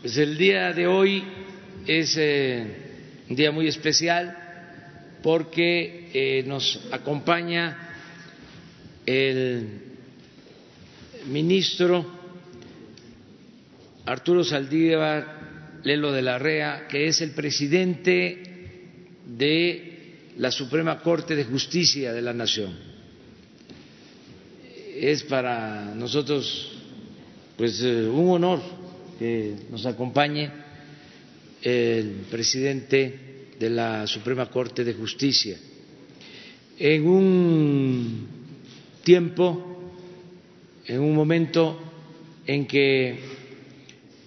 Pues el día de hoy es eh, un día muy especial porque eh, nos acompaña el ministro Arturo Saldívar Lelo de la Rea, que es el presidente de la Suprema Corte de Justicia de la Nación. Es para nosotros pues eh, un honor que nos acompañe el presidente de la Suprema Corte de Justicia. En un tiempo, en un momento en que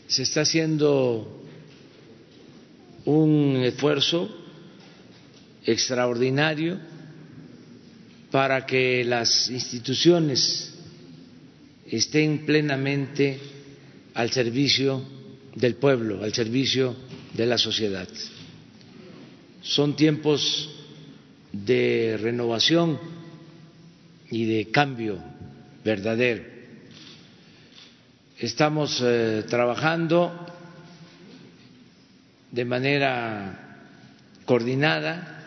se está haciendo un esfuerzo extraordinario para que las instituciones estén plenamente al servicio del pueblo, al servicio de la sociedad. Son tiempos de renovación y de cambio verdadero. Estamos eh, trabajando de manera coordinada,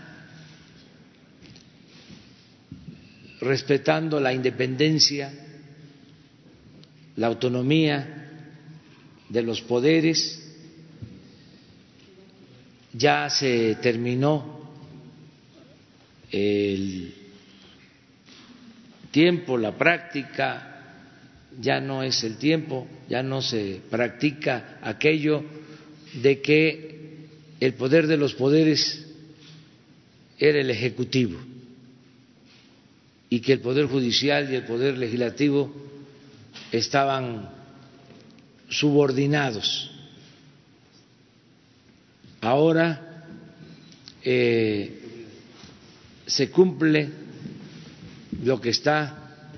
respetando la independencia, la autonomía de los poderes, ya se terminó el tiempo, la práctica, ya no es el tiempo, ya no se practica aquello de que el poder de los poderes era el Ejecutivo y que el Poder Judicial y el Poder Legislativo estaban subordinados. Ahora eh, se cumple lo que está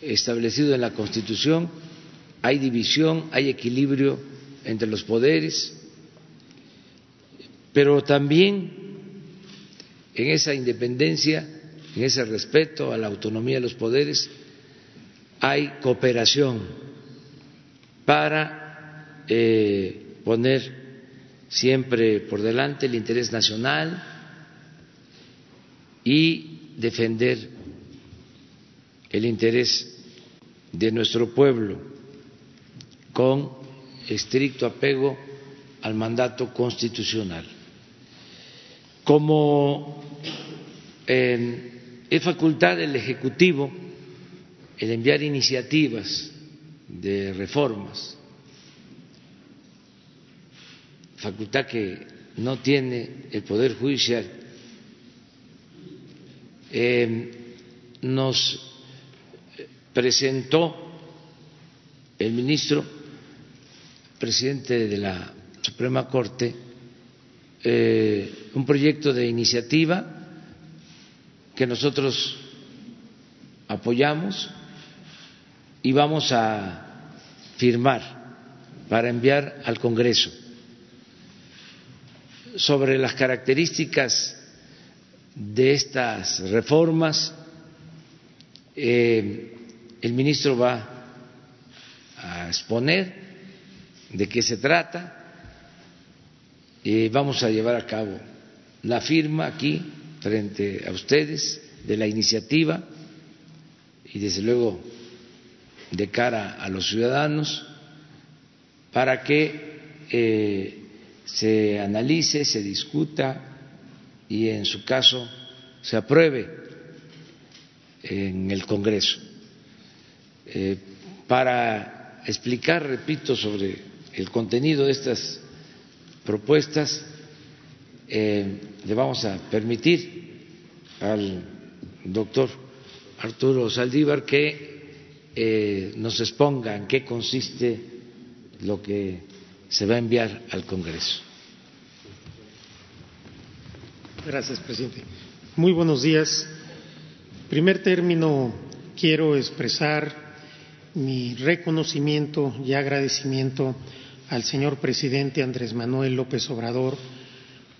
establecido en la Constitución, hay división, hay equilibrio entre los poderes, pero también en esa independencia, en ese respeto a la autonomía de los poderes, hay cooperación para eh, poner siempre por delante el interés nacional y defender el interés de nuestro pueblo con estricto apego al mandato constitucional. Como es facultad del Ejecutivo el enviar iniciativas de reformas, facultad que no tiene el Poder Judicial, eh, nos presentó el ministro, presidente de la Suprema Corte, eh, un proyecto de iniciativa que nosotros apoyamos y vamos a firmar para enviar al Congreso sobre las características de estas reformas. Eh, el ministro va a exponer de qué se trata. y vamos a llevar a cabo la firma aquí frente a ustedes de la iniciativa y desde luego de cara a los ciudadanos para que eh, se analice, se discuta y en su caso se apruebe en el Congreso. Eh, para explicar, repito, sobre el contenido de estas propuestas, eh, le vamos a permitir al doctor Arturo Saldívar que eh, nos exponga en qué consiste lo que se va a enviar al Congreso. Gracias, presidente. Muy buenos días. En primer término, quiero expresar mi reconocimiento y agradecimiento al señor presidente Andrés Manuel López Obrador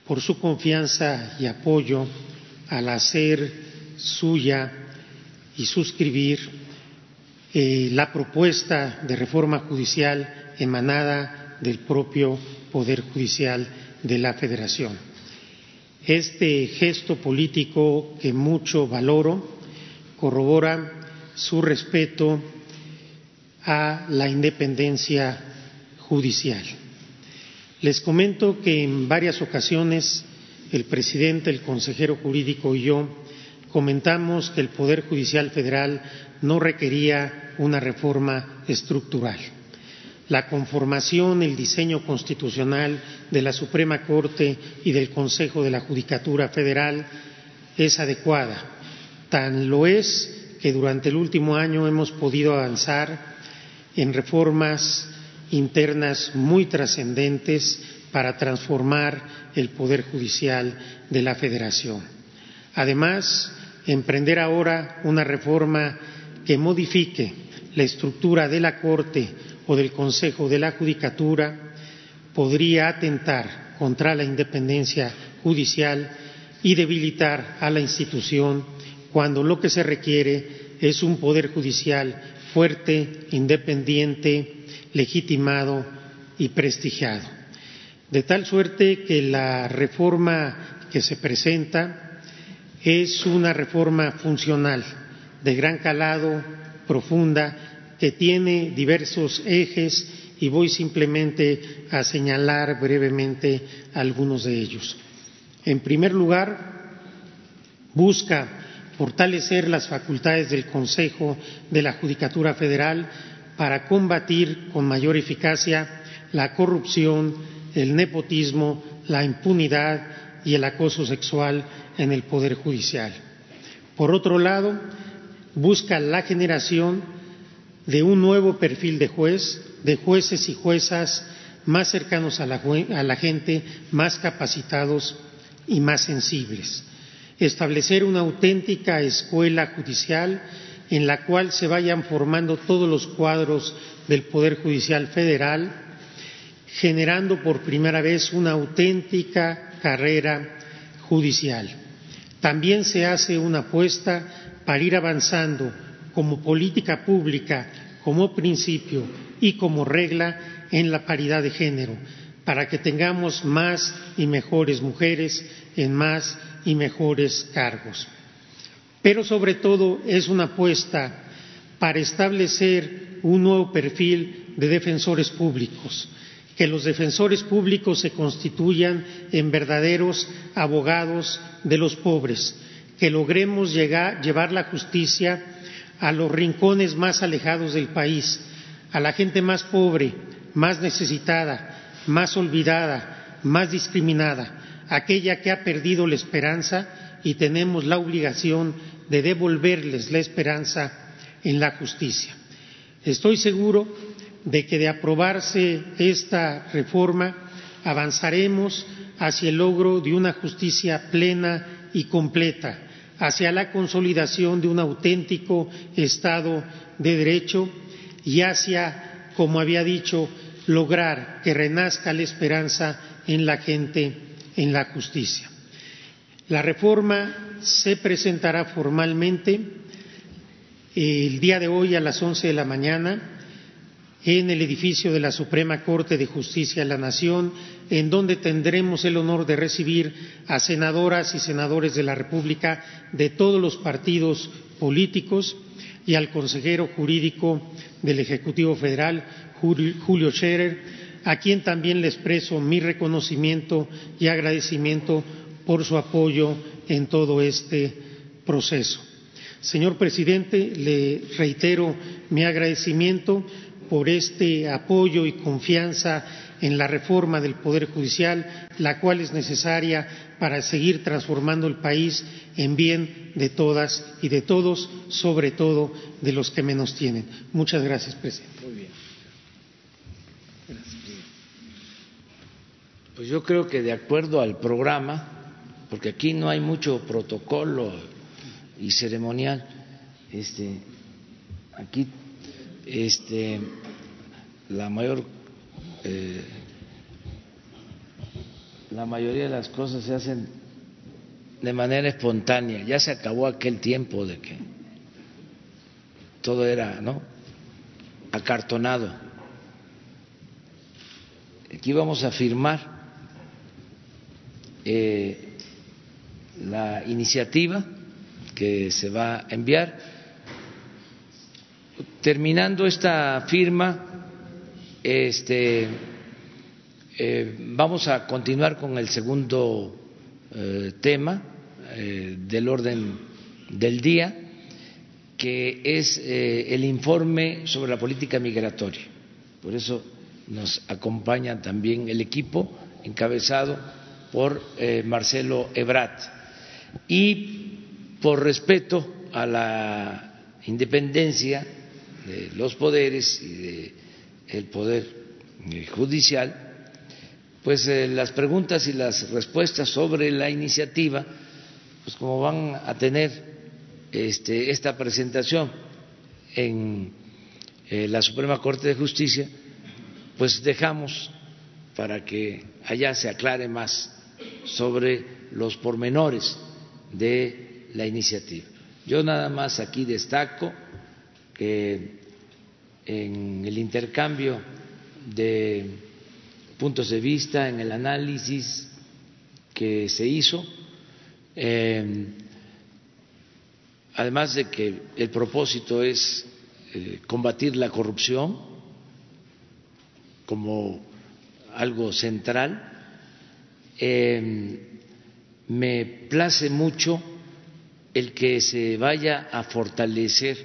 por su confianza y apoyo al hacer suya y suscribir eh, la propuesta de reforma judicial emanada del propio Poder Judicial de la Federación. Este gesto político que mucho valoro corrobora su respeto a la independencia judicial. Les comento que en varias ocasiones el presidente, el consejero jurídico y yo comentamos que el Poder Judicial Federal no requería una reforma estructural. La conformación, el diseño constitucional de la Suprema Corte y del Consejo de la Judicatura Federal es adecuada. Tan lo es que durante el último año hemos podido avanzar en reformas internas muy trascendentes para transformar el Poder Judicial de la Federación. Además, emprender ahora una reforma que modifique la estructura de la Corte o del Consejo de la Judicatura podría atentar contra la independencia judicial y debilitar a la institución cuando lo que se requiere es un poder judicial fuerte, independiente, legitimado y prestigiado. De tal suerte que la reforma que se presenta es una reforma funcional, de gran calado, profunda, que tiene diversos ejes y voy simplemente a señalar brevemente algunos de ellos. En primer lugar, busca fortalecer las facultades del Consejo de la Judicatura Federal para combatir con mayor eficacia la corrupción, el nepotismo, la impunidad y el acoso sexual en el Poder Judicial. Por otro lado, busca la generación de un nuevo perfil de juez, de jueces y juezas más cercanos a la, a la gente, más capacitados y más sensibles. Establecer una auténtica escuela judicial en la cual se vayan formando todos los cuadros del Poder Judicial Federal, generando por primera vez una auténtica carrera judicial. También se hace una apuesta para ir avanzando como política pública, como principio y como regla en la paridad de género, para que tengamos más y mejores mujeres en más y mejores cargos. Pero sobre todo es una apuesta para establecer un nuevo perfil de defensores públicos, que los defensores públicos se constituyan en verdaderos abogados de los pobres, que logremos llevar la justicia a los rincones más alejados del país, a la gente más pobre, más necesitada, más olvidada, más discriminada, aquella que ha perdido la esperanza y tenemos la obligación de devolverles la esperanza en la justicia. Estoy seguro de que de aprobarse esta reforma avanzaremos hacia el logro de una justicia plena y completa, hacia la consolidación de un auténtico Estado de Derecho y hacia, como había dicho, lograr que renazca la esperanza en la gente, en la justicia. La reforma se presentará formalmente el día de hoy a las once de la mañana en el edificio de la Suprema Corte de Justicia de la Nación, en donde tendremos el honor de recibir a senadoras y senadores de la República de todos los partidos políticos y al consejero jurídico del Ejecutivo Federal, Julio Scherer, a quien también le expreso mi reconocimiento y agradecimiento por su apoyo en todo este proceso. Señor presidente, le reitero mi agradecimiento por este apoyo y confianza en la reforma del Poder Judicial, la cual es necesaria para seguir transformando el país en bien de todas y de todos, sobre todo de los que menos tienen. Muchas gracias, presidente. Muy bien. Pues yo creo que de acuerdo al programa, porque aquí no hay mucho protocolo y ceremonial, este, aquí este, la mayor eh, la mayoría de las cosas se hacen de manera espontánea. Ya se acabó aquel tiempo de que todo era, ¿no? Acartonado. aquí vamos a firmar eh, la iniciativa que se va a enviar. Terminando esta firma, este, eh, vamos a continuar con el segundo eh, tema eh, del orden del día, que es el informe sobre la política migratoria. Por eso nos acompaña también el equipo encabezado por Marcelo Ebrat. Y por respeto a la independencia de los poderes y del poder judicial, pues eh, las preguntas y las respuestas sobre la iniciativa, pues como van a tener este, esta presentación en eh, la Suprema Corte de Justicia, pues dejamos para que allá se aclare más sobre los pormenores de la iniciativa. Yo nada más aquí destaco que en el intercambio de puntos de vista, en el análisis que se hizo, eh, además de que el propósito es eh, combatir la corrupción como algo central, eh, me place mucho el que se vaya a fortalecer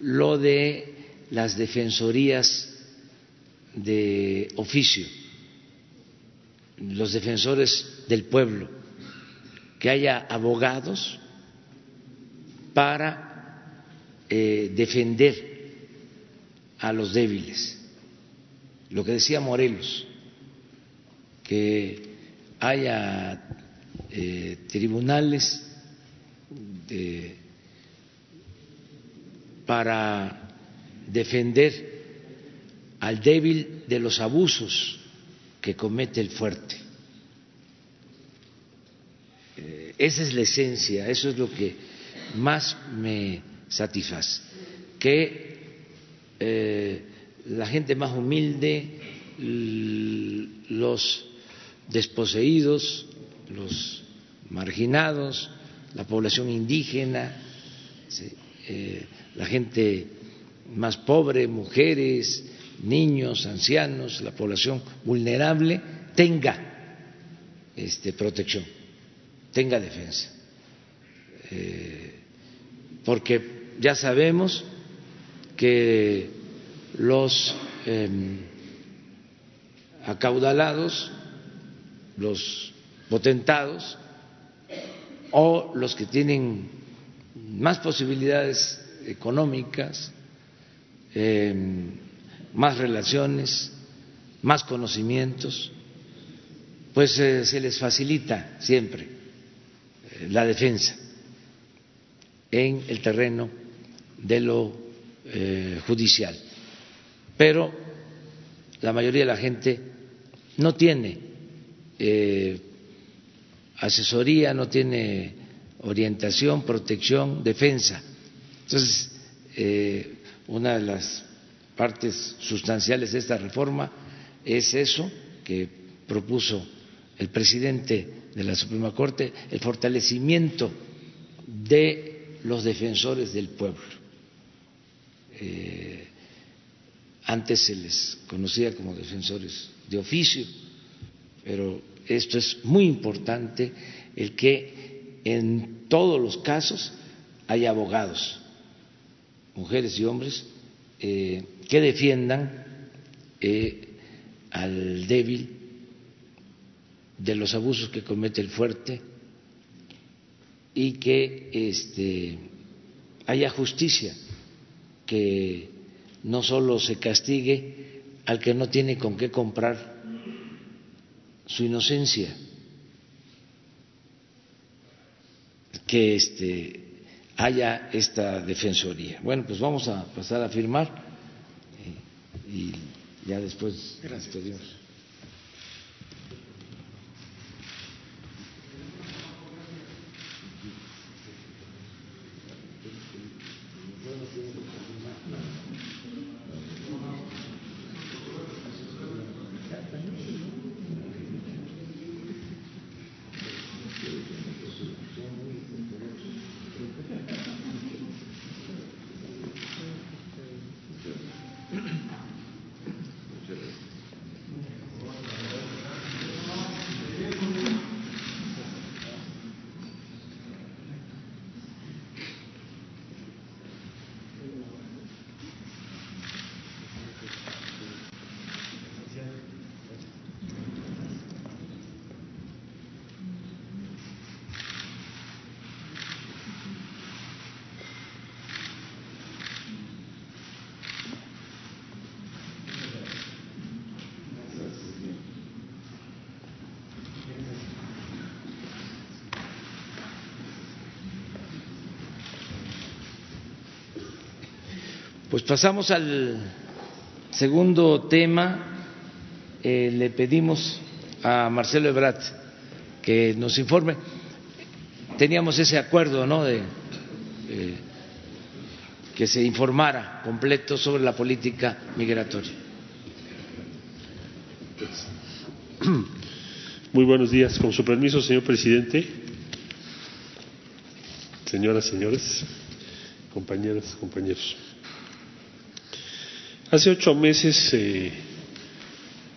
lo de las defensorías de oficio, los defensores del pueblo, que haya abogados para eh, defender a los débiles. Lo que decía Morelos, que haya eh, tribunales para defender al débil de los abusos que comete el fuerte. Eh, esa es la esencia, eso es lo que más me satisface, que eh, la gente más humilde, los desposeídos, los marginados, la población indígena, eh, la gente más pobre, mujeres, niños, ancianos, la población vulnerable, tenga este, protección, tenga defensa. Eh, porque ya sabemos que los em, acaudalados, los potentados, o los que tienen más posibilidades económicas, eh, más relaciones, más conocimientos, pues eh, se les facilita siempre eh, la defensa en el terreno de lo judicial. Pero la mayoría de la gente no tiene asesoría, no tiene orientación, protección, defensa. Entonces, eh, una de las partes sustanciales de esta reforma es eso que propuso el presidente de la Suprema Corte, el fortalecimiento de los defensores del pueblo. Eh, antes se les conocía como defensores de oficio, pero esto es muy importante, el que en todos los casos haya abogados, mujeres y hombres, eh, que defiendan eh, al débil de los abusos que comete el fuerte y que este, haya justicia, que no solo se castigue al que no tiene con qué comprar su inocencia, que este, haya esta defensoría. Bueno, pues vamos a pasar a firmar eh, y ya después Gracias. pedimos. Pues pasamos al segundo tema. Eh, le pedimos a Marcelo Ebrat que nos informe. Teníamos ese acuerdo, ¿no? De eh, que se informara completo sobre la política migratoria. Muy buenos días. Con su permiso, señor presidente, señoras, señores, compañeras, compañeros. Hace ocho meses se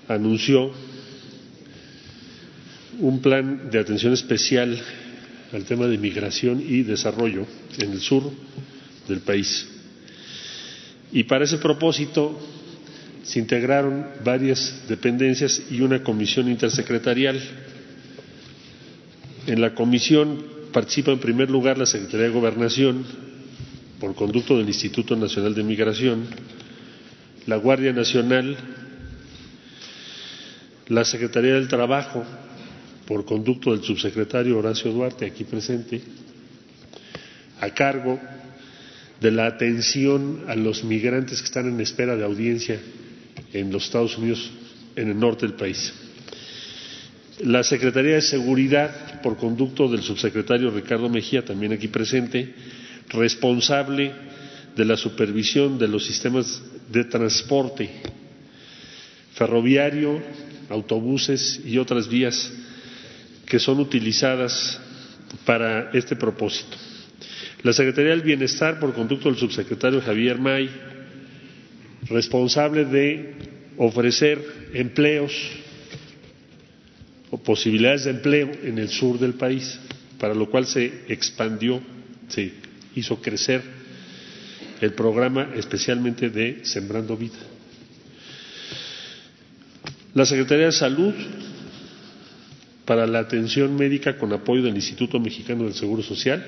anunció un plan de atención especial al tema de migración y desarrollo en el sur del país. Y para ese propósito se integraron varias dependencias y una comisión intersecretarial. En la comisión participa en primer lugar la Secretaría de Gobernación, por conducto del Instituto Nacional de Migración, la Guardia Nacional, la Secretaría del Trabajo, por conducto del subsecretario Horacio Duarte, aquí presente, a cargo de la atención a los migrantes que están en espera de audiencia en los Estados Unidos, en el norte del país. La Secretaría de Seguridad, por conducto del subsecretario Ricardo Mejía, también aquí presente, responsable de la supervisión de los sistemas de transporte ferroviario, autobuses y otras vías que son utilizadas para este propósito. La Secretaría del Bienestar, por conducto del subsecretario Javier May, responsable de ofrecer empleos o posibilidades de empleo en el sur del país, para lo cual se expandió, se hizo crecer el programa especialmente de Sembrando Vida. La Secretaría de Salud, para la atención médica con apoyo del Instituto Mexicano del Seguro Social,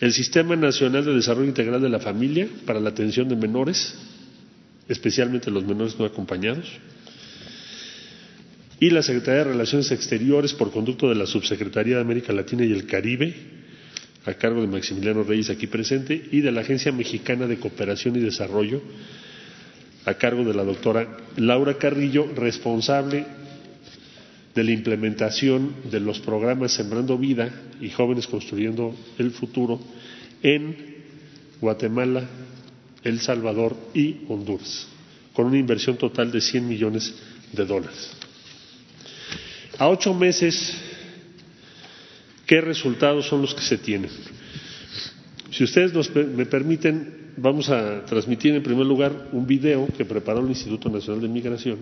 el Sistema Nacional de Desarrollo Integral de la Familia para la atención de menores, especialmente los menores no acompañados, y la Secretaría de Relaciones Exteriores por conducto de la Subsecretaría de América Latina y el Caribe, a cargo de Maximiliano Reyes aquí presente, y de la Agencia Mexicana de Cooperación y Desarrollo, a cargo de la doctora Laura Carrillo, responsable de la implementación de los programas Sembrando Vida y Jóvenes Construyendo el Futuro en Guatemala, El Salvador y Honduras, con una inversión total de 100 millones de dólares. A ocho meses, ¿qué resultados son los que se tienen? Si ustedes me permiten, vamos a transmitir en primer lugar un video que preparó el Instituto Nacional de Migración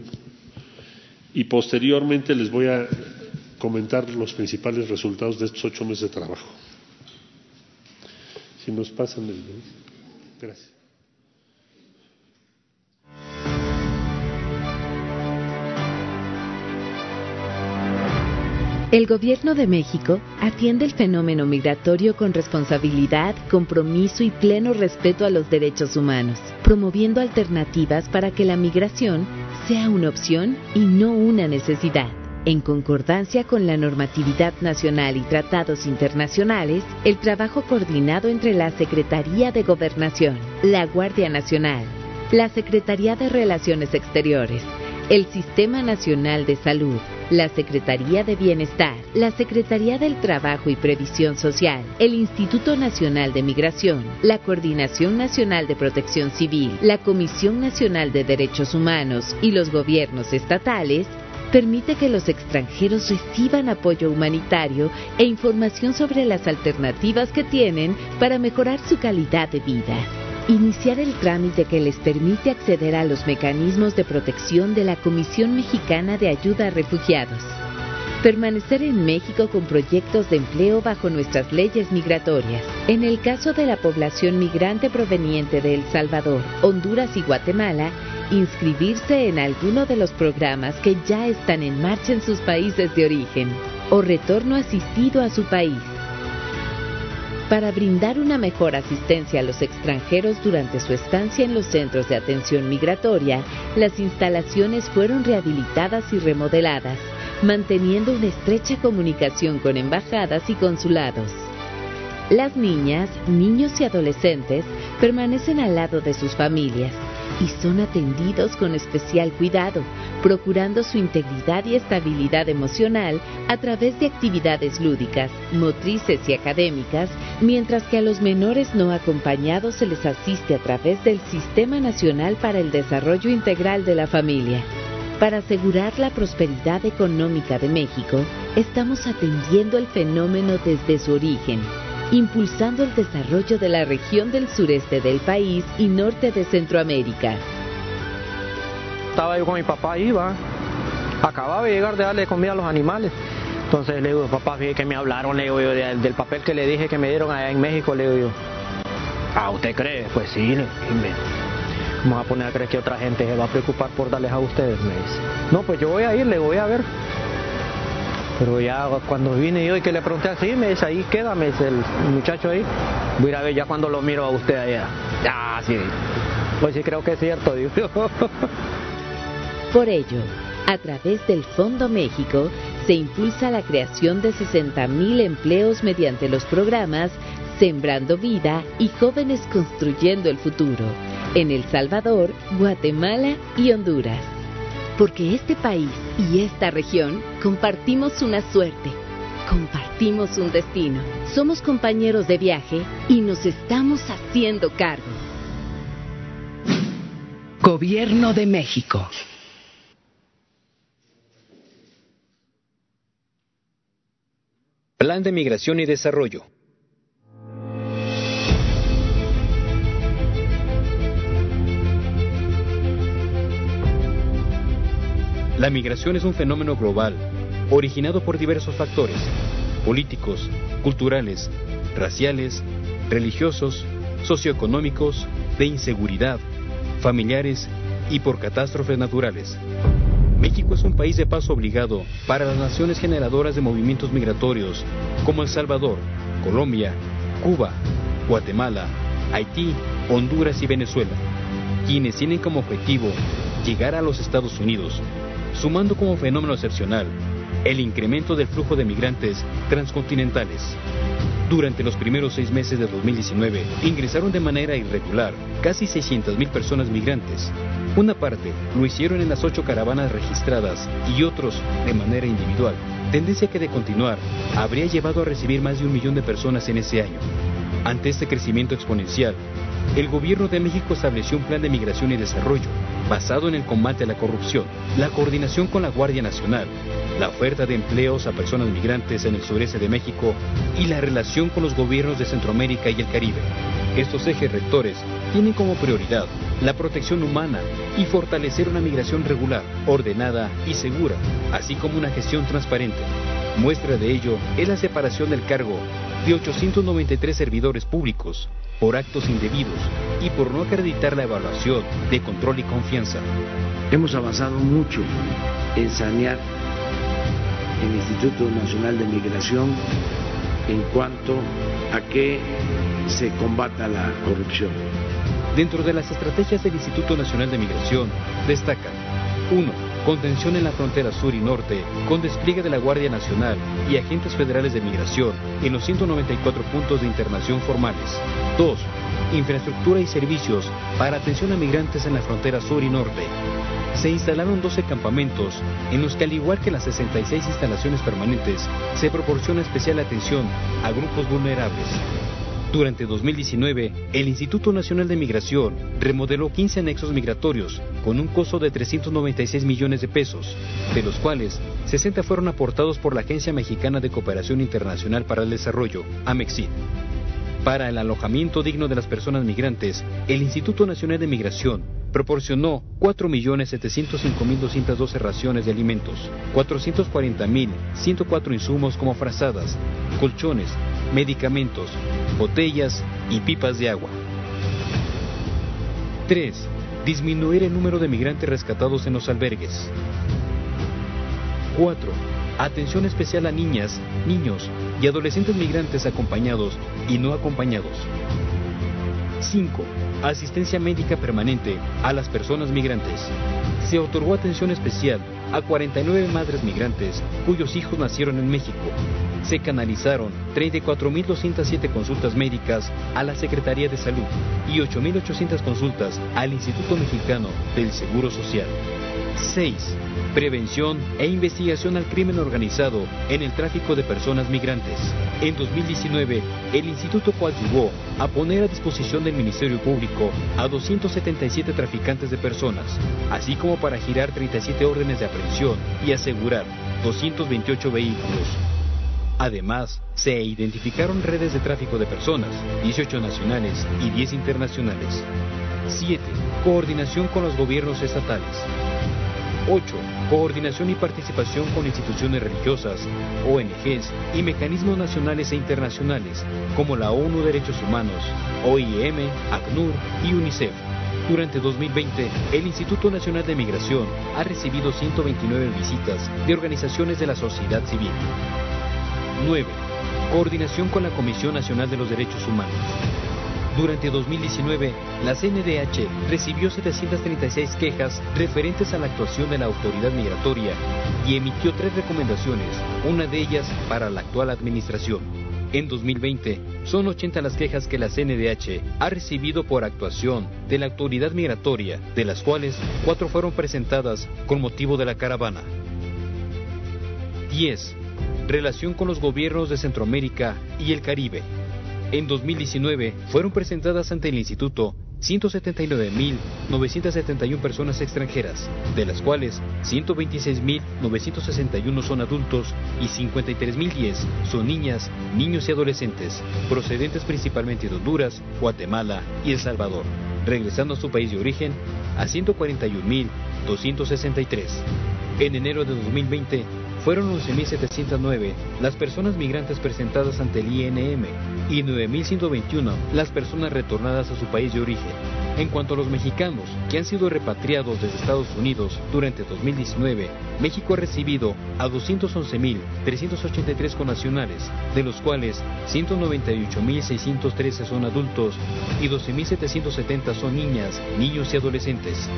y posteriormente les voy a comentar los principales resultados de estos ocho meses de trabajo. Si nos pasan el... Gracias. El Gobierno de México atiende el fenómeno migratorio con responsabilidad, compromiso y pleno respeto a los derechos humanos, promoviendo alternativas para que la migración sea una opción y no una necesidad. En concordancia con la normatividad nacional y tratados internacionales, el trabajo coordinado entre la Secretaría de Gobernación, la Guardia Nacional, la Secretaría de Relaciones Exteriores, el Sistema Nacional de Salud, la Secretaría de Bienestar, la Secretaría del Trabajo y Previsión Social, el Instituto Nacional de Migración, la Coordinación Nacional de Protección Civil, la Comisión Nacional de Derechos Humanos y los gobiernos estatales permite que los extranjeros reciban apoyo humanitario e información sobre las alternativas que tienen para mejorar su calidad de vida. Iniciar el trámite que les permite acceder a los mecanismos de protección de la Comisión Mexicana de Ayuda a Refugiados. Permanecer en México con proyectos de empleo bajo nuestras leyes migratorias. En el caso de la población migrante proveniente de El Salvador, Honduras y Guatemala, inscribirse en alguno de los programas que ya están en marcha en sus países de origen o retorno asistido a su país. Para brindar una mejor asistencia a los extranjeros durante su estancia en los centros de atención migratoria, las instalaciones fueron rehabilitadas y remodeladas, manteniendo una estrecha comunicación con embajadas y consulados. Las niñas, niños y adolescentes permanecen al lado de sus familias y son atendidos con especial cuidado, procurando su integridad y estabilidad emocional a través de actividades lúdicas, motrices y académicas, mientras que a los menores no acompañados se les asiste a través del Sistema Nacional para el Desarrollo Integral de la Familia. Para asegurar la prosperidad económica de México, estamos atendiendo el fenómeno desde su origen impulsando el desarrollo de la región del sureste del país y norte de Centroamérica. Estaba yo con mi papá va. Acababa de llegar de darle comida a los animales. Entonces le digo, papá, fíjate que me hablaron, le digo yo, del papel que le dije que me dieron allá en México, le digo yo. Ah, ¿usted cree? Pues sí, le Vamos a poner a creer que otra gente se va a preocupar por darles a ustedes, me dice. No, pues yo voy a ir, le voy a ver. Pero ya cuando vine yo y que le pregunté así, me dice, ahí quédame, es el muchacho ahí. Voy a ver ya cuando lo miro a usted allá. Ah, sí. Pues sí, creo que es cierto, digo. Por ello, a través del Fondo México se impulsa la creación de 60.000 empleos mediante los programas Sembrando Vida y Jóvenes Construyendo el Futuro en El Salvador, Guatemala y Honduras porque este país y esta región compartimos una suerte, compartimos un destino, somos compañeros de viaje y nos estamos haciendo cargo. Gobierno de México. Plan de Migración y Desarrollo. La migración es un fenómeno global, originado por diversos factores, políticos, culturales, raciales, religiosos, socioeconómicos, de inseguridad, familiares y por catástrofes naturales. México es un país de paso obligado para las naciones generadoras de movimientos migratorios como El Salvador, Colombia, Cuba, Guatemala, Haití, Honduras y Venezuela, quienes tienen como objetivo llegar a los Estados Unidos sumando como fenómeno excepcional el incremento del flujo de migrantes transcontinentales. Durante los primeros seis meses de 2019 ingresaron de manera irregular casi 600.000 personas migrantes. Una parte lo hicieron en las ocho caravanas registradas y otros de manera individual. Tendencia que de continuar habría llevado a recibir más de un millón de personas en ese año. Ante este crecimiento exponencial, el gobierno de México estableció un plan de migración y desarrollo basado en el combate a la corrupción, la coordinación con la Guardia Nacional, la oferta de empleos a personas migrantes en el sureste de México y la relación con los gobiernos de Centroamérica y el Caribe. Estos ejes rectores tienen como prioridad la protección humana y fortalecer una migración regular, ordenada y segura, así como una gestión transparente. Muestra de ello es la separación del cargo de 893 servidores públicos por actos indebidos y por no acreditar la evaluación de control y confianza. Hemos avanzado mucho en sanear el Instituto Nacional de Migración en cuanto a que se combata la corrupción. Dentro de las estrategias del Instituto Nacional de Migración destacan 1 contención en la frontera sur y norte, con despliegue de la Guardia Nacional y agentes federales de migración en los 194 puntos de internación formales. 2. Infraestructura y servicios para atención a migrantes en la frontera sur y norte. Se instalaron 12 campamentos en los que, al igual que las 66 instalaciones permanentes, se proporciona especial atención a grupos vulnerables. Durante 2019, el Instituto Nacional de Migración remodeló 15 anexos migratorios con un costo de 396 millones de pesos, de los cuales 60 fueron aportados por la Agencia Mexicana de Cooperación Internacional para el Desarrollo, AMEXID. Para el alojamiento digno de las personas migrantes, el Instituto Nacional de Migración proporcionó 4.705.212 raciones de alimentos, 440.104 insumos como frazadas, colchones, medicamentos, botellas y pipas de agua. 3. Disminuir el número de migrantes rescatados en los albergues. 4. Atención especial a niñas, niños y adolescentes migrantes acompañados y no acompañados. 5. Asistencia médica permanente a las personas migrantes. Se otorgó atención especial a 49 madres migrantes cuyos hijos nacieron en México se canalizaron 34.207 consultas médicas a la Secretaría de Salud y 8.800 consultas al Instituto Mexicano del Seguro Social. 6. Prevención e investigación al crimen organizado en el tráfico de personas migrantes. En 2019, el instituto coadyuvó a poner a disposición del Ministerio Público a 277 traficantes de personas, así como para girar 37 órdenes de aprehensión y asegurar 228 vehículos. Además, se identificaron redes de tráfico de personas, 18 nacionales y 10 internacionales. 7. Coordinación con los gobiernos estatales. 8. Coordinación y participación con instituciones religiosas, ONGs y mecanismos nacionales e internacionales como la ONU Derechos Humanos, OIM, ACNUR y UNICEF. Durante 2020, el Instituto Nacional de Migración ha recibido 129 visitas de organizaciones de la sociedad civil. 9. Coordinación con la Comisión Nacional de los Derechos Humanos. Durante 2019, la CNDH recibió 736 quejas referentes a la actuación de la autoridad migratoria y emitió tres recomendaciones, una de ellas para la actual administración. En 2020, son 80 las quejas que la CNDH ha recibido por actuación de la autoridad migratoria, de las cuales cuatro fueron presentadas con motivo de la caravana. 10. Relación con los gobiernos de Centroamérica y el Caribe. En 2019 fueron presentadas ante el Instituto 179.971 personas extranjeras, de las cuales 126.961 son adultos y 53.010 son niñas, niños y adolescentes, procedentes principalmente de Honduras, Guatemala y El Salvador, regresando a su país de origen a 141.263. En enero de 2020 fueron 11.709 las personas migrantes presentadas ante el INM y 9.121 las personas retornadas a su país de origen. En cuanto a los mexicanos que han sido repatriados desde Estados Unidos durante 2019, México ha recibido a 211.383 connacionales, de los cuales 198.613 son adultos y 12.770 son niñas, niños y adolescentes.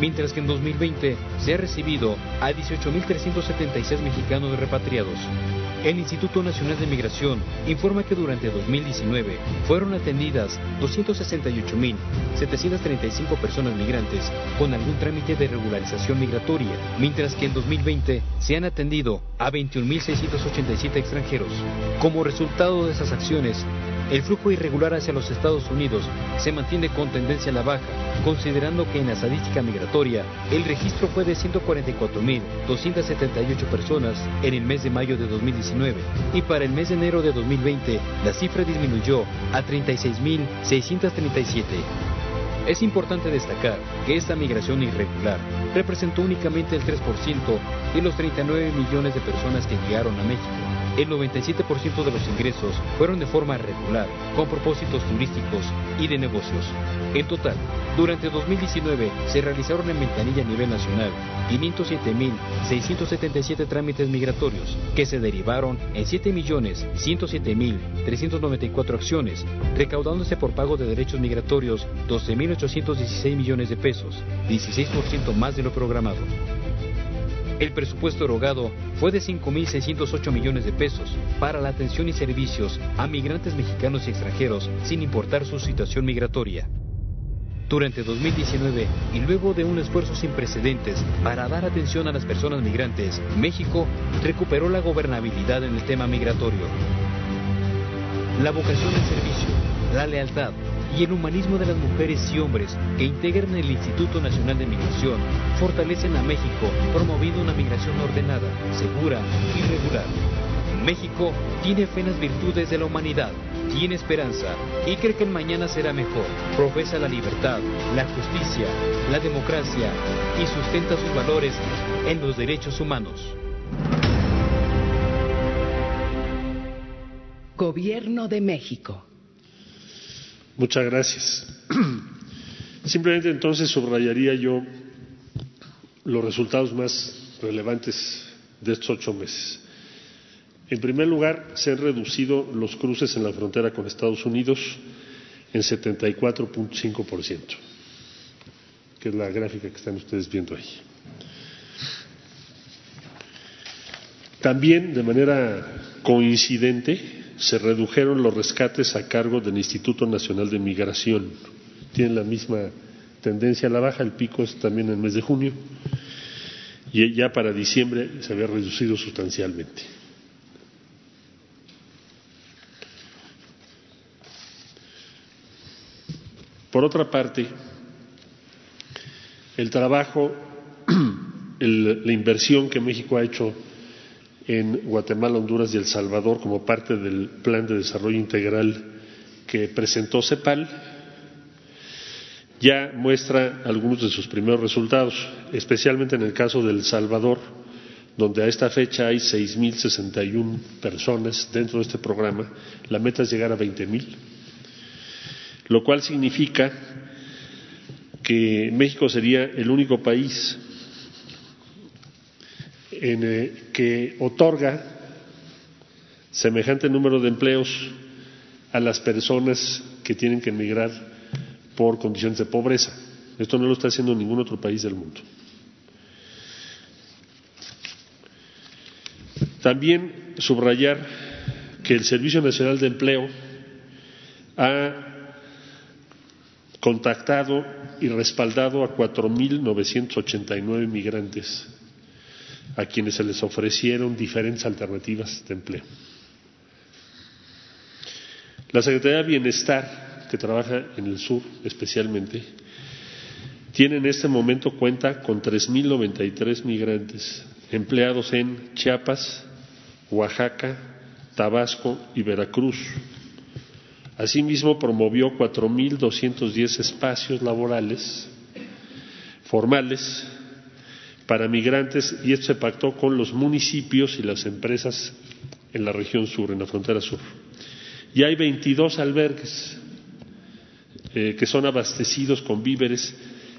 Mientras que en 2020 se ha recibido a 18.376 mexicanos repatriados. El Instituto Nacional de Migración informa que durante 2019 fueron atendidas 268.735 personas migrantes con algún trámite de regularización migratoria, mientras que en 2020 se han atendido a 21.687 extranjeros. Como resultado de esas acciones, el flujo irregular hacia los Estados Unidos se mantiene con tendencia a la baja, considerando que en la estadística migratoria el registro fue de 144.278 personas en el mes de mayo de 2019 y para el mes de enero de 2020 la cifra disminuyó a 36.637. Es importante destacar que esta migración irregular representó únicamente el 3% de los 39 millones de personas que llegaron a México el 97% de los ingresos fueron de forma regular, con propósitos turísticos y de negocios. En total, durante 2019 se realizaron en ventanilla a nivel nacional 507.677 trámites migratorios, que se derivaron en 7.107.394 acciones, recaudándose por pago de derechos migratorios 12.816 millones de pesos, 16% más de lo programado. El presupuesto erogado fue de 5.608 millones de pesos para la atención y servicios a migrantes mexicanos y extranjeros sin importar su situación migratoria. Durante 2019 y luego de un esfuerzo sin precedentes para dar atención a las personas migrantes, México recuperó la gobernabilidad en el tema migratorio. La vocación del servicio, la lealtad, y el humanismo de las mujeres y hombres que integran el Instituto Nacional de Migración fortalecen a México promoviendo una migración ordenada, segura y regular. México tiene fe en las virtudes de la humanidad, tiene esperanza y cree que el mañana será mejor. Profesa la libertad, la justicia, la democracia y sustenta sus valores en los derechos humanos. Gobierno de México. Muchas gracias. Simplemente entonces subrayaría yo los resultados más relevantes de estos ocho meses. En primer lugar, se han reducido los cruces en la frontera con Estados Unidos en 74.5%, que es la gráfica que están ustedes viendo ahí. También, de manera coincidente se redujeron los rescates a cargo del Instituto Nacional de Migración. Tienen la misma tendencia a la baja, el pico es también en el mes de junio y ya para diciembre se había reducido sustancialmente. Por otra parte, el trabajo, la inversión que México ha hecho en Guatemala, Honduras y El Salvador como parte del Plan de Desarrollo Integral que presentó CEPAL, ya muestra algunos de sus primeros resultados, especialmente en el caso de El Salvador, donde a esta fecha hay 6.061 personas dentro de este programa. La meta es llegar a 20.000, lo cual significa que México sería el único país en, eh, que otorga semejante número de empleos a las personas que tienen que emigrar por condiciones de pobreza. Esto no lo está haciendo ningún otro país del mundo. También subrayar que el Servicio Nacional de Empleo ha contactado y respaldado a 4.989 migrantes a quienes se les ofrecieron diferentes alternativas de empleo. La Secretaría de Bienestar, que trabaja en el sur especialmente, tiene en este momento cuenta con 3.093 migrantes empleados en Chiapas, Oaxaca, Tabasco y Veracruz. Asimismo, promovió 4.210 espacios laborales formales para migrantes y esto se pactó con los municipios y las empresas en la región sur, en la frontera sur. Y hay 22 albergues eh, que son abastecidos con víveres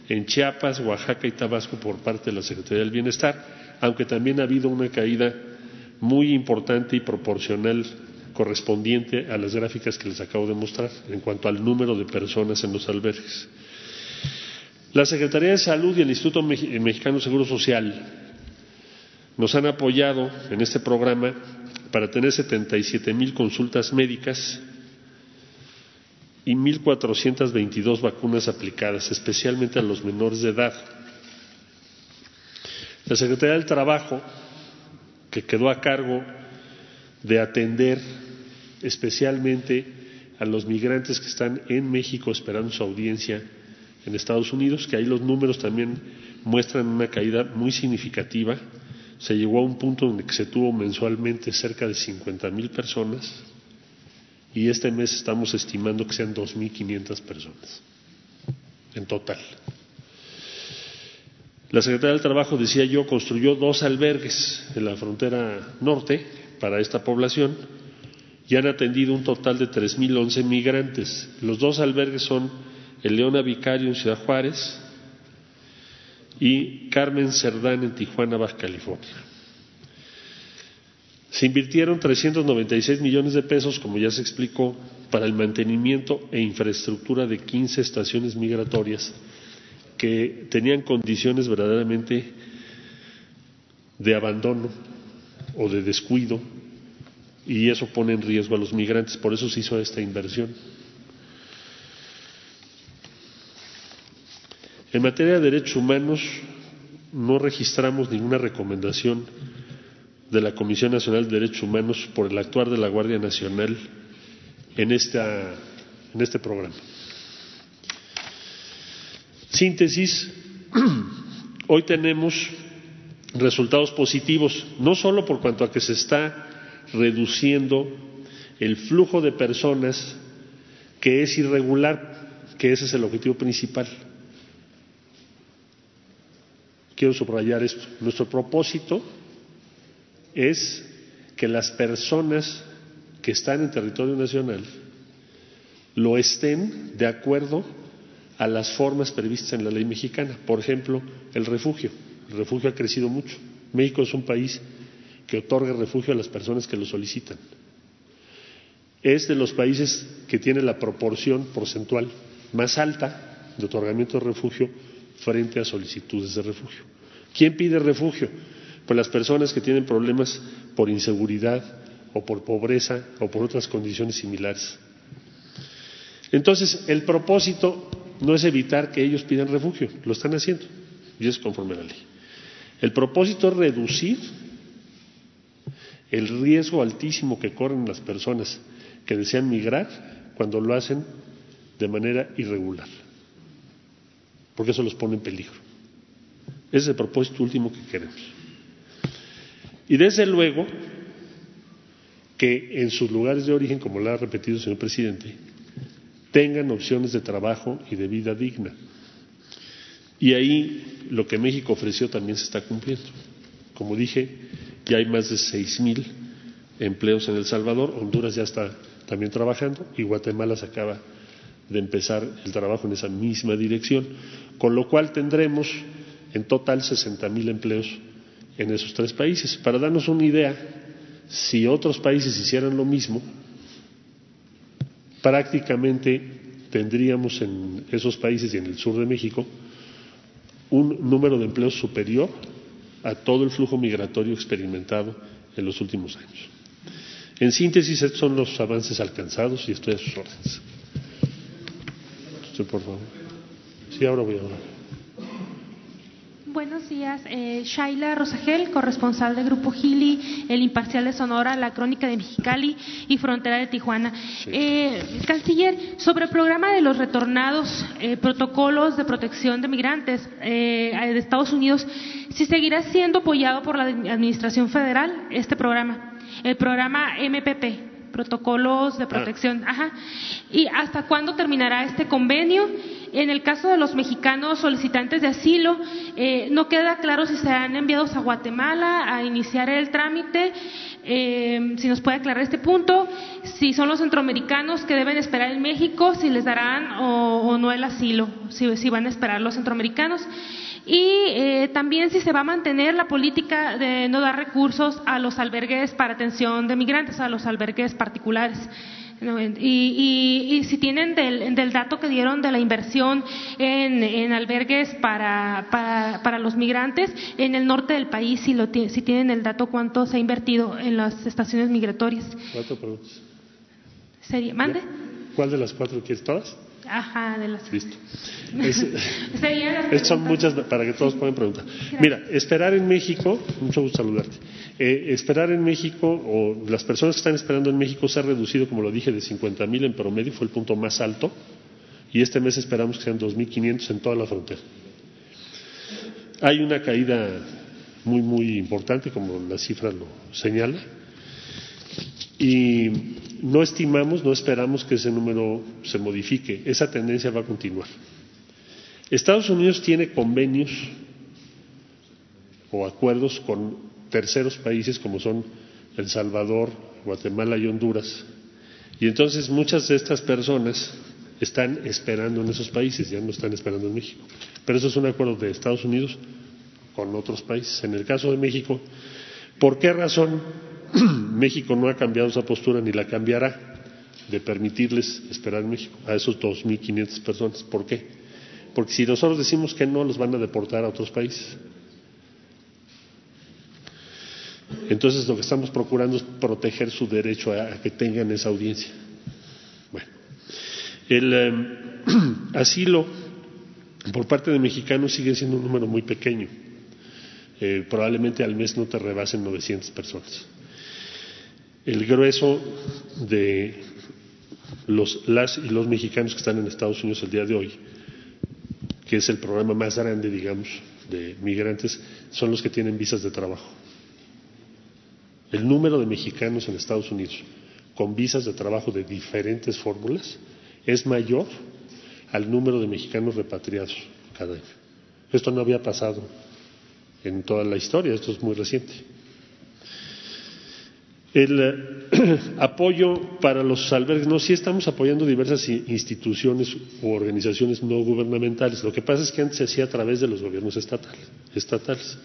en Chiapas, Oaxaca y Tabasco por parte de la Secretaría del Bienestar, aunque también ha habido una caída muy importante y proporcional correspondiente a las gráficas que les acabo de mostrar en cuanto al número de personas en los albergues. La Secretaría de Salud y el Instituto Mexicano de Seguro Social nos han apoyado en este programa para tener 77 mil consultas médicas y 1.422 vacunas aplicadas, especialmente a los menores de edad. La Secretaría del Trabajo, que quedó a cargo de atender especialmente a los migrantes que están en México esperando su audiencia en Estados Unidos, que ahí los números también muestran una caída muy significativa. Se llegó a un punto en el que se tuvo mensualmente cerca de 50 mil personas y este mes estamos estimando que sean 2.500 personas en total. La Secretaría del Trabajo, decía yo, construyó dos albergues en la frontera norte para esta población y han atendido un total de 3.011 migrantes. Los dos albergues son el Leona Vicario en Ciudad Juárez y Carmen Cerdán en Tijuana, Baja California. Se invirtieron 396 millones de pesos, como ya se explicó, para el mantenimiento e infraestructura de 15 estaciones migratorias que tenían condiciones verdaderamente de abandono o de descuido y eso pone en riesgo a los migrantes. Por eso se hizo esta inversión. En materia de derechos humanos, no registramos ninguna recomendación de la Comisión Nacional de Derechos Humanos por el actuar de la Guardia Nacional en, esta, en este programa. Síntesis, hoy tenemos resultados positivos, no solo por cuanto a que se está reduciendo el flujo de personas que es irregular, que ese es el objetivo principal quiero subrayar esto. Nuestro propósito es que las personas que están en territorio nacional lo estén de acuerdo a las formas previstas en la ley mexicana. Por ejemplo, el refugio. El refugio ha crecido mucho. México es un país que otorga refugio a las personas que lo solicitan. Es de los países que tiene la proporción porcentual más alta de otorgamiento de refugio frente a solicitudes de refugio. ¿Quién pide refugio? Pues las personas que tienen problemas por inseguridad o por pobreza o por otras condiciones similares. Entonces, el propósito no es evitar que ellos pidan refugio, lo están haciendo, y es conforme a la ley. El propósito es reducir el riesgo altísimo que corren las personas que desean migrar cuando lo hacen de manera irregular, porque eso los pone en peligro. Ese es el propósito último que queremos. Y desde luego que en sus lugares de origen, como lo ha repetido el señor presidente, tengan opciones de trabajo y de vida digna. Y ahí lo que México ofreció también se está cumpliendo. Como dije, ya hay más de seis mil empleos en El Salvador, Honduras ya está también trabajando y Guatemala se acaba de empezar el trabajo en esa misma dirección, con lo cual tendremos en total 60 mil empleos en esos tres países. Para darnos una idea, si otros países hicieran lo mismo, prácticamente tendríamos en esos países y en el sur de México un número de empleos superior a todo el flujo migratorio experimentado en los últimos años. En síntesis, estos son los avances alcanzados y estoy a sus órdenes. por favor. Sí, ahora voy a hablar. Buenos días, eh, Shaila Rosagel, corresponsal del Grupo Gili, El Imparcial de Sonora, La Crónica de Mexicali y Frontera de Tijuana. Eh, canciller, sobre el programa de los retornados, eh, protocolos de protección de migrantes de Estados Unidos, si seguirá siendo apoyado por la Administración Federal este programa, el programa MPP protocolos de ah. protección. Ajá. ¿Y hasta cuándo terminará este convenio? En el caso de los mexicanos solicitantes de asilo, eh, no queda claro si serán enviados a Guatemala a iniciar el trámite. Eh, si nos puede aclarar este punto, si son los centroamericanos que deben esperar en México, si les darán o, no el asilo, si, si van a esperar los centroamericanos y eh, también si se va a mantener la política de no dar recursos a los albergues para atención de migrantes, a los albergues particulares. Y, si tienen del, dato que dieron de la inversión en, albergues para, para, los migrantes en el norte del país, si, lo, si tienen el dato cuánto se ha invertido en las estaciones migratorias. Cuatro preguntas. ¿Mande? ¿Cuál de las cuatro quieres? ¿Todas? Ajá, de las. Listo. son muchas para que todos puedan preguntar. Mira, esperar en México, mucho gusto saludarte. Eh, esperar en México, o las personas que están esperando en México, se ha reducido, como lo dije, de 50 mil en promedio, fue el punto más alto. Y este mes esperamos que sean 2.500 en toda la frontera. Hay una caída muy, muy importante, como la cifra lo señala. Y no estimamos, no esperamos que ese número se modifique. Esa tendencia va a continuar. Estados Unidos tiene convenios o acuerdos con terceros países como son El Salvador, Guatemala y Honduras. Y entonces muchas de estas personas están esperando en esos países, ya no están esperando en México. Pero eso es un acuerdo de Estados Unidos con otros países. En el caso de México, ¿por qué razón México no ha cambiado esa postura ni la cambiará de permitirles esperar en México a esos 2.500 personas. ¿Por qué? Porque si nosotros decimos que no, los van a deportar a otros países. Entonces lo que estamos procurando es proteger su derecho a, que tengan esa audiencia. Bueno, el em, asilo por parte de mexicanos sigue siendo un número muy pequeño. Eh, probablemente al mes no te rebasen 900 personas el grueso de los, las y los mexicanos que están en Estados Unidos el día de hoy, que es el programa más grande, digamos, de migrantes, son los que tienen visas de trabajo. El número de mexicanos en Estados Unidos con visas de trabajo de diferentes fórmulas es mayor al número de mexicanos repatriados cada año. Esto no había pasado en toda la historia, esto es muy reciente. El eh, apoyo para los albergues, no, sí estamos apoyando diversas instituciones u organizaciones no gubernamentales. Lo que pasa es que antes se hacía a través de los gobiernos estatales. estatales.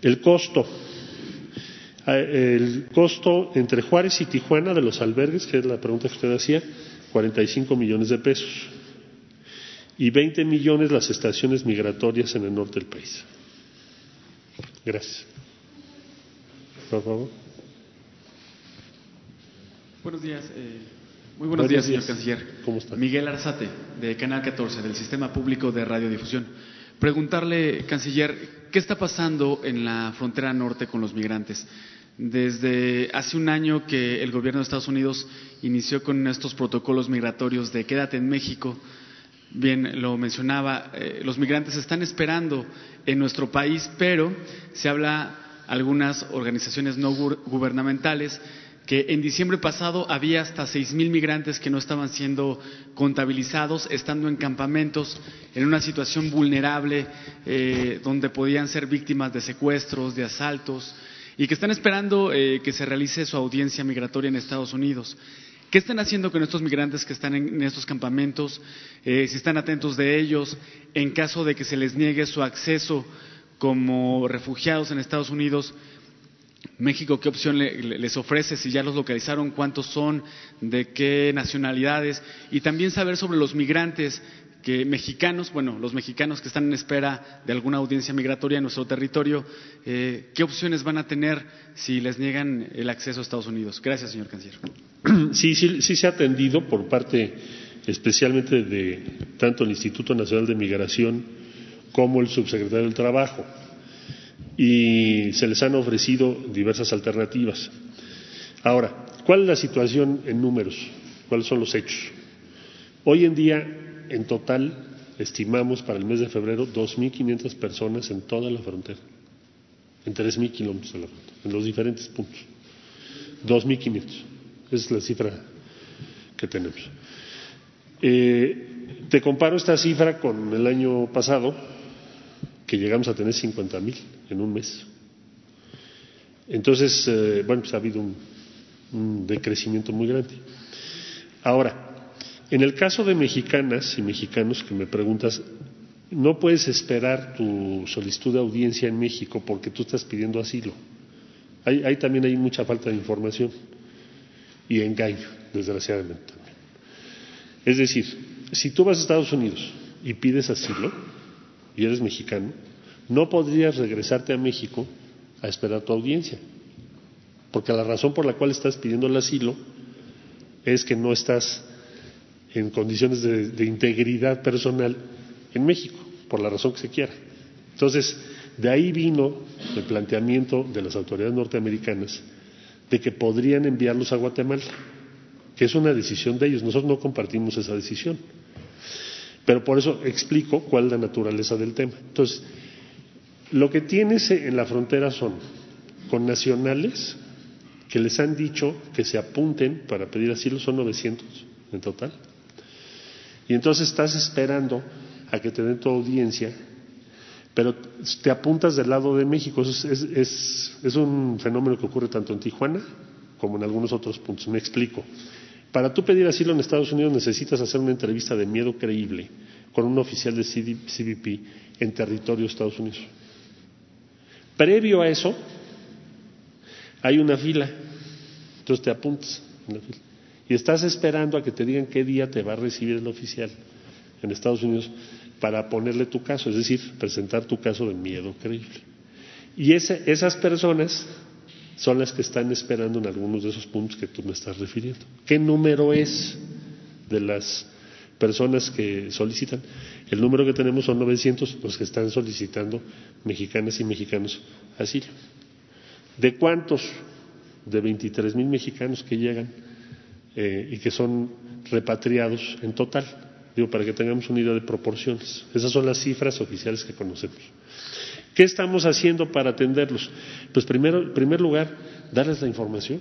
El costo, eh, el costo entre Juárez y Tijuana de los albergues, que es la pregunta que usted hacía, 45 millones de pesos. Y 20 millones las estaciones migratorias en el norte del país. Gracias. Buenos días. Eh, muy buenos, días, señor canciller. ¿Cómo está? Miguel Arzate, de Canal 14, del Sistema Público de Radiodifusión. Preguntarle, canciller, ¿qué está pasando en la frontera norte con los migrantes? Desde hace un año que el gobierno de Estados Unidos inició con estos protocolos migratorios de quédate en México, bien lo mencionaba, eh, los migrantes están esperando en nuestro país, pero se habla algunas organizaciones no gubernamentales que en diciembre pasado había hasta seis mil migrantes que no estaban siendo contabilizados, estando en campamentos en una situación vulnerable, eh, donde podían ser víctimas de secuestros, de asaltos, y que están esperando eh, que se realice su audiencia migratoria en Estados Unidos. ¿Qué están haciendo con estos migrantes que están en, estos campamentos? Eh, si están atentos de ellos, en caso de que se les niegue su acceso como refugiados en Estados Unidos, México, ¿qué opción les ofrece? Si ya los localizaron, cuántos son, de qué nacionalidades, y también saber sobre los migrantes que mexicanos, bueno, los mexicanos que están en espera de alguna audiencia migratoria en nuestro territorio, eh, ¿qué opciones van a tener si les niegan el acceso a Estados Unidos? Gracias, señor canciller. Sí, sí, sí se ha atendido por parte especialmente de tanto el Instituto Nacional de Migración como el subsecretario del Trabajo y se les han ofrecido diversas alternativas. Ahora, ¿cuál es la situación en números? ¿Cuáles son los hechos? Hoy en día, en total, estimamos para el mes de febrero 2.500 personas en toda la frontera, en 3.000 kilómetros de la frontera, en los diferentes puntos. 2.500. Esa es la cifra que tenemos. Eh, te comparo esta cifra con el año pasado, que llegamos a tener 50 mil en un mes. Entonces, eh, bueno, pues ha habido un, decrecimiento muy grande. Ahora, en el caso de mexicanas y mexicanos que me preguntas, no puedes esperar tu solicitud de audiencia en México porque tú estás pidiendo asilo. Ahí, también hay mucha falta de información y engaño, desgraciadamente también. Es decir, si tú vas a Estados Unidos y pides asilo, y eres mexicano, no podrías regresarte a México a esperar tu audiencia. Porque la razón por la cual estás pidiendo el asilo es que no estás en condiciones de, integridad personal en México, por la razón que se quiera. Entonces, de ahí vino el planteamiento de las autoridades norteamericanas de que podrían enviarlos a Guatemala, que es una decisión de ellos. Nosotros no compartimos esa decisión. Pero por eso explico cuál es la naturaleza del tema. Entonces, lo que tienes en la frontera son con nacionales que les han dicho que se apunten para pedir asilo, son 900 en total. Y entonces estás esperando a que te den tu audiencia, pero te apuntas del lado de México. Es, es, es un fenómeno que ocurre tanto en Tijuana como en algunos otros puntos. Me explico. Para tú pedir asilo en Estados Unidos necesitas hacer una entrevista de miedo creíble con un oficial de CBP en territorio de Estados Unidos. Previo a eso, hay una fila, entonces te apuntas en la fila y estás esperando a que te digan qué día te va a recibir el oficial en Estados Unidos para ponerle tu caso, es decir, presentar tu caso de miedo creíble. Y esas personas son las que están esperando en algunos de esos puntos que tú me estás refiriendo. ¿Qué número es de las personas que solicitan? El número que tenemos son 900 los que están solicitando mexicanas y mexicanos asilo. ¿De cuántos? De 23 mil mexicanos que llegan eh, y que son repatriados en total. Digo, para que tengamos una idea de proporciones. Esas son las cifras oficiales que conocemos. ¿Qué estamos haciendo para atenderlos? Pues primero, en primer lugar, darles la información.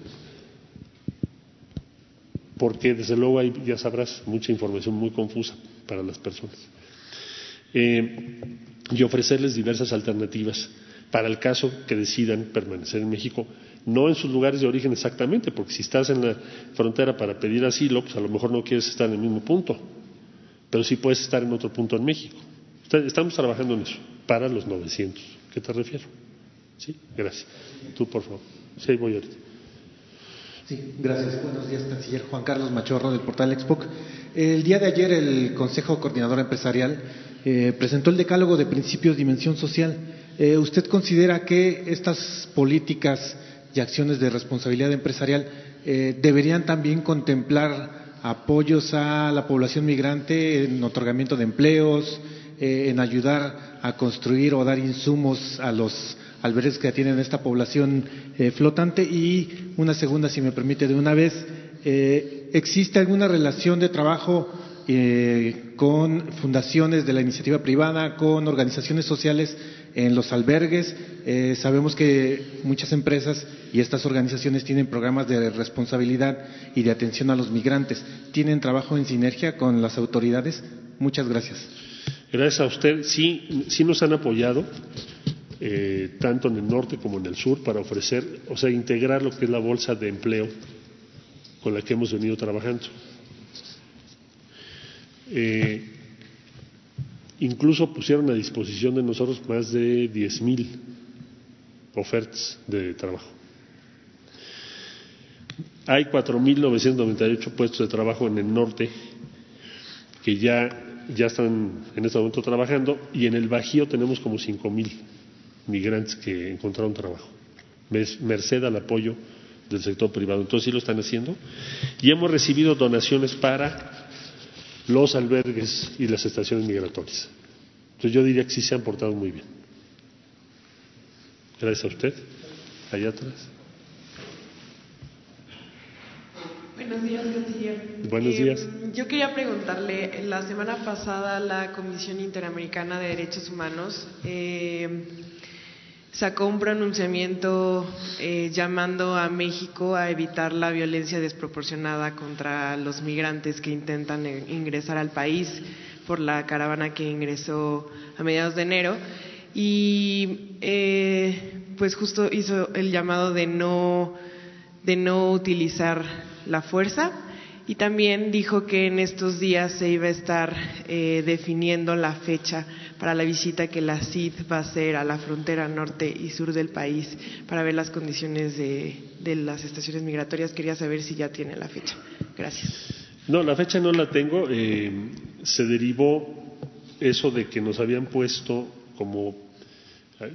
Porque desde luego hay, ya sabrás, mucha información muy confusa para las personas. Eh, y ofrecerles diversas alternativas para el caso que decidan permanecer en México, no en sus lugares de origen exactamente, porque si estás en la frontera para pedir asilo, pues a lo mejor no quieres estar en el mismo punto, pero sí puedes estar en otro punto en México. Estamos trabajando en eso para los 900. ¿Qué te refiero? Sí, gracias. Tú, por favor. Sí, voy ahorita. Sí, gracias. Buenos días, canciller Juan Carlos Machorro del portal Expoc. El día de ayer el Consejo Coordinador Empresarial eh, presentó el decálogo de principios dimensión social. Eh, ¿Usted considera que estas políticas y acciones de responsabilidad empresarial eh, deberían también contemplar apoyos a la población migrante en otorgamiento de empleos, eh, en ayudar a construir o dar insumos a los albergues que tienen esta población eh, flotante. Y una segunda, si me permite, de una vez, ¿existe alguna relación de trabajo con fundaciones de la iniciativa privada, con organizaciones sociales en los albergues. Eh, sabemos que muchas empresas y estas organizaciones tienen programas de responsabilidad y de atención a los migrantes. ¿Tienen trabajo en sinergia con las autoridades? Muchas gracias. Gracias a usted. Sí, sí nos han apoyado, eh, tanto en el norte como en el sur, para ofrecer, o sea, integrar lo que es la bolsa de empleo con la que hemos venido trabajando. Eh, incluso pusieron a disposición de nosotros más de 10.000 ofertas de trabajo. Hay 4.998 puestos de trabajo en el norte que ya, ya están en este momento trabajando y en el Bajío tenemos como 5.000 migrantes que encontraron trabajo, merced al apoyo del sector privado. Entonces sí lo están haciendo y hemos recibido donaciones para los albergues y las estaciones migratorias. Entonces yo diría que sí se han portado muy bien. Gracias a usted. Allá atrás. Buenos días, canciller. Buenos días. Eh, yo quería preguntarle, la semana pasada la Comisión Interamericana de Derechos Humanos eh, sacó un pronunciamiento eh, llamando a México a evitar la violencia desproporcionada contra los migrantes que intentan ingresar al país por la caravana que ingresó a mediados de enero y eh, pues justo hizo el llamado de no de no utilizar la fuerza y también dijo que en estos días se iba a estar eh, definiendo la fecha para la visita que la CID va a hacer a la frontera norte y sur del país para ver las condiciones de, las estaciones migratorias. Quería saber si ya tiene la fecha. Gracias. No, la fecha no la tengo. Eh, se derivó eso de que nos habían puesto como,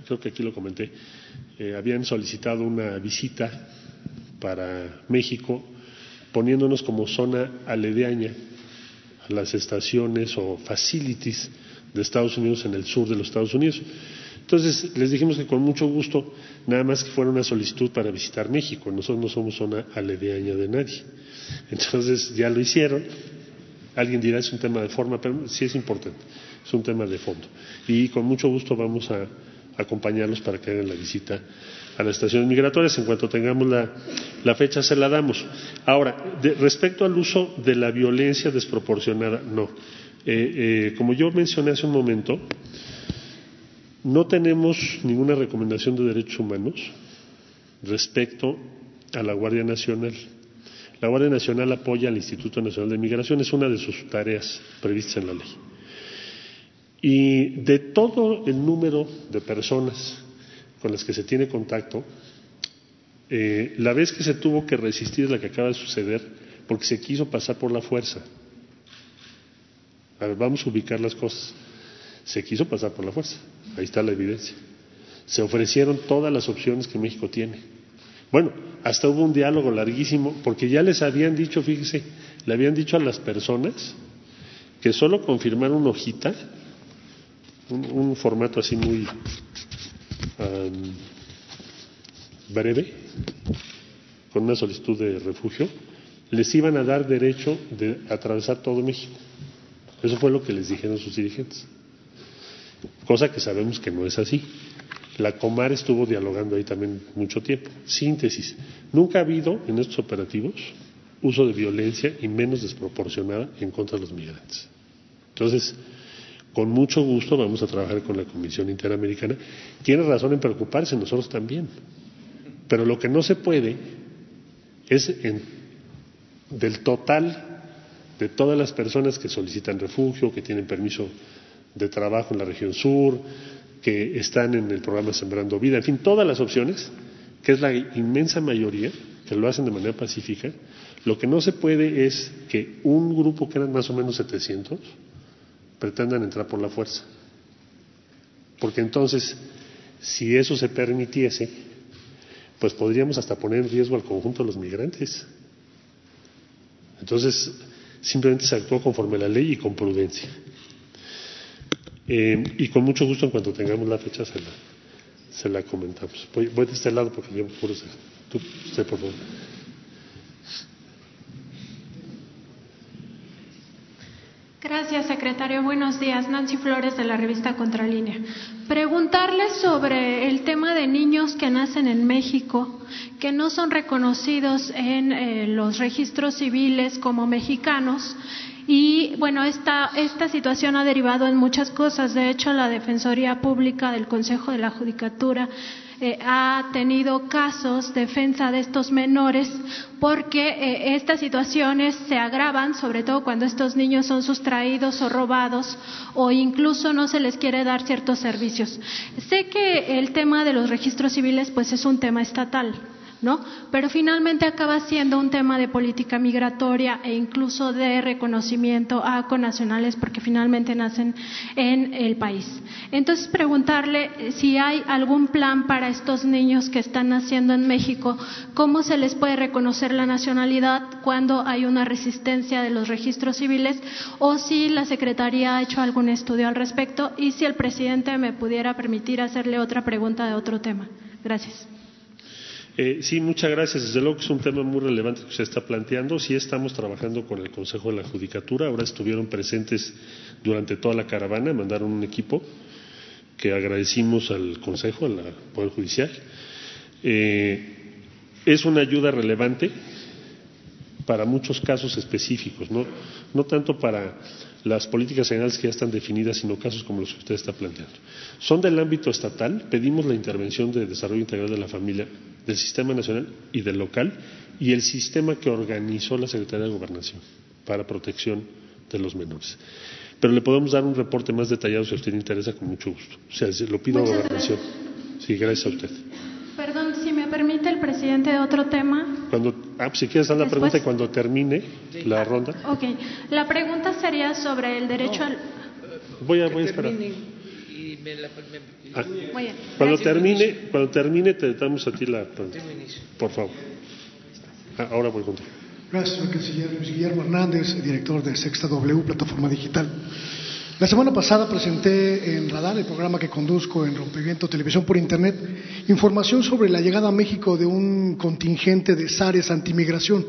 creo que aquí lo comenté, eh, habían solicitado una visita para México poniéndonos como zona aledaña a las estaciones o facilities de Estados Unidos en el sur de los Estados Unidos. Entonces les dijimos que con mucho gusto, nada más que fuera una solicitud para visitar México, nosotros no somos zona aledaña de nadie. Entonces ya lo hicieron. Alguien dirá es un tema de forma, pero sí es importante, es un tema de fondo. Y con mucho gusto vamos a acompañarlos para que hagan la visita a las estaciones migratorias. En cuanto tengamos la, fecha, se la damos. Ahora, respecto al uso de la violencia desproporcionada, no. Eh, eh, como yo mencioné hace un momento, no tenemos ninguna recomendación de derechos humanos respecto a la Guardia Nacional. La Guardia Nacional apoya al Instituto Nacional de Migración, es una de sus tareas previstas en la ley. Y de todo el número de personas con las que se tiene contacto, eh, la vez que se tuvo que resistir es la que acaba de suceder porque se quiso pasar por la fuerza. A ver, vamos a ubicar las cosas. Se quiso pasar por la fuerza. Ahí está la evidencia. Se ofrecieron todas las opciones que México tiene. Bueno, hasta hubo un diálogo larguísimo, porque ya les habían dicho, fíjese, le habían dicho a las personas que solo confirmar una hojita, un, formato así muy breve, con una solicitud de refugio, les iban a dar derecho de atravesar todo México. Eso fue lo que les dijeron sus dirigentes. Cosa que sabemos que no es así. La Comar estuvo dialogando ahí también mucho tiempo. Síntesis. Nunca ha habido en estos operativos uso de violencia y menos desproporcionada en contra de los migrantes. Entonces, con mucho gusto vamos a trabajar con la Comisión Interamericana. Tiene razón en preocuparse, nosotros también. Pero lo que no se puede es en, del total de todas las personas que solicitan refugio, que tienen permiso de trabajo en la región sur, que están en el programa Sembrando Vida, en fin, todas las opciones, que es la inmensa mayoría, que lo hacen de manera pacífica, lo que no se puede es que un grupo que eran más o menos 700 pretendan entrar por la fuerza. Porque entonces, si eso se permitiese, pues podríamos hasta poner en riesgo al conjunto de los migrantes. Entonces, simplemente se actuó conforme a la ley y con prudencia. Eh, y con mucho gusto, en cuanto tengamos la fecha, se la, se la comentamos. Voy, voy de este lado porque yo puro Tú, usted, por favor. Gracias, secretario. Buenos días. Nancy Flores de la revista Contralínea. Preguntarle sobre el tema de niños que nacen en México, que no son reconocidos en eh, los registros civiles como mexicanos. Y bueno, esta, esta situación ha derivado en muchas cosas. De hecho, la Defensoría Pública del Consejo de la Judicatura eh, ha tenido casos de defensa de estos menores porque eh, estas situaciones se agravan, sobre todo cuando estos niños son sustraídos o robados o incluso no se les quiere dar ciertos servicios. Sé que el tema de los registros civiles pues es un tema estatal, ¿no? Pero finalmente acaba siendo un tema de política migratoria e incluso de reconocimiento a conacionales porque finalmente nacen en el país. Entonces, preguntarle si hay algún plan para estos niños que están naciendo en México, cómo se les puede reconocer la nacionalidad cuando hay una resistencia de los registros civiles o si la Secretaría ha hecho algún estudio al respecto y si el presidente me pudiera permitir hacerle otra pregunta de otro tema. Gracias. Eh, sí, muchas gracias. Desde luego que es un tema muy relevante que usted está planteando. Sí estamos trabajando con el Consejo de la Judicatura. Ahora estuvieron presentes durante toda la caravana, mandaron un equipo que agradecimos al Consejo, al Poder Judicial. Eh, es una ayuda relevante para muchos casos específicos, no, no tanto para las políticas generales que ya están definidas, sino casos como los que usted está planteando. Son del ámbito estatal, pedimos la intervención de desarrollo integral de la familia, del sistema nacional y del local, y el sistema que organizó la Secretaría de Gobernación para protección de los menores. Pero le podemos dar un reporte más detallado si a usted le interesa, con mucho gusto. O sea, lo pido a Gobernación. Sí, gracias a usted. Perdón, si me permite el presidente de otro tema. Cuando, ah, si quieres dar la pregunta y cuando termine la ronda. Ok. La pregunta sería sobre el derecho al. Voy a, voy a esperar. Ah, cuando termine, cuando termine te damos a ti la pregunta. Por favor. Ah, ahora voy contigo. Gracias, señor canciller. Luis Guillermo Hernández, director de Sexta W, plataforma digital. La semana pasada presenté en Radar, el programa que conduzco en Rompimiento Televisión por Internet, información sobre la llegada a México de un contingente de SARES antimigración,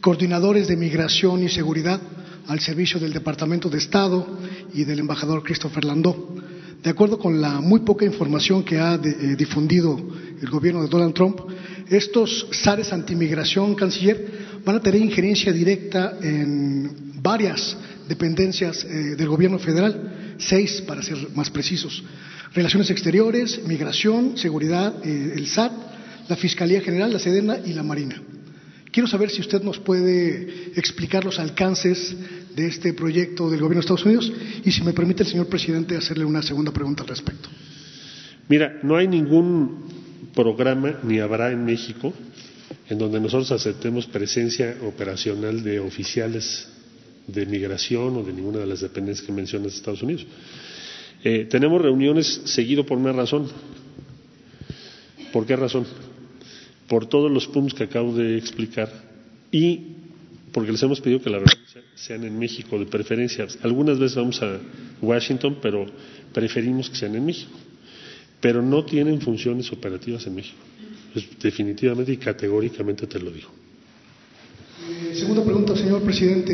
coordinadores de migración y seguridad al servicio del Departamento de Estado y del embajador Christopher Landó. De acuerdo con la muy poca información que ha eh, difundido el gobierno de Donald Trump, estos SARES antimigración, canciller, van a tener injerencia directa en varias dependencias eh, del gobierno federal, seis para ser más precisos. Relaciones Exteriores, Migración, Seguridad, eh, el SAT, la Fiscalía General, la Sedena y la Marina. Quiero saber si usted nos puede explicar los alcances de este proyecto del gobierno de Estados Unidos y si me permite el señor presidente hacerle una segunda pregunta al respecto. Mira, no hay ningún programa ni habrá en México en donde nosotros aceptemos presencia operacional de oficiales de migración o de ninguna de las dependencias que mencionas de Estados Unidos. Eh, tenemos reuniones seguido por una razón. ¿Por qué razón? Por todos los puntos que acabo de explicar y porque les hemos pedido que las reuniones sean en México de preferencia. Algunas veces vamos a Washington, pero preferimos que sean en México. Pero no tienen funciones operativas en México. definitivamente y categóricamente te lo digo. Eh, segunda pregunta, señor presidente.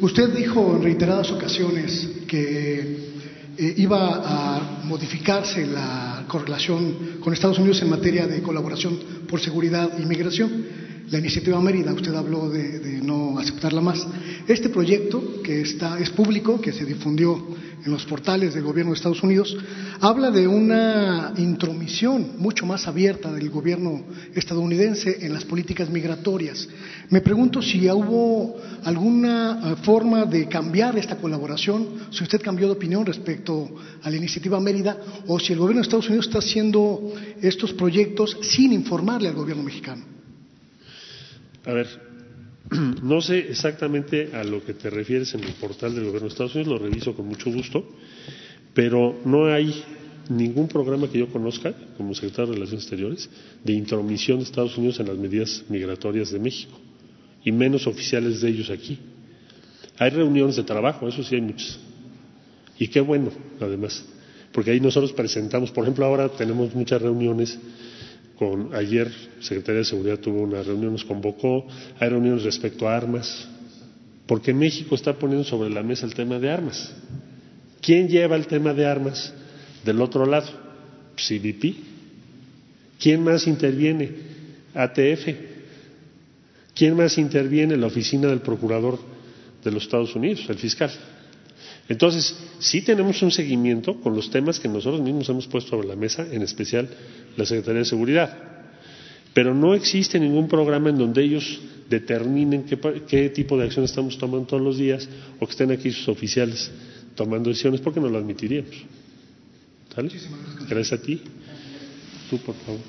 Usted dijo en reiteradas ocasiones que eh, iba a modificarse la correlación con Estados Unidos en materia de colaboración por seguridad e inmigración. La iniciativa Mérida, usted habló de, no aceptarla más. Este proyecto, que está, es público, que se difundió en los portales del gobierno de Estados Unidos, habla de una intromisión mucho más abierta del gobierno estadounidense en las políticas migratorias. Me pregunto si hubo alguna eh, forma de cambiar esta colaboración, si usted cambió de opinión respecto a la iniciativa Mérida, o si el gobierno de Estados Unidos está haciendo estos proyectos sin informarle al gobierno mexicano. A ver, no sé exactamente a lo que te refieres en el portal del gobierno de Estados Unidos, lo reviso con mucho gusto, pero no hay ningún programa que yo conozca, como secretario de Relaciones Exteriores, de intromisión de Estados Unidos en las medidas migratorias de México. y menos oficiales de ellos aquí. Hay reuniones de trabajo, eso sí hay muchas. Y qué bueno, además, porque ahí nosotros presentamos, por ejemplo, ahora tenemos muchas reuniones con, ayer Secretaría de Seguridad tuvo una reunión, nos convocó, hay reuniones respecto a armas, porque México está poniendo sobre la mesa el tema de armas. ¿Quién lleva el tema de armas del otro lado? CBP. ¿Quién más interviene? ATF. ¿Quién más interviene? La oficina del procurador de los Estados Unidos, el fiscal. Entonces, sí tenemos un seguimiento con los temas que nosotros mismos hemos puesto sobre la mesa, en especial la Secretaría de Seguridad. Pero no existe ningún programa en donde ellos determinen qué, qué tipo de acción estamos tomando todos los días o que estén aquí sus oficiales tomando decisiones porque no lo admitiríamos. ¿Sale? Gracias a ti. Tú, por favor.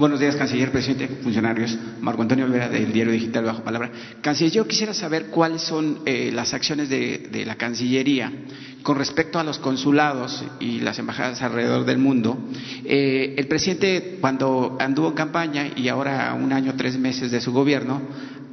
Buenos días, canciller, presidente, funcionarios. Marco Antonio Olvera, del diario digital Bajo Palabra. Canciller, yo quisiera saber cuáles son eh, las acciones de, la Cancillería con respecto a los consulados y las embajadas alrededor del mundo. Eh, el presidente, cuando anduvo en campaña y ahora un año, tres meses de su gobierno,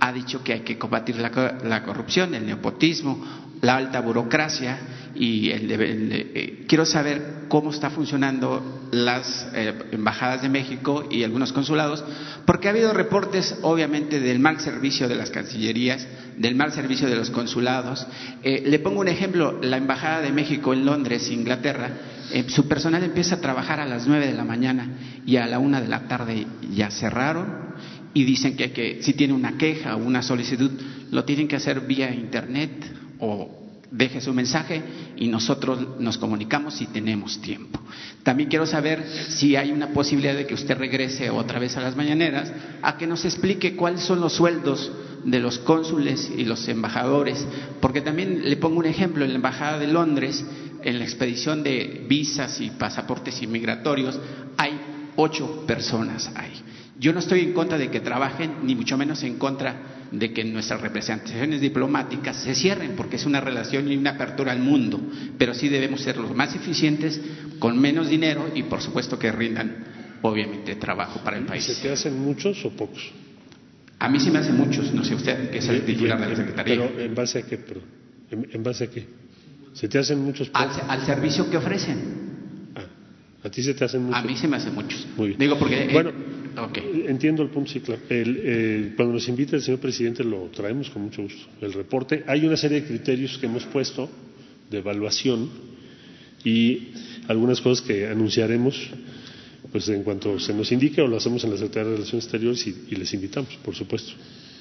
ha dicho que hay que combatir la, la corrupción, el nepotismo, la alta burocracia y el, el, eh, quiero saber cómo está funcionando las eh, embajadas de México y algunos consulados, porque ha habido reportes, obviamente, del mal servicio de las cancillerías, del mal servicio de los consulados. Eh, le pongo un ejemplo: la embajada de México en Londres, Inglaterra, eh, su personal empieza a trabajar a las nueve de la mañana y a la una de la tarde ya cerraron y dicen que si tiene una queja o una solicitud lo tienen que hacer vía internet o deje su mensaje y nosotros nos comunicamos si tenemos tiempo. También quiero saber si hay una posibilidad de que usted regrese otra vez a las mañaneras a que nos explique cuáles son los sueldos de los cónsules y los embajadores, porque también le pongo un ejemplo, en la Embajada de Londres, en la expedición de visas y pasaportes inmigratorios, hay ocho personas ahí. Yo no estoy en contra de que trabajen, ni mucho menos en contra de que nuestras representaciones diplomáticas se cierren, porque es una relación y una apertura al mundo, pero sí debemos ser los más eficientes, con menos dinero y por supuesto que rindan, obviamente, trabajo para el país. ¿Se te hacen muchos o pocos? A mí sí me hacen muchos, no sé usted, que es el titular de la Secretaría. Pero ¿en base a qué? Pero, ¿en, ¿En, base a qué? ¿Se te hacen muchos al, al, servicio que ofrecen. Ah, ¿A ti se te hacen muchos? A mí se me hacen muchos. Muy bien. Digo porque... Bueno, eh, okay. entiendo el punto, sí, claro. El, eh, cuando nos invita el señor presidente lo traemos con mucho gusto. El reporte. Hay una serie de criterios que hemos puesto de evaluación y algunas cosas que anunciaremos pues en cuanto se nos indique o lo hacemos en la Secretaría de Relaciones Exteriores y, y les invitamos, por supuesto.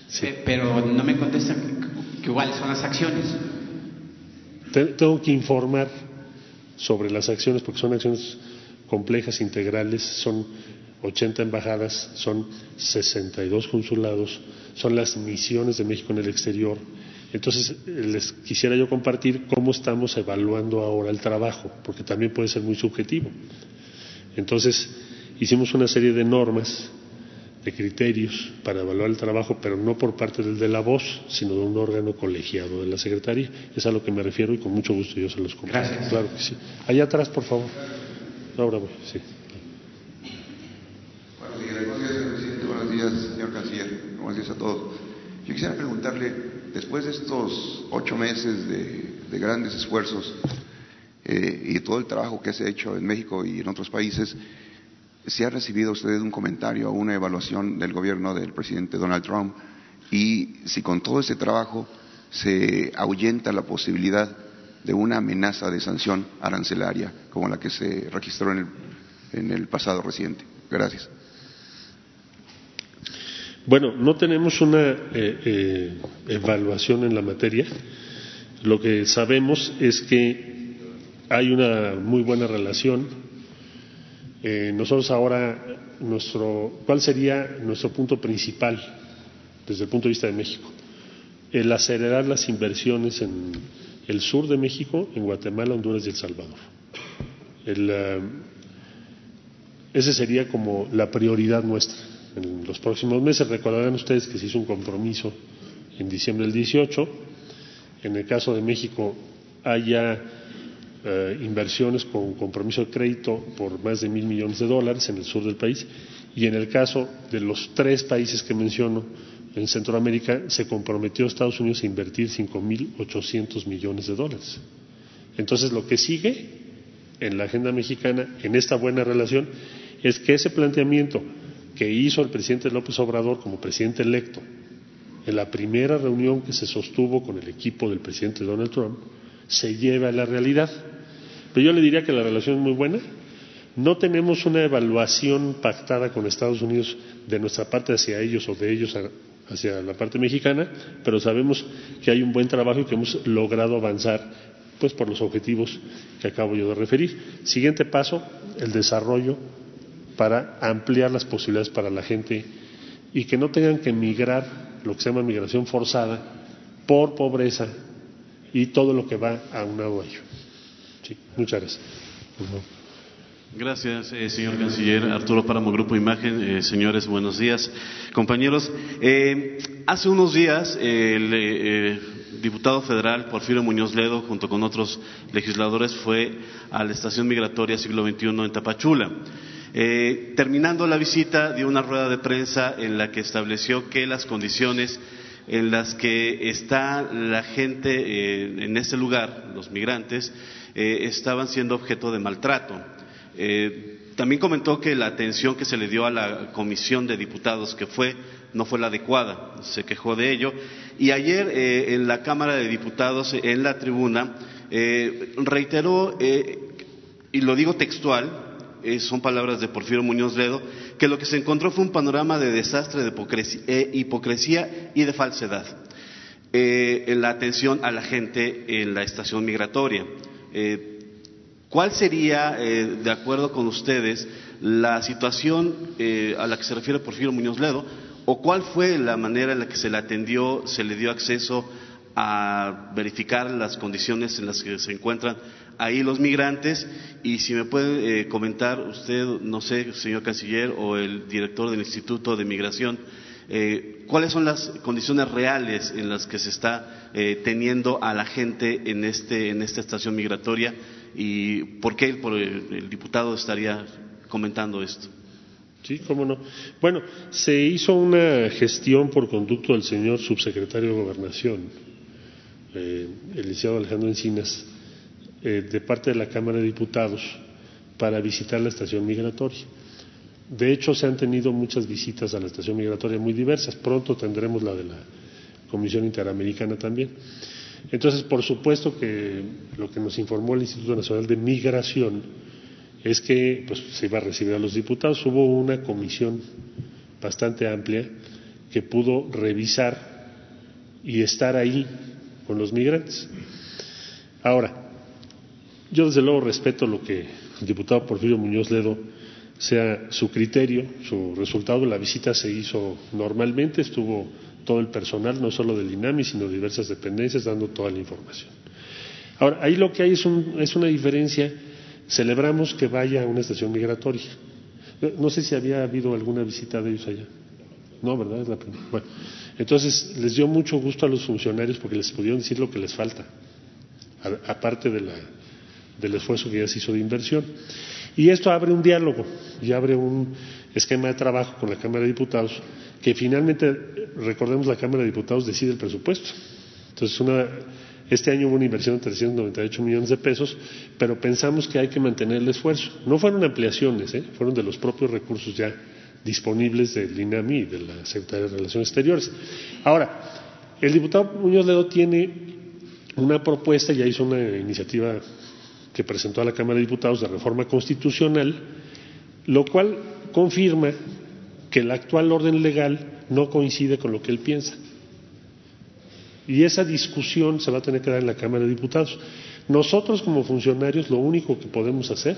Sí. Pero no me contestan que cuáles son las acciones. Tengo que informar sobre las acciones porque son acciones complejas, integrales, son 80 embajadas, son 62 consulados, son las misiones de México en el exterior. Entonces, les quisiera yo compartir cómo estamos evaluando ahora el trabajo, porque también puede ser muy subjetivo. Entonces, hicimos una serie de normas, de criterios para evaluar el trabajo, pero no por parte del de la voz, sino de un órgano colegiado de la Secretaría. Es a lo que me refiero y con mucho gusto yo se los comparto. Gracias. Claro que sí. Allá atrás, por favor. Ahora voy, sí. Buenos días, señor presidente. Buenos días, señor canciller. Buenos días a todos. Yo quisiera preguntarle, después de estos ocho meses de, de grandes esfuerzos eh, y todo el trabajo que se ha hecho en México y en otros países, si ha recibido usted un comentario o una evaluación del gobierno del presidente Donald Trump y si con todo ese trabajo se ahuyenta la posibilidad de una amenaza de sanción arancelaria como la que se registró en el pasado reciente. Gracias. Bueno, no tenemos una eh, eh, evaluación en la materia. Lo que sabemos es que hay una muy buena relación. Eh, nosotros ahora, nuestro, ¿cuál sería nuestro punto principal desde el punto de vista de México? El acelerar las inversiones en el sur de México, en Guatemala, Honduras y El Salvador. El, ese sería como la prioridad nuestra en los próximos meses. Recordarán ustedes que se hizo un compromiso en diciembre del 18. En el caso de México hay ya eh, inversiones con compromiso de crédito por más de mil millones de dólares en el sur del país y en el caso de los tres países que menciono, en Centroamérica se comprometió Estados Unidos a invertir 5.800 millones de dólares. Entonces, lo que sigue en la agenda mexicana, en esta buena relación, es que ese planteamiento que hizo el presidente López Obrador como presidente electo en la primera reunión que se sostuvo con el equipo del presidente Donald Trump, se lleve a la realidad. Pero yo le diría que la relación es muy buena. No tenemos una evaluación pactada con Estados Unidos de nuestra parte hacia ellos o de ellos hacia la parte mexicana, pero sabemos que hay un buen trabajo y que hemos logrado avanzar pues por los objetivos que acabo yo de referir. Siguiente paso, el desarrollo para ampliar las posibilidades para la gente y que no tengan que migrar, lo que se llama migración forzada, por pobreza y todo lo que va a un a ello. Sí, muchas gracias. Gracias, eh, señor canciller. Arturo Páramo, Grupo Imagen. Eh, señores, buenos días. Compañeros, eh, hace unos días el diputado federal Porfirio Muñoz Ledo, junto con otros legisladores, fue a la estación migratoria siglo XXI en Tapachula. Terminando la visita, dio una rueda de prensa en la que estableció que las condiciones en las que está la gente en ese lugar, los migrantes, estaban siendo objeto de maltrato. Eh, también comentó que la atención que se le dio a la comisión de diputados que fue no fue la adecuada, se quejó de ello. Y ayer eh, en la Cámara de Diputados, en la tribuna, eh, reiteró, y lo digo textual, son palabras de Porfirio Muñoz Ledo, que lo que se encontró fue un panorama de desastre, de hipocresía y de falsedad en la atención a la gente en la estación migratoria. ¿Cuál sería, eh, de acuerdo con ustedes, la situación eh, a la que se refiere Porfirio Muñoz Ledo? ¿O cuál fue la manera en la que se le atendió, se le dio acceso a verificar las condiciones en las que se encuentran ahí los migrantes? Y si me puede eh, comentar usted, no sé, señor canciller o el director del Instituto de Migración, ¿cuáles son las condiciones reales en las que se está teniendo a la gente en, este, en esta estación migratoria? ¿Y por qué el, diputado estaría comentando esto? Sí, cómo no. Bueno, se hizo una gestión por conducto del señor subsecretario de Gobernación, eh, el licenciado Alejandro Encinas, eh, de parte de la Cámara de Diputados para visitar la estación migratoria. De hecho, se han tenido muchas visitas a la estación migratoria muy diversas. Pronto tendremos la de la Comisión Interamericana también. Entonces, por supuesto que lo que nos informó el Instituto Nacional de Migración es que pues, se iba a recibir a los diputados. Hubo una comisión bastante amplia que pudo revisar y estar ahí con los migrantes. Ahora, yo desde luego respeto lo que el diputado Porfirio Muñoz Ledo sea su criterio, su resultado. La visita se hizo normalmente, estuvo todo el personal, no solo del INAMI, sino diversas dependencias, dando toda la información. Ahora, ahí lo que hay es, una diferencia. Celebramos que vaya a una estación migratoria. No sé si había habido alguna visita de ellos allá. No, ¿verdad? Es la primera. Bueno, entonces les dio mucho gusto a los funcionarios porque les pudieron decir lo que les falta, aparte del esfuerzo que ya se hizo de inversión. Y esto abre un diálogo y abre un esquema de trabajo con la Cámara de Diputados que finalmente, recordemos, la Cámara de Diputados decide el presupuesto. Entonces, este año hubo una inversión de 398 millones de pesos, pero pensamos que hay que mantener el esfuerzo. No fueron ampliaciones, ¿eh? fueron de los propios recursos ya disponibles del INAMI y de la Secretaría de Relaciones Exteriores. Ahora, el diputado Muñoz Ledo tiene una propuesta, ya hizo una iniciativa que presentó a la Cámara de Diputados de reforma constitucional, lo cual confirma que el actual orden legal no coincide con lo que él piensa. Y esa discusión se va a tener que dar en la Cámara de Diputados. Nosotros como funcionarios lo único que podemos hacer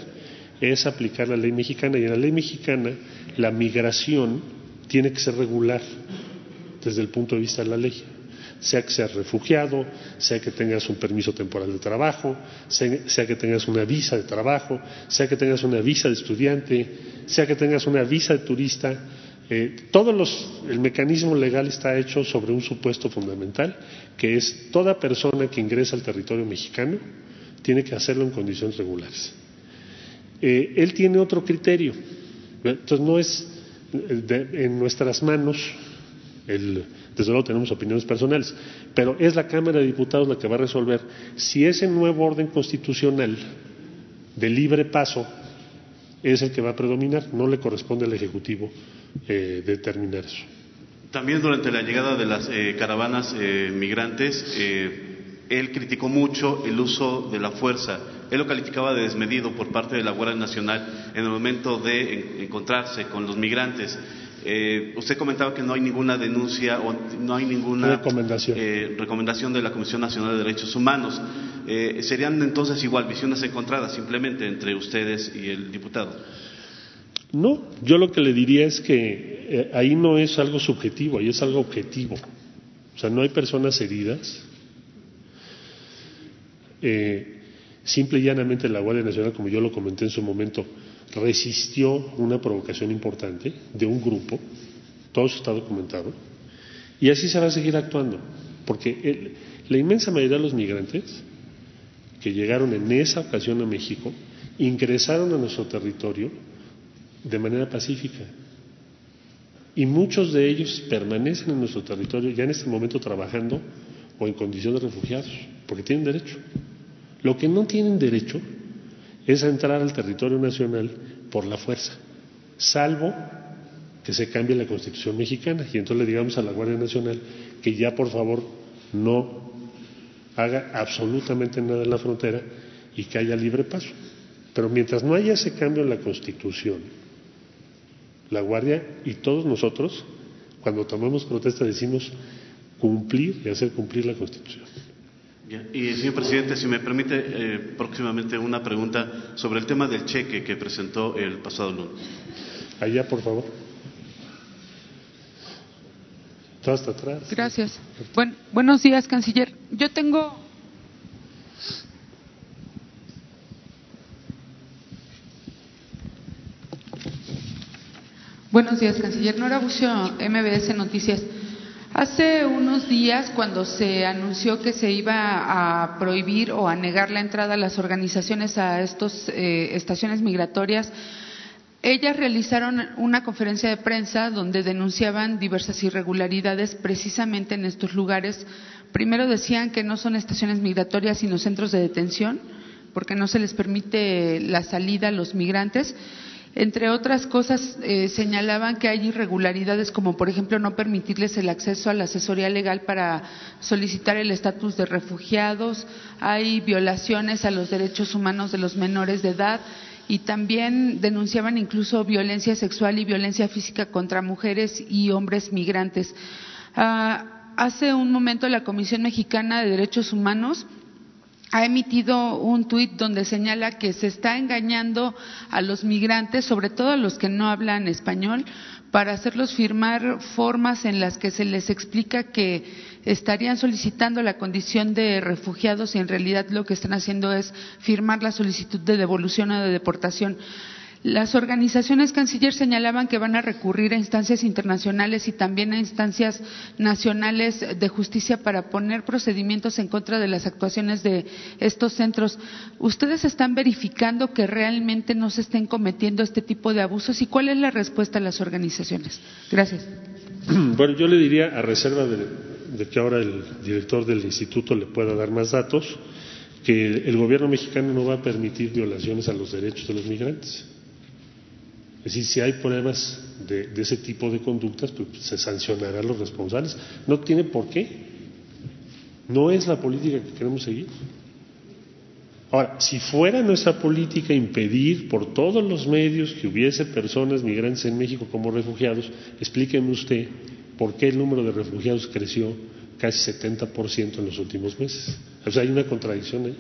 es aplicar la ley mexicana y en la ley mexicana la migración tiene que ser regular desde el punto de vista de la ley sea que seas refugiado, sea que tengas un permiso temporal de trabajo, sea, que tengas una visa de trabajo, sea que tengas una visa de estudiante, sea que tengas una visa de turista. Eh, todo el mecanismo legal está hecho sobre un supuesto fundamental, que es toda persona que ingresa al territorio mexicano tiene que hacerlo en condiciones regulares. Eh, él tiene otro criterio. Entonces no es en nuestras manos, el, desde luego tenemos opiniones personales, pero es la Cámara de Diputados la que va a resolver si ese nuevo orden constitucional de libre paso es el que va a predominar, no le corresponde al Ejecutivo eh, determinar eso. También durante la llegada de las eh, caravanas eh, migrantes, él criticó mucho el uso de la fuerza. Él lo calificaba de desmedido por parte de la Guardia Nacional en el momento de encontrarse con los migrantes. Usted comentaba que no hay ninguna denuncia o no hay ninguna recomendación, recomendación de la Comisión Nacional de Derechos Humanos. ¿Serían entonces igual visiones encontradas simplemente entre ustedes y el diputado? No, yo lo que le diría es que eh, ahí no es algo subjetivo, ahí es algo objetivo. O sea, no hay personas heridas. Eh, simple y llanamente la Guardia Nacional, como yo lo comenté en su momento, resistió una provocación importante de un grupo, todo eso está documentado, y así se va a seguir actuando, porque la inmensa mayoría de los migrantes que llegaron en esa ocasión a México ingresaron a nuestro territorio de manera pacífica. Y muchos de ellos permanecen en nuestro territorio ya en este momento trabajando o en condición de refugiados, porque tienen derecho. Lo que no tienen derecho es entrar al territorio nacional por la fuerza, salvo que se cambie la constitución mexicana. Y entonces le digamos a la Guardia Nacional que ya por favor no haga absolutamente nada en la frontera y que haya libre paso. Pero mientras no haya ese cambio en la constitución, la Guardia y todos nosotros, cuando tomamos protesta, decimos cumplir y hacer cumplir la Constitución. Y, señor presidente, si me permite eh, próximamente una pregunta sobre el tema del cheque que presentó el pasado lunes. Allá, por favor. Todo hasta atrás. Gracias. buenos días, canciller. Yo tengo Buenos días, canciller. Nora Bucio, MBS Noticias. Hace unos días, cuando se anunció que se iba a prohibir o a negar la entrada a las organizaciones a estas eh, estaciones migratorias, ellas realizaron una conferencia de prensa donde denunciaban diversas irregularidades precisamente en estos lugares. Primero decían que no son estaciones migratorias, sino centros de detención, porque no se les permite la salida a los migrantes. Entre otras cosas, eh, señalaban que hay irregularidades como, por ejemplo, no permitirles el acceso a la asesoría legal para solicitar el estatus de refugiados, hay violaciones a los derechos humanos de los menores de edad y también denunciaban incluso violencia sexual y violencia física contra mujeres y hombres migrantes. Ah, hace un momento la Comisión Mexicana de Derechos Humanos ha emitido un tuit donde señala que se está engañando a los migrantes, sobre todo a los que no hablan español, para hacerlos firmar formas en las que se les explica que estarían solicitando la condición de refugiados y en realidad lo que están haciendo es firmar la solicitud de devolución o de deportación. Las organizaciones canciller señalaban que van a recurrir a instancias internacionales y también a instancias nacionales de justicia para poner procedimientos en contra de las actuaciones de estos centros. ¿Ustedes están verificando que realmente no se estén cometiendo este tipo de abusos y cuál es la respuesta de las organizaciones? Gracias. Bueno, yo le diría, a reserva de, que ahora el director del instituto le pueda dar más datos, que el gobierno mexicano no va a permitir violaciones a los derechos de los migrantes. Es decir, si hay pruebas de, ese tipo de conductas, pues se sancionará a los responsables. No tiene por qué. No es la política que queremos seguir. Ahora, si fuera nuestra política impedir por todos los medios que hubiese personas migrantes en México como refugiados, explíqueme usted por qué el número de refugiados creció casi 70% en los últimos meses. O sea, hay una contradicción ahí.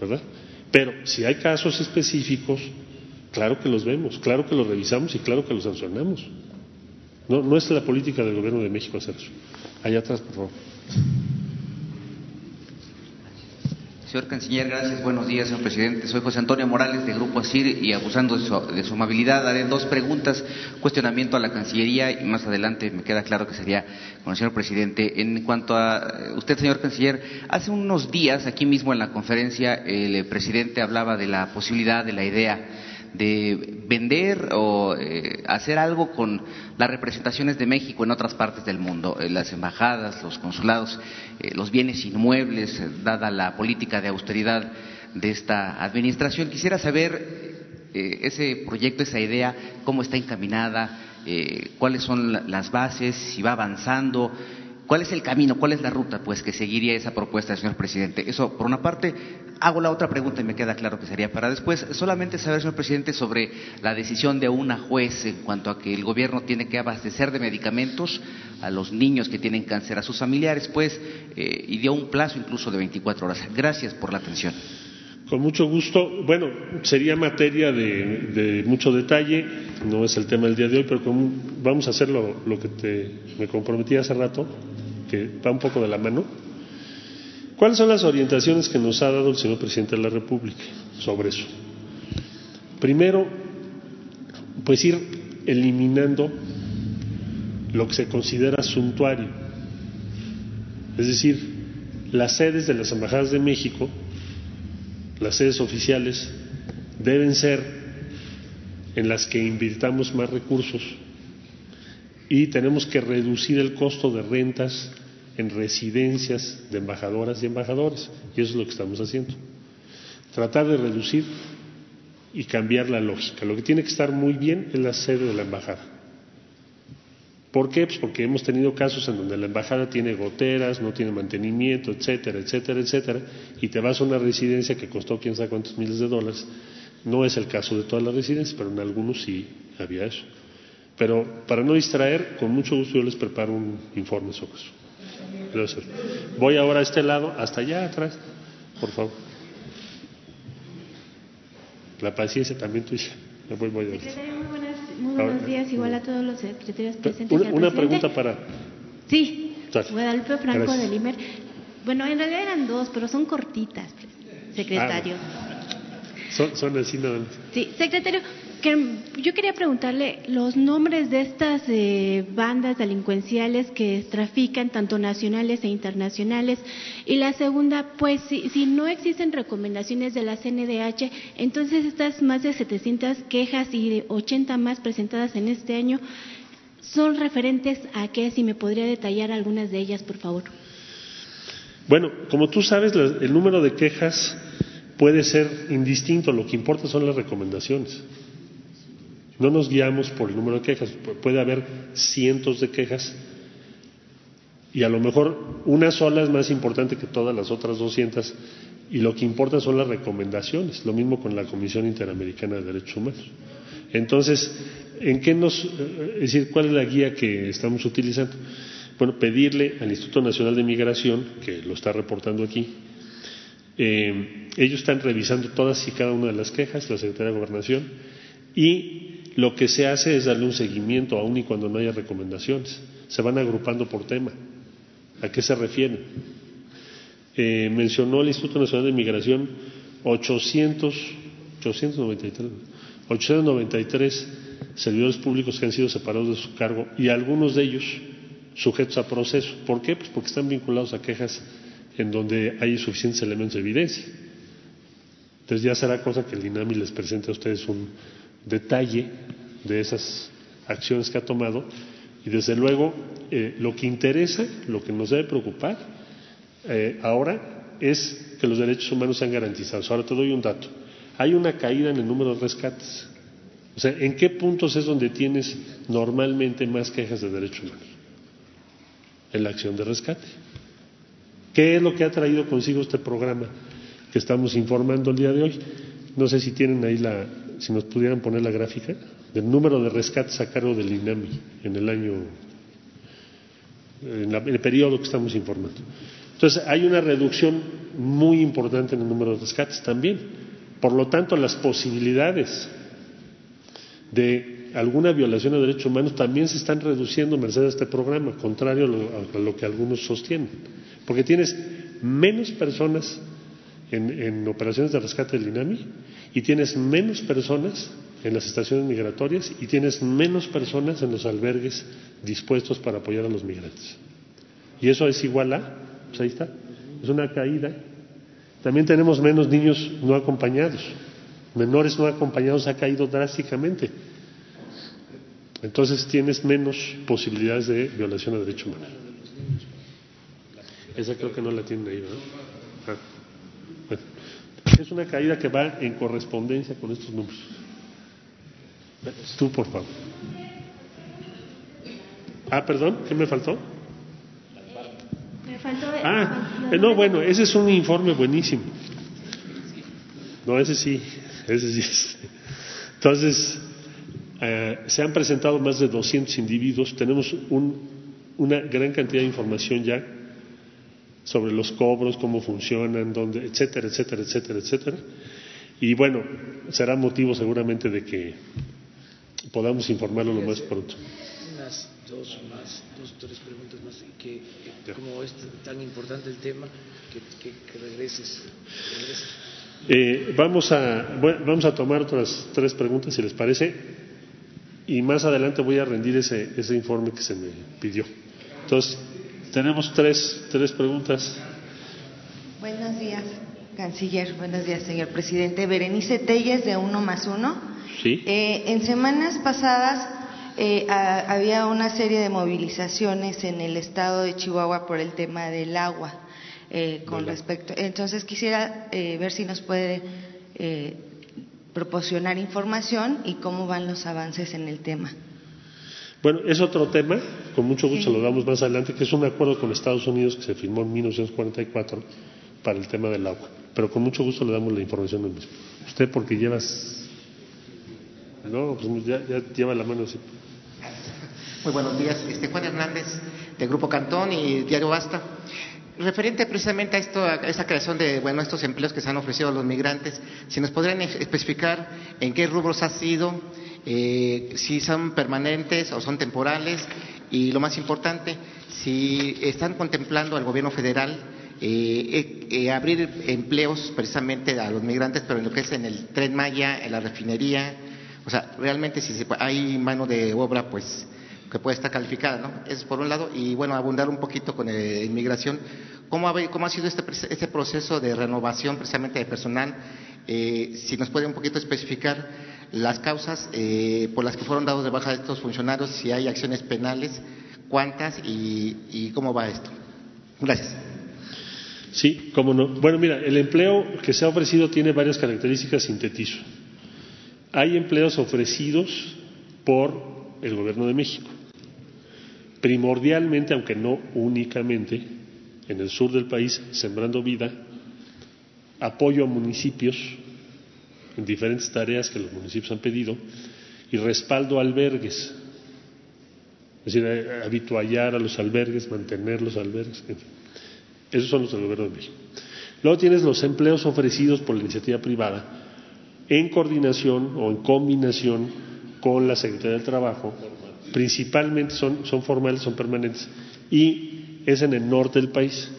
¿Verdad? Pero si hay casos específicos, Claro que los vemos, claro que los revisamos y claro que los sancionamos. No, no es la política del gobierno de México hacer eso. Allá atrás, por favor. Señor Canciller, gracias. Buenos días, señor presidente. Soy José Antonio Morales de Grupo ASIR y abusando de su, de su, amabilidad haré dos preguntas, cuestionamiento a la Cancillería y más adelante me queda claro que sería con el señor presidente. En cuanto a usted, señor Canciller, hace unos días aquí mismo en la conferencia el presidente hablaba de la posibilidad, de la idea de vender o eh, hacer algo con las representaciones de México en otras partes del mundo, eh, las embajadas, los consulados, eh, los bienes inmuebles, dada la política de austeridad de esta administración. Quisiera saber ese proyecto, esa idea, cómo está encaminada, cuáles son las bases, si va avanzando, ¿Cuál es el camino, cuál es la ruta pues que seguiría esa propuesta, señor presidente? Eso, por una parte, hago la otra pregunta y me queda claro que sería para después. Solamente saber, señor presidente, sobre la decisión de una juez en cuanto a que el gobierno tiene que abastecer de medicamentos a los niños que tienen cáncer, a sus familiares, pues, eh, y dio un plazo incluso de 24 horas. Gracias por la atención. Con mucho gusto. Bueno, sería materia de, mucho detalle, no es el tema del día de hoy, pero como vamos a hacer lo, lo que te, me comprometí hace rato, que va un poco de la mano. ¿Cuáles son las orientaciones que nos ha dado el señor presidente de la República sobre eso? Primero, pues ir eliminando lo que se considera suntuario, es decir, las sedes de las embajadas de México las sedes oficiales deben ser en las que invirtamos más recursos y tenemos que reducir el costo de rentas en residencias de embajadoras y embajadores. Y eso es lo que estamos haciendo. Tratar de reducir y cambiar la lógica. Lo que tiene que estar muy bien es la sede de la embajada. ¿Por qué? Pues porque hemos tenido casos en donde la embajada tiene goteras, no tiene mantenimiento, etcétera, etcétera, etcétera, y te vas a una residencia que costó quién sabe cuántos miles de dólares. No es el caso de todas las residencias, pero en algunos sí había eso. Pero para no distraer, con mucho gusto yo les preparo un informe sobre eso. Gracias. Voy ahora a este lado, hasta allá atrás, por favor. La paciencia también tuya. Me voy, voy a muy buenos días, igual a todos los secretarios presentes. Una, una pregunta para. Sí, Guadalupe Franco Gracias. de Limer. Bueno, en realidad eran dos, pero son cortitas, secretario. Ah, son, son así nada más. Sí, secretario, que yo quería preguntarle los nombres de estas eh, bandas delincuenciales que trafican tanto nacionales e internacionales. Y la segunda pues si, si, no existen recomendaciones de la CNDH entonces estas más de 700 quejas y 80 más presentadas en este año son referentes a qué si me podría detallar algunas de ellas por favor. Bueno como tú sabes el número de quejas puede ser indistinto. Lo que importa son las recomendaciones no nos guiamos por el número de quejas, puede haber cientos de quejas y a lo mejor una sola es más importante que todas las otras 200 y lo que importa son las recomendaciones, lo mismo con la Comisión Interamericana de Derechos Humanos. Entonces, ¿en qué nos, es decir, cuál es la guía que estamos utilizando? Bueno, pedirle al Instituto Nacional de Migración, que lo está reportando aquí, eh, ellos están revisando todas y cada una de las quejas, la Secretaría de Gobernación, y lo que se hace es darle un seguimiento aun y cuando no haya recomendaciones. Se van agrupando por tema. ¿A qué se refieren? Eh, mencionó el Instituto Nacional de Migración 800, 893, 893 servidores públicos que han sido separados de su cargo y algunos de ellos sujetos a proceso. ¿Por qué? Pues porque están vinculados a quejas en donde hay suficientes elementos de evidencia. Entonces ya será cosa que el INAMI les presente a ustedes un, detalle de esas acciones que ha tomado y desde luego eh, lo que interesa, lo que nos debe preocupar eh, ahora es que los derechos humanos sean garantizados. Ahora te doy un dato. Hay una caída en el número de rescates. O sea, ¿en qué puntos es donde tienes normalmente más quejas de derechos humanos? En la acción de rescate. ¿Qué es lo que ha traído consigo este programa que estamos informando el día de hoy? No sé si tienen ahí la, si nos pudieran poner la gráfica, del número de rescates a cargo del INAMI en el año, en, la, en, el periodo que estamos informando. Entonces, hay una reducción muy importante en el número de rescates también. Por lo tanto, las posibilidades de alguna violación de derechos humanos también se están reduciendo merced a este programa, contrario a lo, a lo que algunos sostienen. Porque tienes menos personas en, operaciones de rescate del INAMI y tienes menos personas en las estaciones migratorias y tienes menos personas en los albergues dispuestos para apoyar a los migrantes. Y eso es igual a, pues ahí está, es una caída. También tenemos menos niños no acompañados. Menores no acompañados ha caído drásticamente. Entonces tienes menos posibilidades de violación de derecho humano. Esa creo que no la tienen ahí, ¿verdad? Ah. Es una caída que va en correspondencia con estos números. Tú, por favor. Ah, perdón, ¿qué me faltó? Me faltó. Ah, eh, no, bueno, ese es un informe buenísimo. No, ese sí, ese sí. Es. Entonces, eh, se han presentado más de 200 individuos, tenemos una gran cantidad de información ya sobre los cobros, cómo funcionan, dónde, etcétera, etcétera, etcétera, etcétera. Y bueno, será motivo seguramente de que podamos informarlo lo más pronto. Unas dos más, dos, tres preguntas más, que, como es tan importante el tema, que, regreses. Eh, vamos, a, vamos a tomar otras tres preguntas, si les parece, y más adelante voy a rendir ese, ese informe que se me pidió. Entonces, tenemos tres, tres preguntas. Buenos días, canciller. Buenos días, señor presidente. Berenice Telles, de Uno más Uno. Sí. Eh, en semanas pasadas eh, había una serie de movilizaciones en el estado de Chihuahua por el tema del agua. Eh, con respecto. Entonces quisiera ver si nos puede proporcionar información y cómo van los avances en el tema. Bueno, es otro tema, con mucho gusto lo damos más adelante, que es un acuerdo con Estados Unidos que se firmó en 1944 para el tema del agua. Pero con mucho gusto le damos la información al mismo. Usted porque llevas no, pues ya, lleva la mano así. Muy buenos días. Este Juan Hernández, de Grupo Cantón y Diario Basta. Referente precisamente a, esto, a esta creación de bueno, estos empleos que se han ofrecido a los migrantes, si nos podrían especificar en qué rubros ha sido, eh, si son permanentes o son temporales y lo más importante, si están contemplando al gobierno federal eh, eh, abrir empleos precisamente a los migrantes, pero en lo que es en el tren Maya, en la refinería, o sea, realmente si hay mano de obra, pues que puede estar calificada, ¿no? Eso es por un lado. Y bueno, abundar un poquito con eh, inmigración. ¿Cómo ha, ¿Cómo ha sido este, este, proceso de renovación precisamente de personal? Eh, si nos puede un poquito especificar las causas eh, por las que fueron dados de baja estos funcionarios, si hay acciones penales, cuántas y, y cómo va esto. Gracias. Sí, cómo no. Bueno, mira, el empleo que se ha ofrecido tiene varias características, sintetizo. Hay empleos ofrecidos por el Gobierno de México, primordialmente, aunque no únicamente, en el sur del país, sembrando vida, apoyo a municipios en diferentes tareas que los municipios han pedido y respaldo a albergues, es decir, habituallar a los albergues, mantener los albergues. Esos son los del Gobierno de México. Luego tienes los empleos ofrecidos por la iniciativa privada, en coordinación o en combinación con la Secretaría del Trabajo, principalmente son, formales, son permanentes, y es en el norte del país.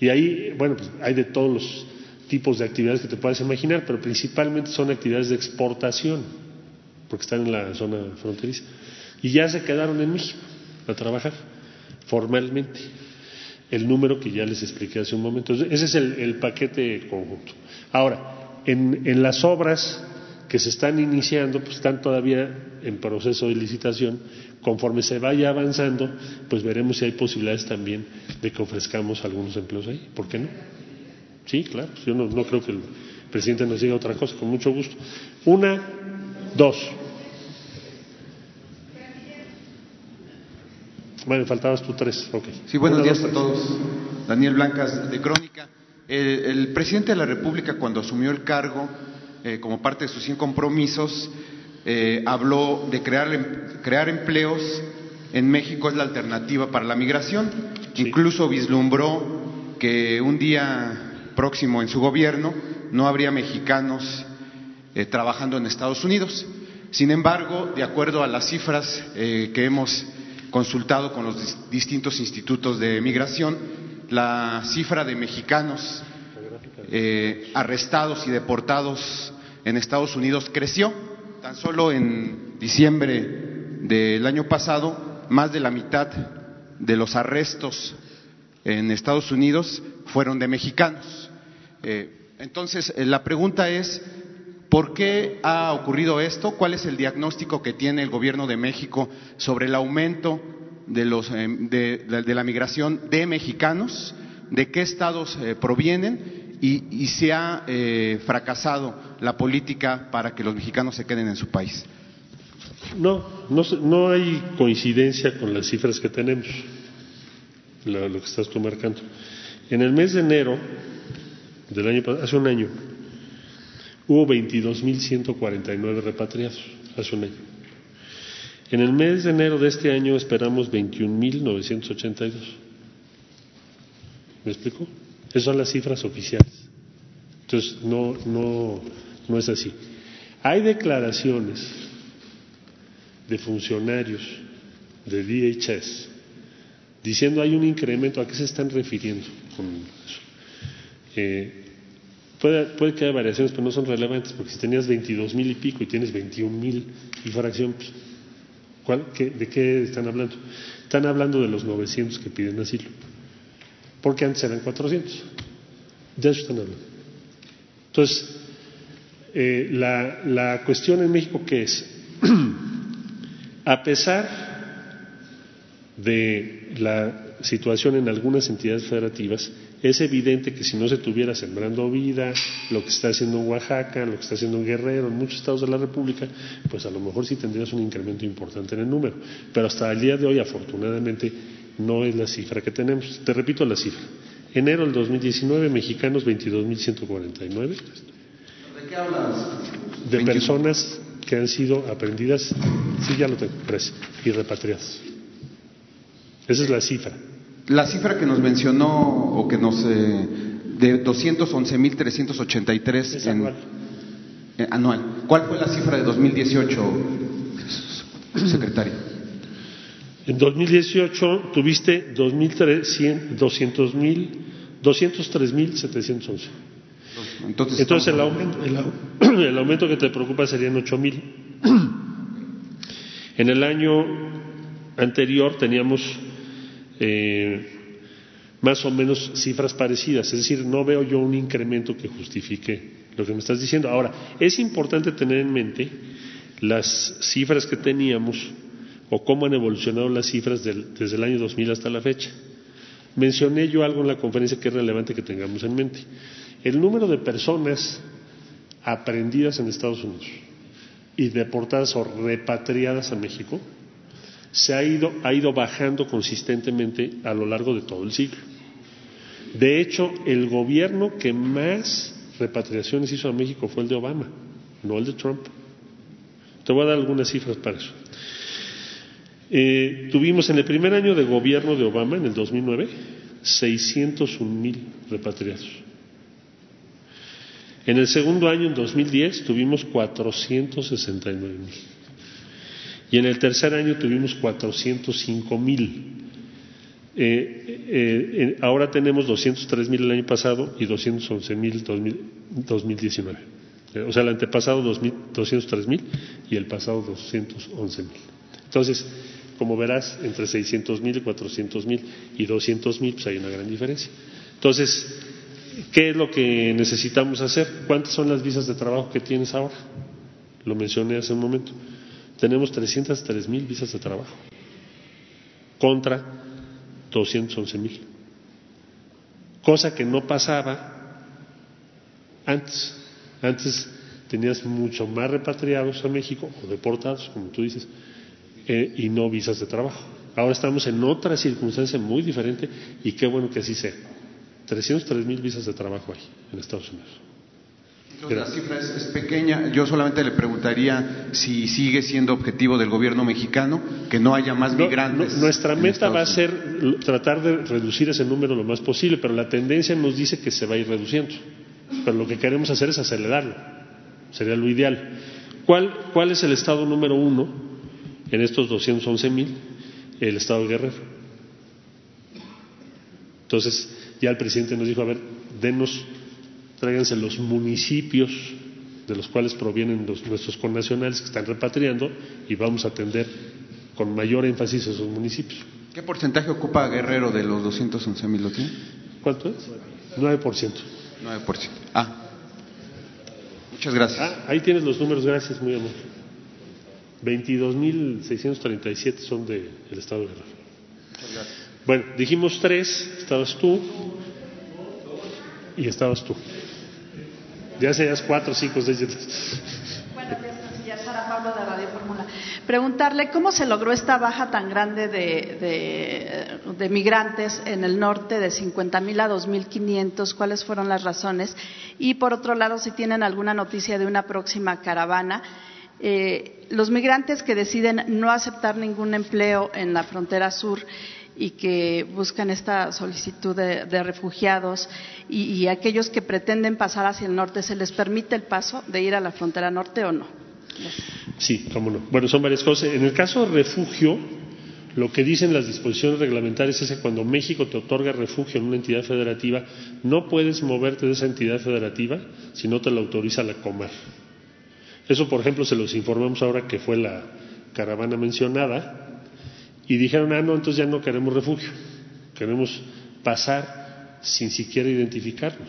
Y ahí, bueno, pues hay de todos los tipos de actividades que te puedas imaginar, pero principalmente son actividades de exportación, porque están en la zona fronteriza. Y ya se quedaron en México a trabajar formalmente. El número que ya les expliqué hace un momento. Ese es el, el paquete conjunto. Ahora, en, las obras que se están iniciando, pues están todavía en proceso de licitación. Conforme se vaya avanzando, pues veremos si hay posibilidades también de que ofrezcamos algunos empleos ahí. ¿Por qué no? Sí, claro. Yo no, no creo que el presidente nos diga otra cosa, con mucho gusto. Una, dos. Bueno, faltabas tú tres. Okay. Sí, buenos días a todos. Daniel Blancas, de Crónica. El, presidente de la República, cuando asumió el cargo, eh, como parte de sus 100 compromisos, eh, habló de crear, em, crear empleos en México es la alternativa para la migración. Incluso vislumbró que un día próximo en su gobierno no habría mexicanos eh, trabajando en Estados Unidos. Sin embargo, de acuerdo a las cifras que hemos consultado con los distintos institutos de migración, la cifra de mexicanos eh, arrestados y deportados en Estados Unidos creció. Tan solo en diciembre del año pasado, más de la mitad de los arrestos en Estados Unidos fueron de mexicanos. Eh, entonces, eh, la pregunta es, ¿por qué ha ocurrido esto? ¿Cuál es el diagnóstico que tiene el Gobierno de México sobre el aumento de, los, eh, de, la migración de mexicanos? ¿De qué estados provienen? Y, si ha fracasado la política para que los mexicanos se queden en su país. No, no, no hay coincidencia con las cifras que tenemos lo, que estás tú marcando. En el mes de enero del año hace un año, hubo 22.149 repatriados, hace un año. En el mes de enero de este año esperamos 21.982. ¿Me explico? Esas son las cifras oficiales. Entonces, no, no, no es así. Hay declaraciones de funcionarios de DHS diciendo hay un incremento, ¿a qué se están refiriendo con eso? Eh, puede, puede, que haya variaciones, pero no son relevantes, porque si tenías 22 mil y pico y tienes 21 mil y fracción, pues, ¿cuál, ¿de qué están hablando? Están hablando de los 900 que piden asilo, porque antes eran 400. De eso están hablando. Entonces, eh, la, la cuestión en México, ¿qué es? A pesar de la situación en algunas entidades federativas, es evidente que si no se tuviera sembrando vida, lo que está haciendo en Oaxaca, lo que está haciendo en Guerrero, en muchos estados de la República, pues a lo mejor sí tendrías un incremento importante en el número. Pero hasta el día de hoy, afortunadamente, no es la cifra que tenemos. Te repito la cifra. Enero del 2019, mexicanos 22.149. ¿De qué hablas? De personas que han sido aprendidas, sí ya lo tengo, y repatriadas. Esa es la cifra. La cifra que nos mencionó o que nos eh, de 211.383 anual. Eh, anual. ¿Cuál fue la cifra de 2018, secretario? En 2018 tuviste 203.711. Entonces, Entonces el, aumento, el, aumento que te preocupa serían 8.000. En el año anterior teníamos eh, más o menos cifras parecidas. Es decir, no veo yo un incremento que justifique lo que me estás diciendo. Ahora, es importante tener en mente las cifras que teníamos o cómo han evolucionado las cifras desde el año 2000 hasta la fecha. Mencioné yo algo en la conferencia que es relevante que tengamos en mente. El número de personas aprendidas en Estados Unidos y deportadas o repatriadas a México se ha ido, ha ido bajando consistentemente a lo largo de todo el siglo. De hecho, el gobierno que más repatriaciones hizo a México fue el de Obama, no el de Trump. Te voy a dar algunas cifras para eso. Eh, tuvimos en el primer año de gobierno de Obama, en el 2009, 601 mil repatriados. En el segundo año, en 2010, tuvimos 469 mil. Y en el tercer año tuvimos 405 mil. Eh, eh, ahora tenemos 203 mil el año pasado y 211 mil 2019. Eh, o sea, el antepasado 203 mil y el pasado 211 mil. Entonces, como verás, entre 600 mil y 400 mil y 200 mil, pues hay una gran diferencia. Entonces, ¿qué es lo que necesitamos hacer? ¿Cuántas son las visas de trabajo que tienes ahora? Lo mencioné hace un momento tenemos 303 mil visas de trabajo contra 211 mil. Cosa que no pasaba antes. Antes tenías mucho más repatriados a México o deportados, como tú dices, eh, y no visas de trabajo. Ahora estamos en otra circunstancia muy diferente y qué bueno que así sea. 303 mil visas de trabajo hay en Estados Unidos la cifra es, pequeña. Yo solamente le preguntaría si sigue siendo objetivo del gobierno mexicano que no haya más migrantes. nuestra meta va a ser tratar de reducir ese número lo más posible, pero la tendencia nos dice que se va a ir reduciendo. Pero lo que queremos hacer es acelerarlo. Sería lo ideal. ¿Cuál, cuál es el estado número uno en estos 211 mil? El estado de Guerrero. Entonces, ya el presidente nos dijo, a ver, denos tráiganse los municipios de los cuales provienen nuestros connacionales que están repatriando y vamos a atender con mayor énfasis esos municipios. ¿Qué porcentaje ocupa Guerrero de los 211 mil? ¿Cuánto es? 9%. 9%. Ah. Muchas gracias. Ah, ahí tienes los números, gracias, muy amable. 22.637 son del estado de Guerrero. Bueno, dijimos tres, estabas tú y estabas tú. Ya seas cuatro, cinco, seis, siete. Buenos días, canciller Sara Pablo de Radio Fórmula. Preguntarle cómo se logró esta baja tan grande de, de, de migrantes en el norte de 50 mil a 2.500, cuáles fueron las razones y por otro lado si tienen alguna noticia de una próxima caravana. Eh, los migrantes que deciden no aceptar ningún empleo en la frontera sur y que buscan esta solicitud de, refugiados y, y, aquellos que pretenden pasar hacia el norte, ¿se les permite el paso de ir a la frontera norte o no? Sí, cómo no. Bueno, son varias cosas. En el caso de refugio, lo que dicen las disposiciones reglamentarias es que cuando México te otorga refugio en una entidad federativa, no puedes moverte de esa entidad federativa si no te lo autoriza la Comar. Eso, por ejemplo, se los informamos ahora que fue la caravana mencionada y dijeron, ah, no, entonces ya no queremos refugio, queremos pasar sin siquiera identificarnos.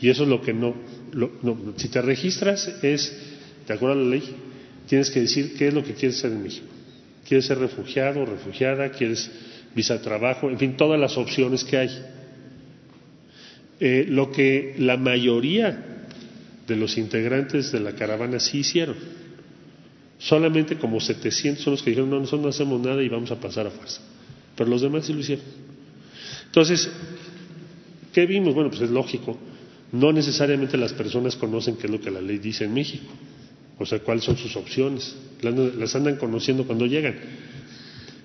Y eso es lo que no, lo, si te registras es, de acuerdo a la ley, tienes que decir qué es lo que quieres ser en México. ¿Quieres ser refugiado refugiada? ¿Quieres visa de trabajo? En fin, todas las opciones que hay. Eh, lo que la mayoría de los integrantes de la caravana sí hicieron. Solamente como 700 son los que dijeron, no, nosotros no hacemos nada y vamos a pasar a fuerza. Pero los demás sí lo hicieron. Entonces, ¿qué vimos? Bueno, pues es lógico. No necesariamente las personas conocen qué es lo que la ley dice en México. O sea, cuáles son sus opciones. Las andan conociendo cuando llegan.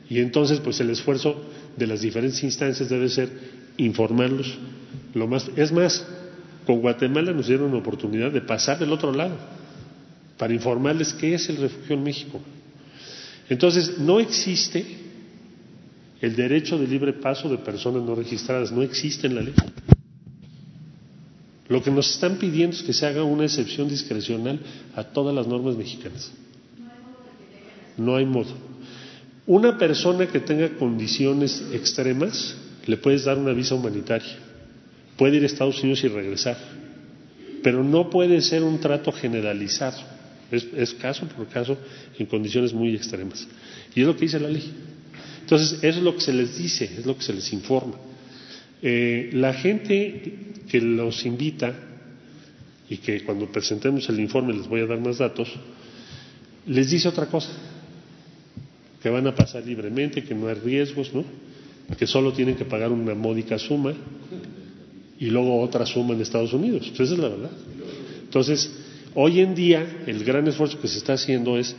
Y entonces, pues el esfuerzo de las diferentes instancias debe ser informarlos lo más. Es más, con Guatemala nos dieron una oportunidad de pasar del otro lado para informarles qué es el refugio en México. Entonces, no existe el derecho de libre paso de personas no registradas, no existe en la ley. Lo que nos están pidiendo es que se haga una excepción discrecional a todas las normas mexicanas. No hay modo. Una persona que tenga condiciones extremas, le puedes dar una visa humanitaria. Puede ir a Estados Unidos y regresar. Pero no puede ser un trato generalizado. Es, caso por caso en condiciones muy extremas. Y es lo que dice la ley. Entonces, eso es lo que se les dice, es lo que se les informa. Eh, la gente que los invita, y que cuando presentemos el informe les voy a dar más datos, les dice otra cosa, que van a pasar libremente, que no hay riesgos, ¿no? que solo tienen que pagar una módica suma y luego otra suma en Estados Unidos. Pues esa es la verdad. Entonces, hoy en día el gran esfuerzo que se está haciendo es,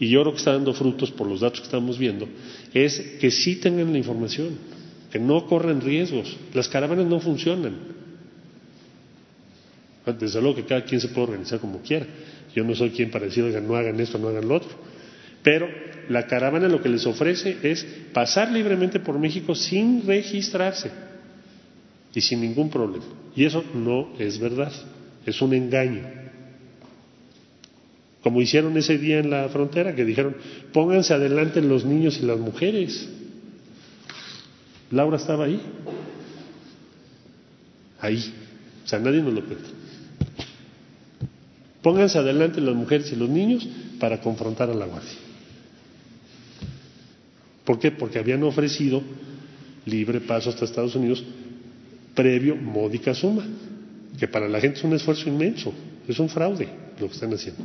y yo creo que está dando frutos por los datos que estamos viendo, es que sí tengan la información, que no corren riesgos. Las caravanas no funcionan. Desde luego que cada quien se puede organizar como quiera. Yo no soy quien para decir, oigan, no hagan esto, no hagan lo otro. Pero la caravana lo que les ofrece es pasar libremente por México sin registrarse y sin ningún problema. Y eso no es verdad, es un engaño. Como hicieron ese día en la frontera, que dijeron, pónganse adelante los niños y las mujeres. Laura estaba ahí. Ahí. O sea, nadie nos lo cuenta. Pónganse adelante las mujeres y los niños para confrontar a la guardia. ¿Por qué? Porque habían ofrecido libre paso hasta Estados Unidos previo módica suma, que para la gente es un esfuerzo inmenso, es un fraude lo que están haciendo.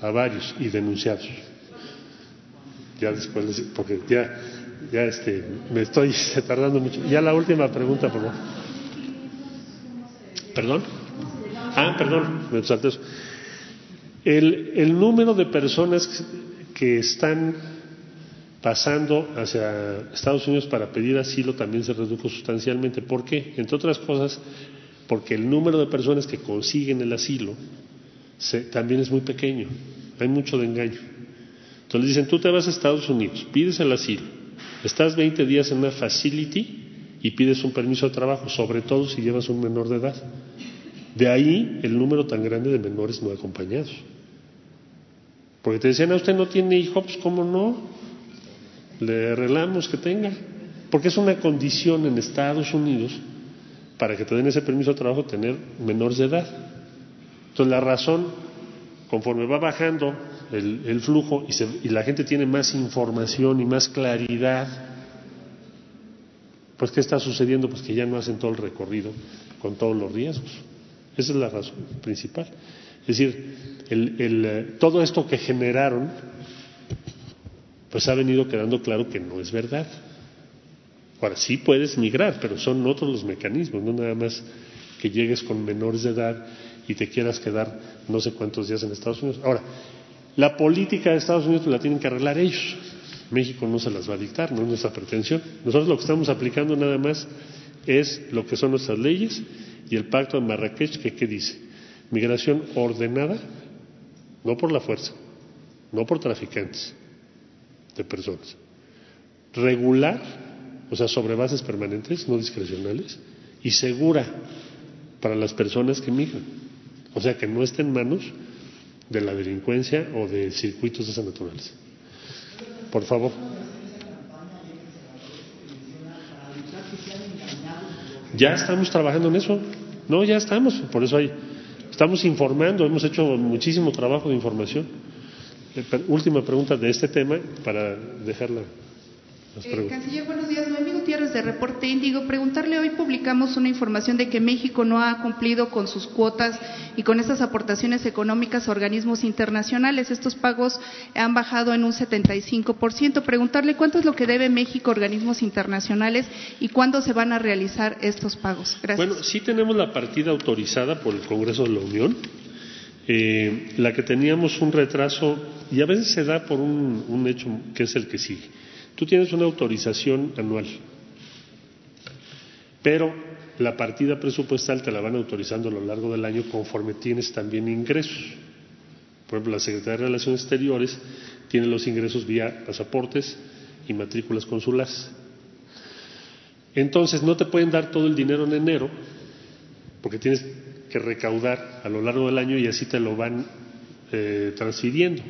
A varios y denunciados. Ya después, porque ya, ya este, me estoy tardando mucho. Ya la última pregunta, por favor. ¿Perdón? Ah, perdón, me salté eso. El, el número de personas que están pasando hacia Estados Unidos para pedir asilo también se redujo sustancialmente. ¿Por qué? Entre otras cosas, porque el número de personas que consiguen el asilo se, también es muy pequeño. Hay mucho de engaño. Entonces dicen, tú te vas a Estados Unidos, pides el asilo, estás 20 días en una facility y pides un permiso de trabajo, sobre todo si llevas un menor de edad. De ahí el número tan grande de menores no acompañados. Porque te decían, a usted no tiene hijos, pues cómo no, le arreglamos que tenga. Porque es una condición en Estados Unidos para que te den ese permiso de trabajo tener menores de edad. Entonces la razón, conforme va bajando el, flujo y, y la gente tiene más información y más claridad, pues ¿qué está sucediendo? Pues que ya no hacen todo el recorrido con todos los riesgos. Esa es la razón principal. Es decir, el, eh, todo esto que generaron, pues ha venido quedando claro que no es verdad. Ahora, sí puedes migrar, pero son otros los mecanismos, no nada más que llegues con menores de edad y te quieras quedar no sé cuántos días en Estados Unidos. Ahora, la política de Estados Unidos la tienen que arreglar ellos. México no se las va a dictar, no es nuestra pretensión. Nosotros lo que estamos aplicando nada más es lo que son nuestras leyes y el pacto de Marrakech, que ¿qué dice? Migración ordenada, no por la fuerza, no por traficantes de personas. Regular, o sea, sobre bases permanentes, no discrecionales, y segura para las personas que migran. O sea, que no esté en manos de la delincuencia o de circuitos de esa naturaleza. Por favor. Ya estamos trabajando en eso. No, ya estamos. Por eso hay, estamos informando. Hemos hecho muchísimo trabajo de información. Eh, última pregunta de este tema para dejarla. Eh, canciller, buenos días. Noemí Gutiérrez de Reporte Índigo. Preguntarle, hoy publicamos una información de que México no ha cumplido con sus cuotas y con estas aportaciones económicas a organismos internacionales. Estos pagos han bajado en un 75%. Preguntarle cuánto es lo que debe México a organismos internacionales y cuándo se van a realizar estos pagos. Gracias. Bueno, sí tenemos la partida autorizada por el Congreso de la Unión. Eh, la que teníamos un retraso, y a veces se da por un hecho que es el que sigue Tú tienes una autorización anual, pero la partida presupuestal te la van autorizando a lo largo del año conforme tienes también ingresos. Por ejemplo, la Secretaría de Relaciones Exteriores tiene los ingresos vía pasaportes y matrículas consulares. Entonces, no te pueden dar todo el dinero en enero, porque tienes que recaudar a lo largo del año y así te lo van eh, transfiriendo.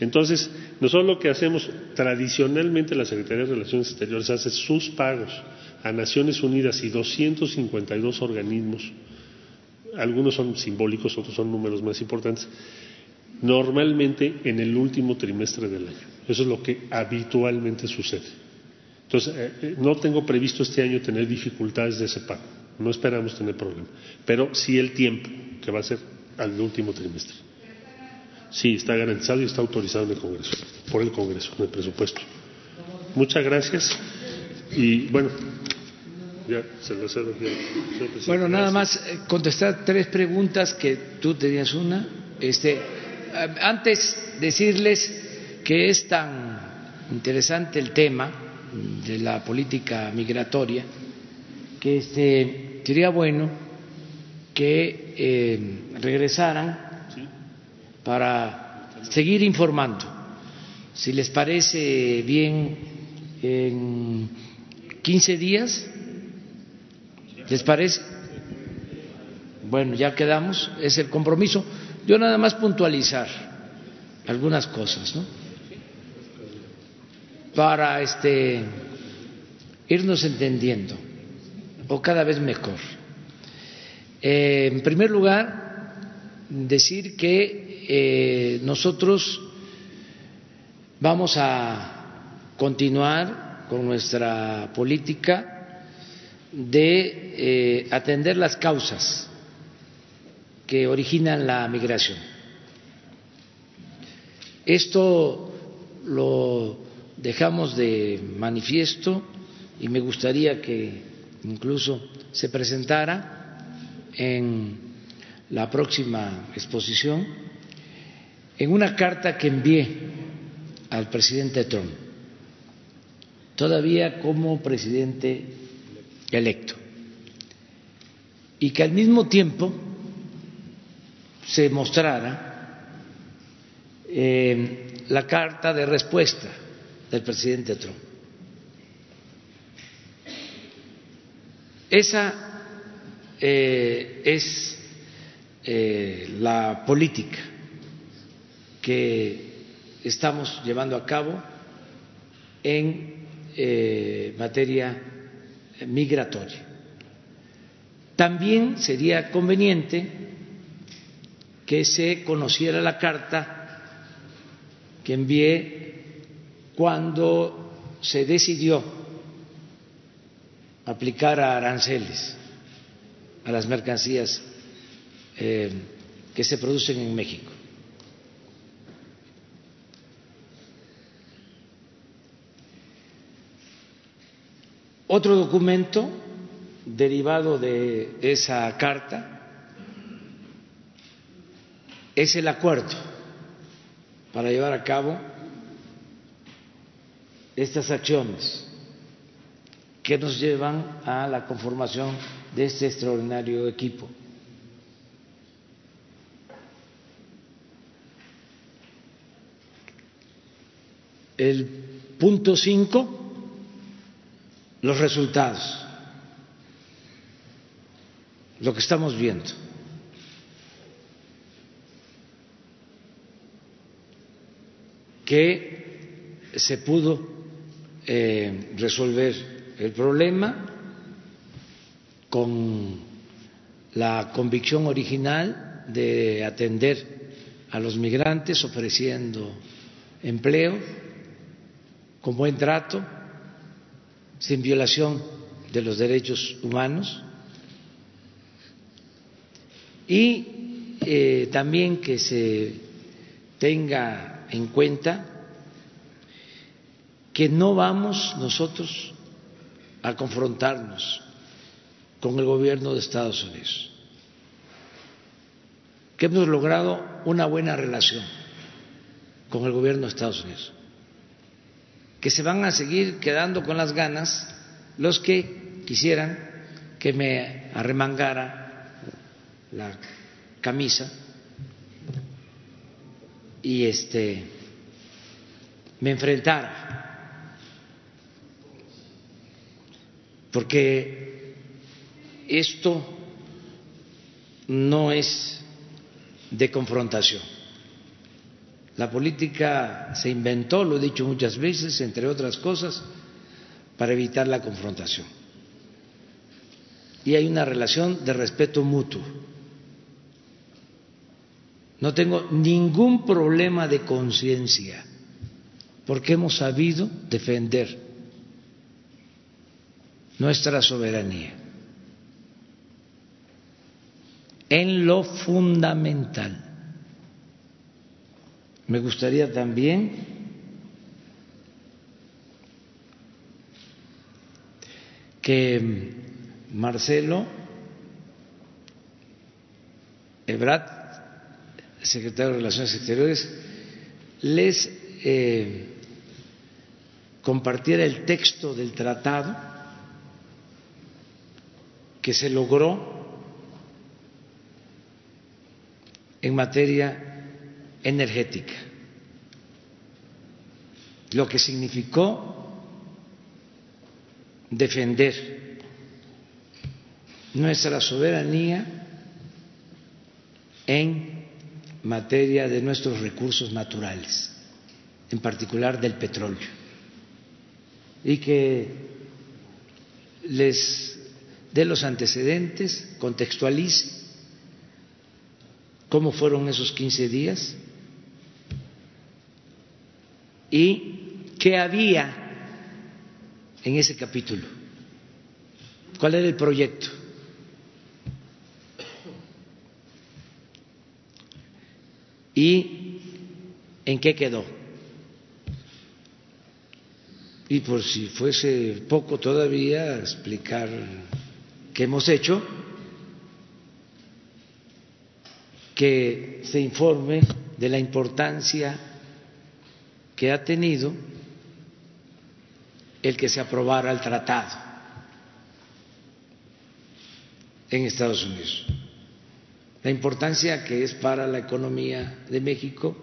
Entonces, nosotros lo que hacemos, tradicionalmente la Secretaría de Relaciones Exteriores hace sus pagos a Naciones Unidas y 252 organismos, algunos son simbólicos, otros son números más importantes, normalmente en el último trimestre del año. Eso es lo que habitualmente sucede. Entonces, eh, eh, no tengo previsto este año tener dificultades de ese pago, no esperamos tener problema, pero sí el tiempo, que va a ser al último trimestre. Sí, está garantizado y está autorizado en el Congreso, por el Congreso, en el presupuesto. Muchas gracias. Y bueno, ya se lo cedo. Bueno, nada más eh, contestar tres preguntas que tú tenías una. Este, antes decirles que es tan interesante el tema de la política migratoria que este, sería bueno que eh, regresaran para seguir informando. Si les parece bien, en 15 días, ¿les parece? Bueno, ya quedamos, es el compromiso. Yo nada más puntualizar algunas cosas, ¿no? Para este irnos entendiendo o cada vez mejor. Eh, en primer lugar, decir que eh, nosotros vamos a continuar con nuestra política de eh, atender las causas que originan la migración. Esto lo dejamos de manifiesto y me gustaría que incluso se presentara en la próxima exposición en una carta que envié al presidente Trump, todavía como presidente electo, y que al mismo tiempo se mostrara eh, la carta de respuesta del presidente Trump. Esa eh, es eh, la política que estamos llevando a cabo en eh, materia migratoria. También sería conveniente que se conociera la carta que envié cuando se decidió aplicar a aranceles a las mercancías eh, que se producen en México. Otro documento derivado de esa carta es el acuerdo para llevar a cabo estas acciones que nos llevan a la conformación de este extraordinario equipo. El punto cinco, los resultados, lo que estamos viendo. que se pudo eh, resolver el problema con la convicción original de atender a los migrantes ofreciendo empleo con buen trato, sin violación de los derechos humanos. Y eh, también que se tenga en cuenta que no vamos nosotros a confrontarnos con el gobierno de Estados Unidos, que hemos logrado una buena relación con el gobierno de Estados Unidos que se van a seguir quedando con las ganas los que quisieran que me arremangara la camisa y este me enfrentara. Porque esto no es de confrontación la política se inventó, lo he dicho muchas veces, entre otras cosas, para evitar la confrontación. Y hay una relación de respeto mutuo. No tengo ningún problema de conciencia, porque hemos sabido defender nuestra soberanía en lo fundamental. Me gustaría también que Marcelo Ebrat, secretario de Relaciones Exteriores, les eh, compartiera el texto del tratado que se logró en materia energética, lo que significó defender nuestra soberanía en materia de nuestros recursos naturales, en particular del petróleo, y que les dé los antecedentes, contextualice cómo fueron esos 15 días y qué había en ese capítulo, cuál era el proyecto. y en qué quedó. Y por si fuese poco todavía explicar qué hemos hecho, que se informe de la importancia ha tenido el que se aprobara el tratado en Estados Unidos, la importancia que es para la economía de México,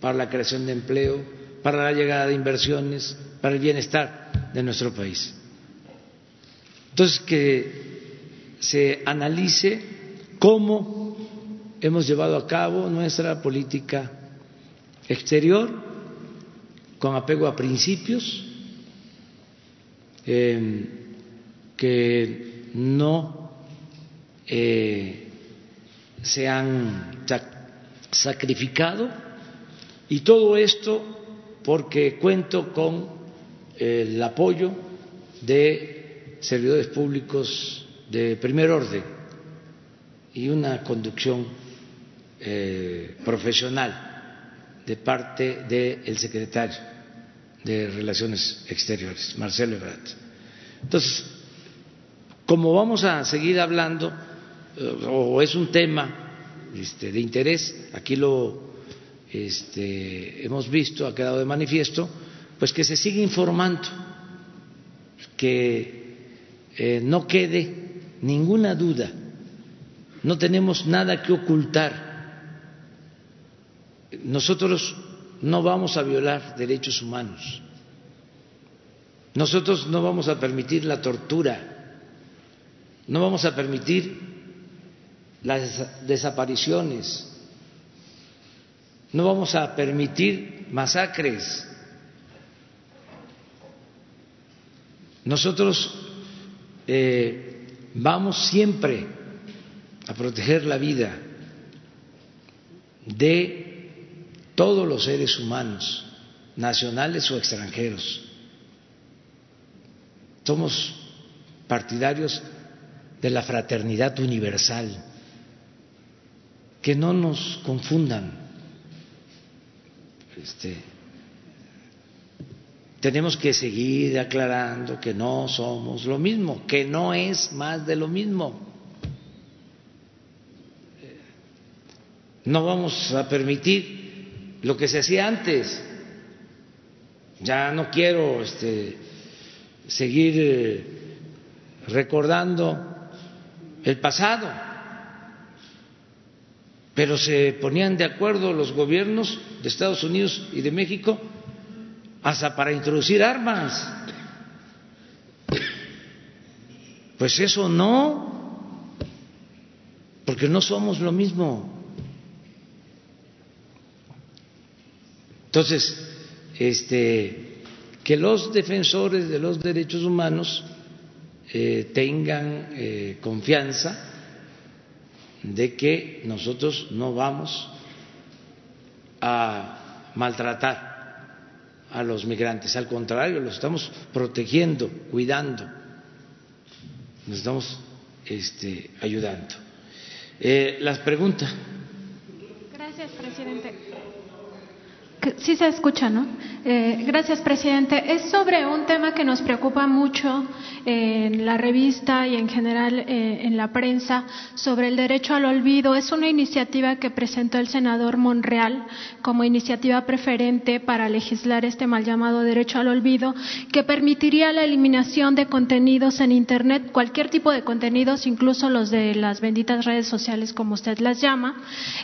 para la creación de empleo, para la llegada de inversiones, para el bienestar de nuestro país. Entonces, que se analice cómo hemos llevado a cabo nuestra política exterior con apego a principios eh, que no eh, se han sacrificado. Y todo esto porque cuento con el apoyo de servidores públicos de primer orden y una conducción eh, profesional de parte del secretario de Relaciones Exteriores, Marcelo Ebrard. Entonces, como vamos a seguir hablando, eh, o es un tema este, de interés, aquí lo este, hemos visto, ha quedado de manifiesto, pues que se siga informando, que eh, no quede ninguna duda, no tenemos nada que ocultar. Nosotros no vamos a violar derechos humanos, nosotros no vamos a permitir la tortura, no vamos a permitir las desapariciones, no vamos a permitir masacres. Nosotros eh, vamos siempre a proteger la vida de todos los seres humanos, nacionales o extranjeros. Somos partidarios de la fraternidad universal, que no nos confundan este, tenemos que seguir aclarando que no somos lo mismo, que no es más de lo mismo. No vamos a permitir lo que se hacía antes. Ya no quiero este, seguir eh, recordando el pasado, pero se ponían de acuerdo los gobiernos de Estados Unidos y de México hasta para introducir armas. Pues eso no, porque no somos lo mismo. Entonces, este, que los defensores de los derechos humanos eh, tengan eh, confianza de que nosotros no vamos a maltratar a los migrantes, al contrario, los estamos protegiendo, cuidando, nos estamos este, ayudando. Eh, las preguntas. Gracias, presidente. Sí se escucha, ¿no? Eh, gracias, presidente. Es sobre un tema que nos preocupa mucho en la revista y en general eh, en la prensa sobre el derecho al olvido. Es una iniciativa que presentó el senador Monreal como iniciativa preferente para legislar este mal llamado derecho al olvido, que permitiría la eliminación de contenidos en Internet, cualquier tipo de contenidos, incluso los de las benditas redes sociales, como usted las llama,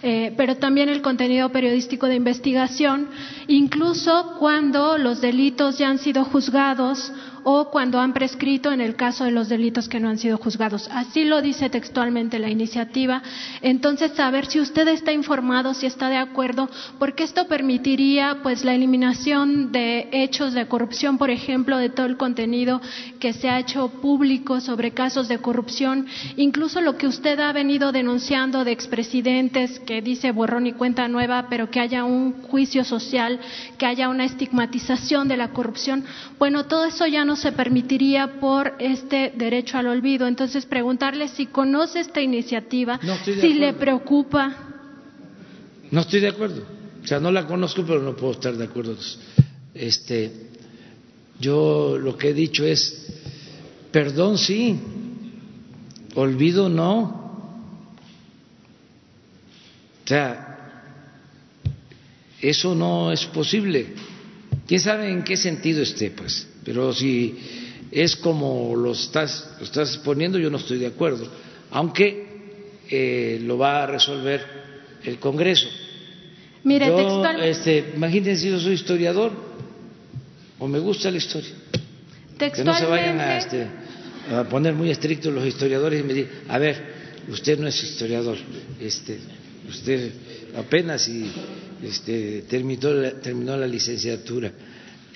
eh, pero también el contenido periodístico de investigación, incluso cuando los delitos ya han sido juzgados o cuando han prescrito en el caso de los delitos que no han sido juzgados. Así lo dice textualmente la iniciativa. Entonces, saber si usted está informado, si está de acuerdo, porque esto permitiría pues la eliminación de hechos de corrupción, por ejemplo, de todo el contenido que se ha hecho público sobre casos de corrupción, incluso lo que usted ha venido denunciando de expresidentes que dice borrón y cuenta nueva, pero que haya un juicio social, que haya una estigmatización de la corrupción. Bueno, todo eso ya no se permitiría por este derecho al olvido. Entonces, preguntarle si conoce esta iniciativa, si le preocupa. No estoy de acuerdo. O sea, no la conozco, pero no puedo estar de acuerdo. Este, yo lo que he dicho es, perdón sí, olvido no. O sea, eso no es posible. ¿Quién sabe en qué sentido esté, pues? Pero si es como lo estás, lo estás exponiendo, yo no estoy de acuerdo, aunque eh, lo va a resolver el Congreso. Mire, yo, este, imagínense, yo soy historiador o me gusta la historia. Que no se vayan a, este, a poner muy estrictos los historiadores y me dicen, a ver, usted no es historiador, este, usted apenas y este, terminó, la, terminó la licenciatura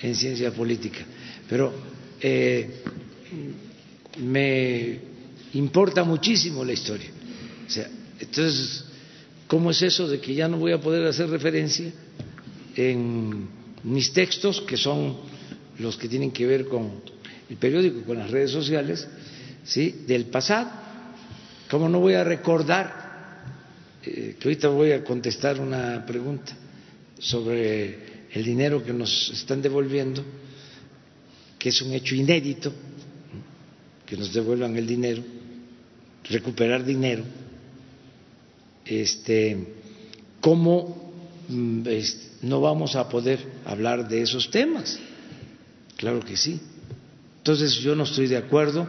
en ciencia política, pero eh, me importa muchísimo la historia. O sea, entonces, ¿cómo es eso de que ya no voy a poder hacer referencia en mis textos, que son los que tienen que ver con el periódico, con las redes sociales, ¿sí? del pasado? ¿Cómo no voy a recordar? Eh, que ahorita voy a contestar una pregunta sobre el dinero que nos están devolviendo, que es un hecho inédito, que nos devuelvan el dinero, recuperar dinero, este, ¿cómo mm, no vamos a poder hablar de esos temas? Claro que sí. Entonces yo no estoy de acuerdo,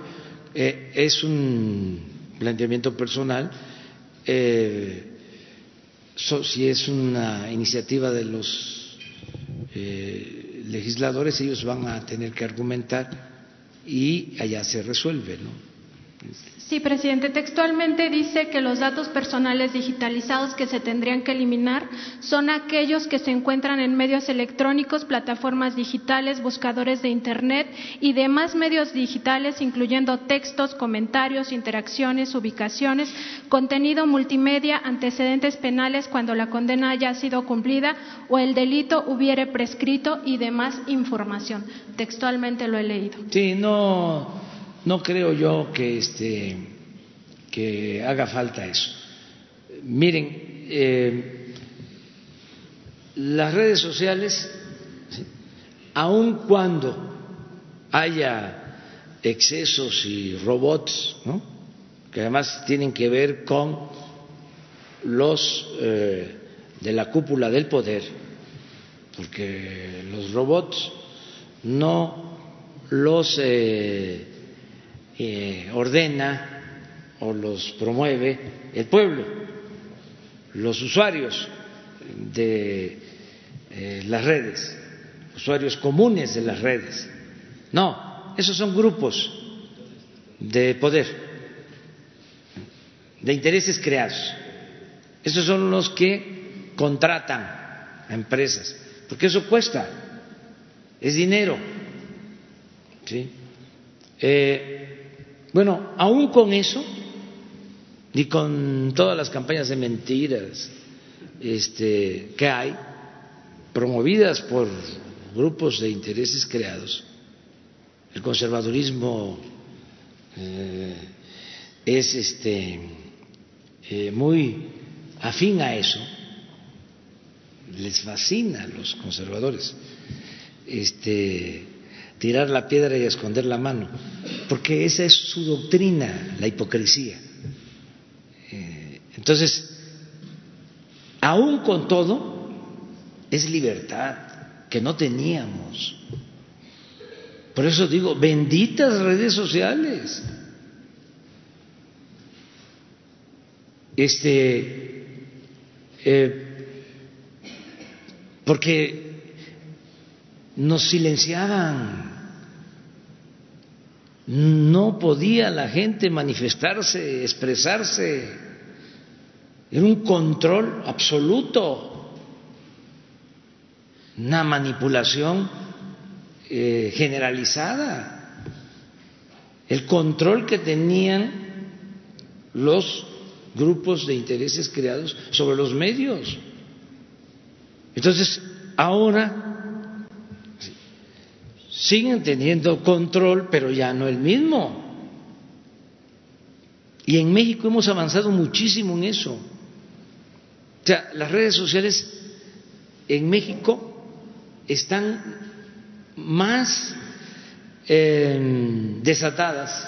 eh, es un planteamiento personal, eh, si es una iniciativa de los eh, legisladores, ellos van a tener que argumentar y allá se resuelve, ¿no? Sí, presidente. Textualmente dice que los datos personales digitalizados que se tendrían que eliminar son aquellos que se encuentran en medios electrónicos, plataformas digitales, buscadores de Internet y demás medios digitales, incluyendo textos, comentarios, interacciones, ubicaciones, contenido multimedia, antecedentes penales cuando la condena haya sido cumplida o el delito hubiere prescrito y demás información. Textualmente lo he leído. Sí, no no creo yo que, este, que haga falta eso. Miren, eh, las redes sociales, aun cuando haya excesos y robots, que además tienen que ver con los eh, de la cúpula del poder, porque los robots no los eh, eh, ordena o los promueve el pueblo, los usuarios de eh, las redes, usuarios comunes de las redes. No, esos son grupos de poder, de intereses creados. Esos son los que contratan a empresas, porque eso cuesta, es dinero. ¿sí? Eh, bueno, aún con eso y con todas las campañas de mentiras este, que hay, promovidas por grupos de intereses creados, el conservadurismo eh, es este, eh, muy afín a eso, les fascina a los conservadores. Este, tirar la piedra y esconder la mano, porque esa es su doctrina, la hipocresía. Eh, entonces, aún con todo, es libertad que no teníamos. Por eso digo, benditas redes sociales. Este, eh, porque nos silenciaban. No podía la gente manifestarse, expresarse. Era un control absoluto, una manipulación eh, generalizada. El control que tenían los grupos de intereses creados sobre los medios. Entonces, ahora siguen teniendo control, pero ya no el mismo. Y en México hemos avanzado muchísimo en eso. O sea, las redes sociales en México están más eh, desatadas,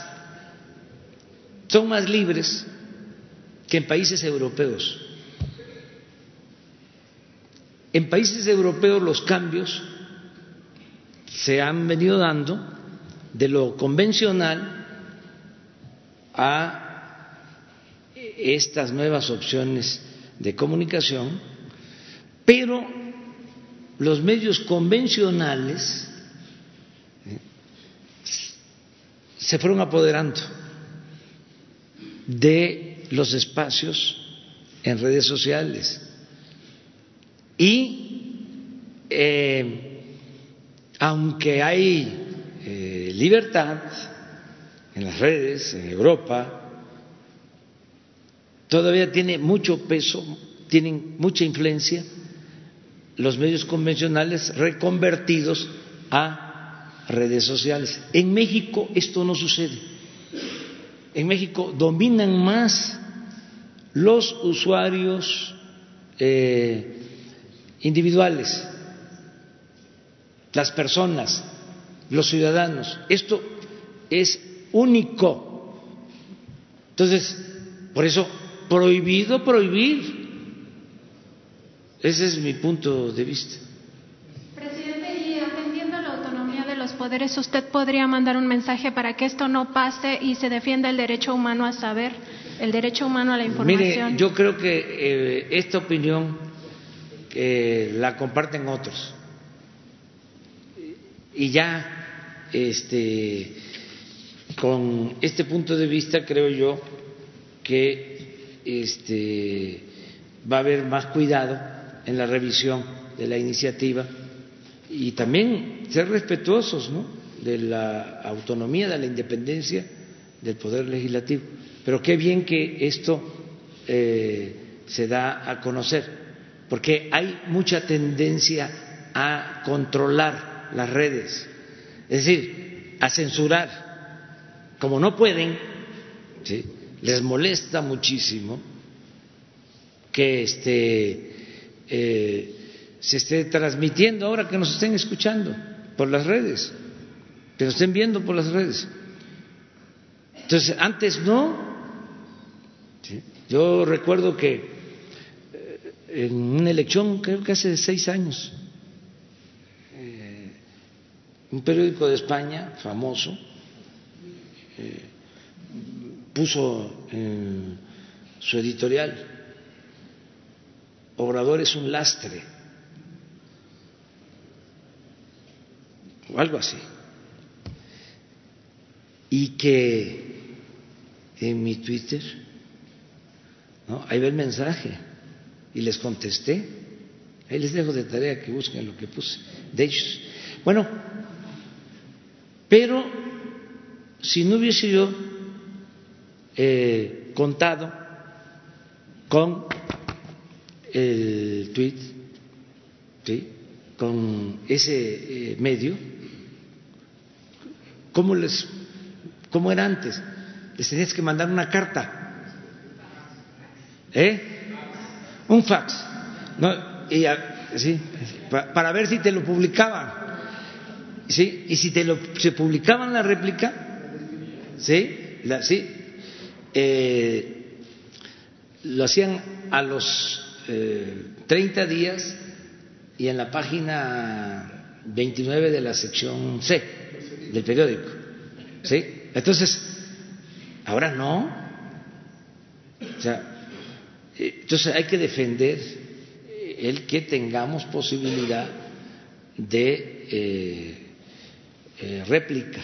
son más libres que en países europeos. En países europeos los cambios se han venido dando de lo convencional a estas nuevas opciones de comunicación, pero los medios convencionales se fueron apoderando de los espacios en redes sociales y eh, aunque hay eh, libertad en las redes, en Europa, todavía tiene mucho peso, tienen mucha influencia los medios convencionales reconvertidos a redes sociales. En México esto no sucede. En México dominan más los usuarios eh, individuales, las personas los ciudadanos. Esto es único. Entonces, por eso, prohibido prohibir. Ese es mi punto de vista. Presidente, y atendiendo a la autonomía de los poderes, ¿usted podría mandar un mensaje para que esto no pase y se defienda el derecho humano a saber, el derecho humano a la información? Mire, yo creo que eh, esta opinión eh, la comparten otros. Y ya este, con este punto de vista creo yo que este, va a haber más cuidado en la revisión de la iniciativa y también ser respetuosos de la autonomía, de la independencia del Poder Legislativo. Pero qué bien que esto eh, se da a conocer, porque hay mucha tendencia a controlar las redes es decir, a censurar. Como no pueden, les molesta muchísimo que este, eh, se esté transmitiendo ahora que nos estén escuchando por las redes, que nos estén viendo por las redes. Entonces, antes no. Yo recuerdo que eh, en una elección, creo que hace seis años, un periódico de España famoso eh, puso en su editorial, Obrador es un lastre, o algo así, y que en mi Twitter, ¿no? ahí ve el mensaje, y les contesté, ahí les dejo de tarea que busquen lo que puse, de ellos. Bueno, pero si no hubiese yo eh, contado con el tweet, con ese eh, medio, ¿cómo, les, ¿cómo era antes? Les tenías que mandar una carta, ¿eh? Un fax, ¿no? Y, sí, para ver si te lo publicaban. ¿Sí? Y si te lo, se publicaban la réplica, ¿sí? ¿sí? Eh, lo hacían a los eh, 30 días y en la página 29 de la sección C del periódico, ¿sí? Entonces, ahora no. O sea, entonces hay que defender el que tengamos posibilidad de eh, eh, réplica,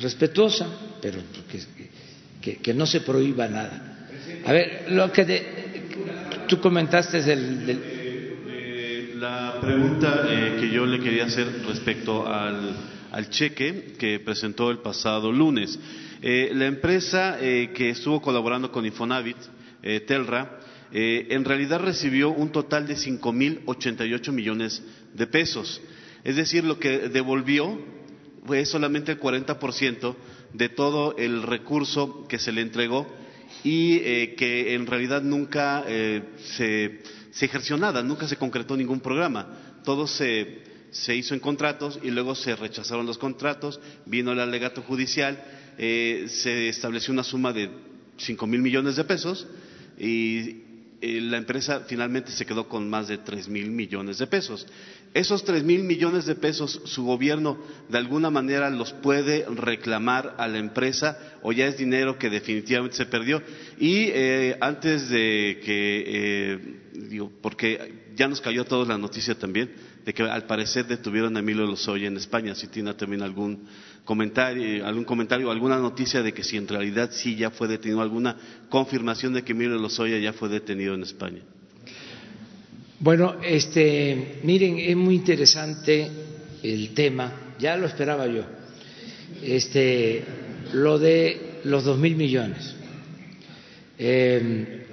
respetuosa, pero que, que, no se prohíba nada. A ver, lo que tú comentaste es el, eh, la pregunta eh, que yo le quería hacer respecto al, al cheque que presentó el pasado lunes. la empresa que estuvo colaborando con Infonavit, Telra, en realidad recibió un total de 5.088 millones de pesos. Es decir, lo que devolvió fue solamente el 40% de todo el recurso que se le entregó y eh, que en realidad nunca eh, se, ejerció nada, nunca se concretó ningún programa. Todo se, se, hizo en contratos y luego se rechazaron los contratos, vino el alegato judicial, eh, se estableció una suma de cinco mil millones de pesos y la empresa finalmente se quedó con más de tres mil millones de pesos. Esos tres mil millones de pesos, su gobierno de alguna manera los puede reclamar a la empresa o ya es dinero que definitivamente se perdió. Y eh, antes de que, eh, digo, porque ya nos cayó a todos la noticia también de que al parecer detuvieron a Emilio Lozoya en España. Si tiene también algún comentario, algún comentario, alguna noticia de que si en realidad sí ya fue detenido, alguna confirmación de que Emilio Lozoya ya fue detenido en España. Bueno, este, miren, es muy interesante el tema, ya lo esperaba yo, este, lo de los dos mil millones, eh,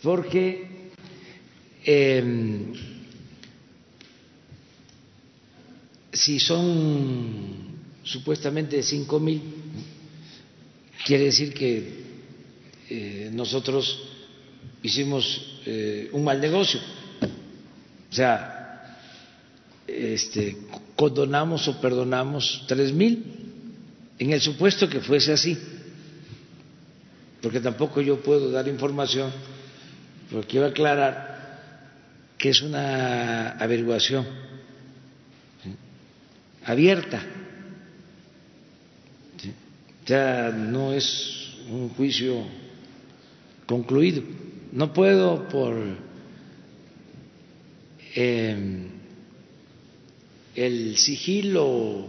porque eh, si son supuestamente cinco mil, quiere decir que eh, nosotros hicimos eh, un mal negocio. O sea, este, condonamos o perdonamos tres mil en el supuesto que fuese así, porque tampoco yo puedo dar información, pero quiero aclarar que es una averiguación abierta, ya no es un juicio concluido. No puedo por eh, el sigilo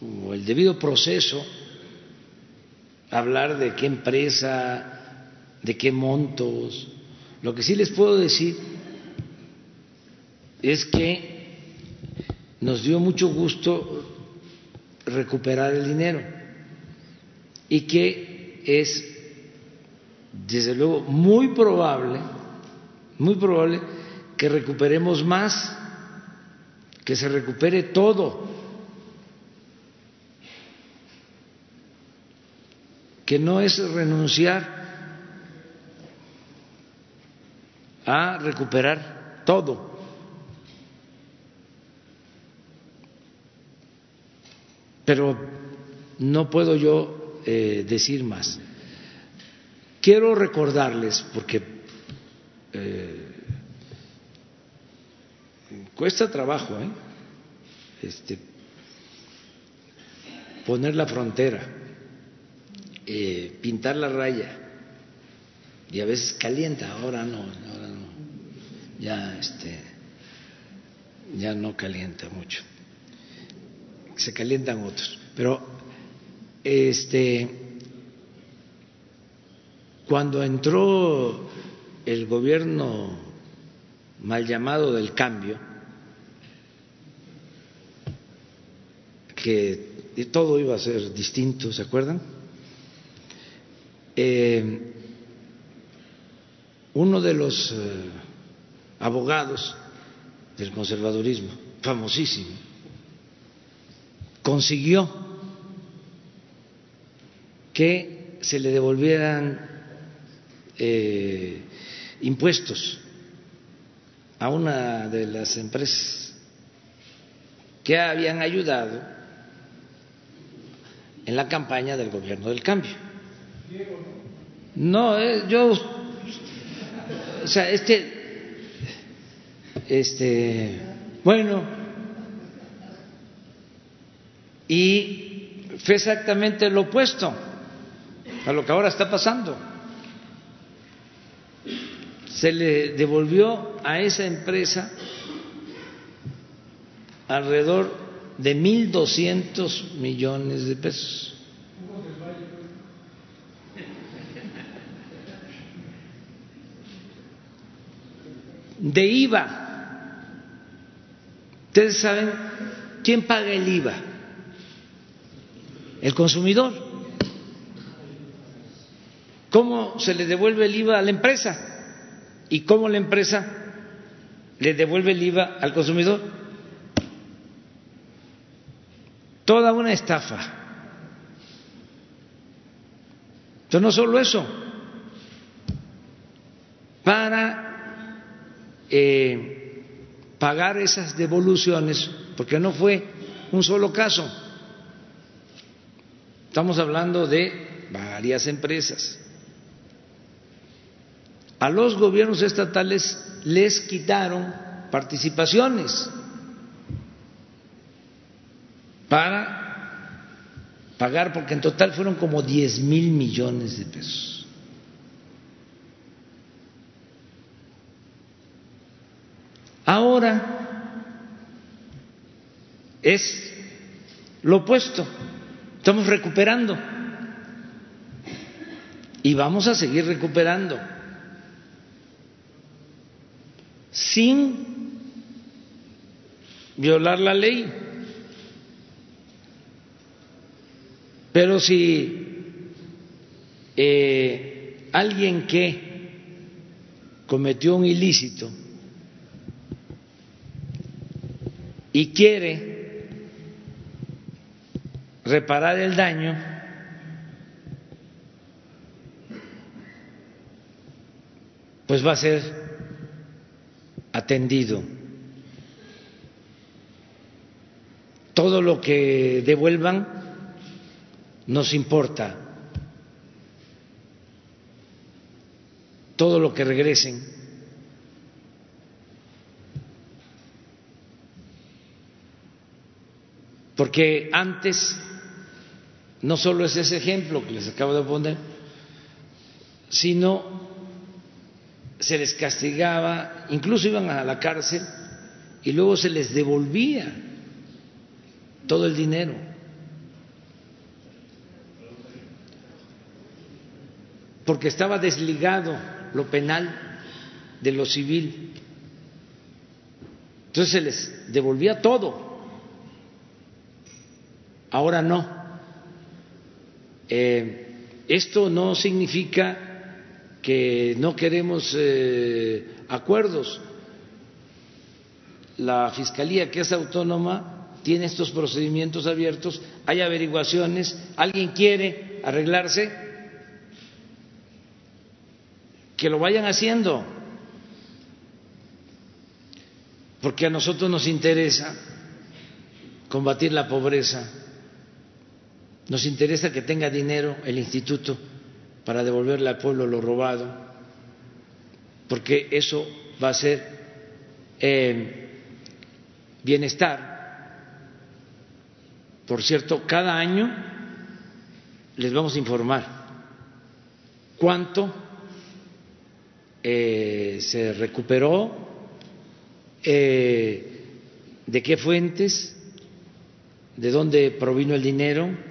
o el debido proceso hablar de qué empresa, de qué montos. Lo que sí les puedo decir es que nos dio mucho gusto recuperar el dinero y que es desde luego muy probable, muy probable que recuperemos más, que se recupere todo, que no es renunciar a recuperar todo. Pero no puedo yo eh, decir más. Quiero recordarles, porque eh, cuesta trabajo, ¿eh? Este, poner la frontera, eh, pintar la raya, y a veces calienta, ahora no, ahora no, ya este, ya no calienta mucho, se calientan otros, pero este cuando entró el gobierno mal llamado del cambio, que todo iba a ser distinto, ¿se acuerdan? Eh, uno de los eh, abogados del conservadurismo, famosísimo, consiguió que se le devolvieran eh, impuestos a una de las empresas que habían ayudado en la campaña del gobierno del cambio. No, eh, yo, o sea, este, este, bueno, y fue exactamente lo opuesto a lo que ahora está pasando se le devolvió a esa empresa alrededor de mil doscientos millones de pesos. De IVA. Ustedes saben quién paga el IVA. El consumidor. ¿Cómo se le devuelve el IVA a la empresa? ¿Y cómo la empresa le devuelve el IVA al consumidor? Toda una estafa. Pero no solo eso, para eh, pagar esas devoluciones, porque no fue un solo caso, estamos hablando de varias empresas a los gobiernos estatales les quitaron participaciones para pagar, porque en total fueron como 10 mil millones de pesos. Ahora es lo opuesto, estamos recuperando. Y vamos a seguir recuperando sin violar la ley. Pero si eh, alguien que cometió un ilícito y quiere reparar el daño, pues va a ser atendido. Todo lo que devuelvan nos importa. Todo lo que regresen. Porque antes no solo es ese ejemplo que les acabo de poner, sino se les castigaba, incluso iban a la cárcel y luego se les devolvía todo el dinero. Porque estaba desligado lo penal de lo civil. Entonces se les devolvía todo. Ahora no. Eh, esto no significa que no queremos eh, acuerdos. La Fiscalía, que es autónoma, tiene estos procedimientos abiertos, hay averiguaciones, alguien quiere arreglarse, que lo vayan haciendo, porque a nosotros nos interesa combatir la pobreza, nos interesa que tenga dinero el instituto para devolverle al pueblo lo robado, porque eso va a ser eh, bienestar. Por cierto, cada año les vamos a informar cuánto eh, se recuperó, eh, de qué fuentes, de dónde provino el dinero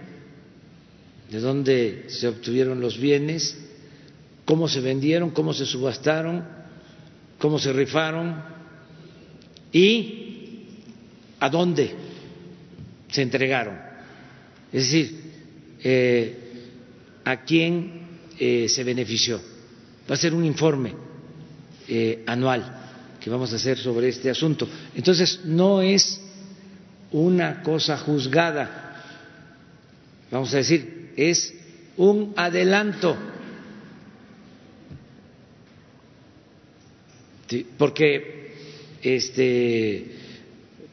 de dónde se obtuvieron los bienes, cómo se vendieron, cómo se subastaron, cómo se rifaron y a dónde se entregaron. Es decir, eh, a quién eh, se benefició. Va a ser un informe eh, anual que vamos a hacer sobre este asunto. Entonces, no es una cosa juzgada. Vamos a decir, es un adelanto, porque este,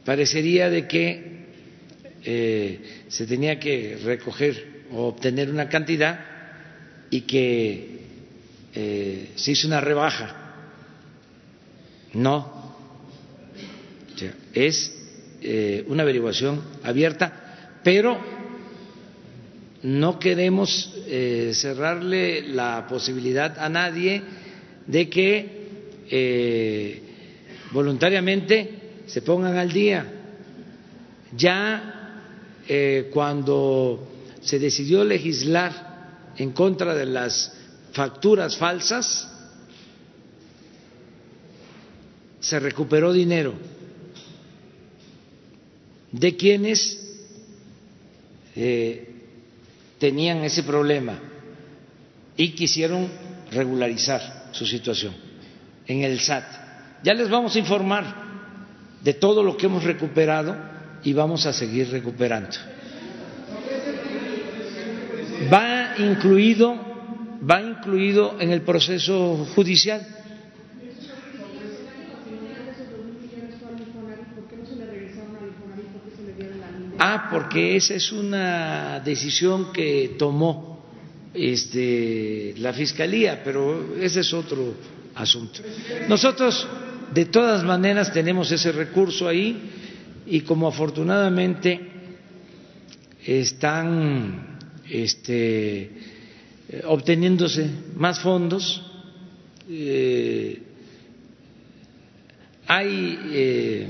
parecería de que eh, se tenía que recoger o obtener una cantidad y que eh, se hizo una rebaja. No, es eh, una averiguación abierta, pero no queremos eh, cerrarle la posibilidad a nadie de que eh, voluntariamente se pongan al día. Ya eh, cuando se decidió legislar en contra de las facturas falsas, se recuperó dinero de quienes tenían ese problema y quisieron regularizar su situación en el SAT. Ya les vamos a informar de todo lo que hemos recuperado y vamos a seguir recuperando. Va incluido, va incluido en el proceso judicial. Ah, porque esa es una decisión que tomó este, la Fiscalía, pero ese es otro asunto. Nosotros, de todas maneras, tenemos ese recurso ahí y como afortunadamente están este, obteniéndose más fondos, eh, hay eh,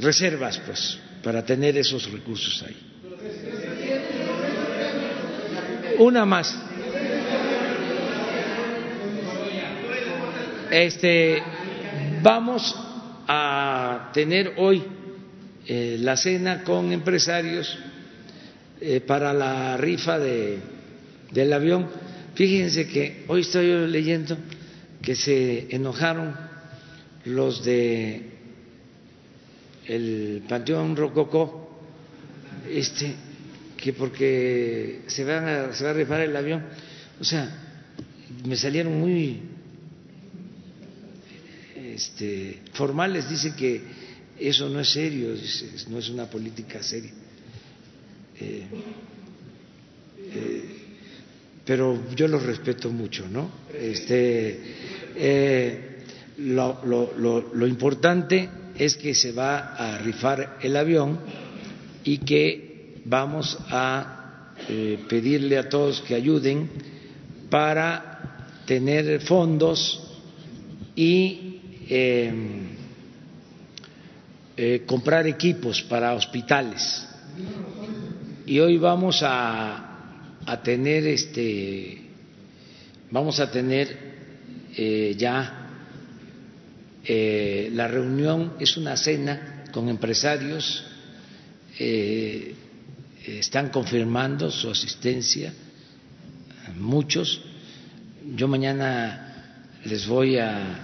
reservas, pues, para tener esos recursos ahí. Una más. Este, vamos a tener hoy eh, la cena con empresarios eh, para la rifa de, del avión. Fíjense que hoy estoy leyendo que se enojaron los de el Panteón Rococó, este, que porque se, van a, se va a rifar el avión, o sea, me salieron muy este, formales, dicen que eso no es serio, no es una política seria. Eh, eh, pero yo lo respeto mucho, ¿no? Este, eh, lo, lo, lo, importante es que se va a rifar el avión y que vamos a pedirle a todos que ayuden para tener fondos y eh, comprar equipos para hospitales. Y hoy vamos a, a tener este vamos a tener eh, ya eh, la reunión es una cena con empresarios eh, están confirmando su asistencia muchos yo mañana les voy a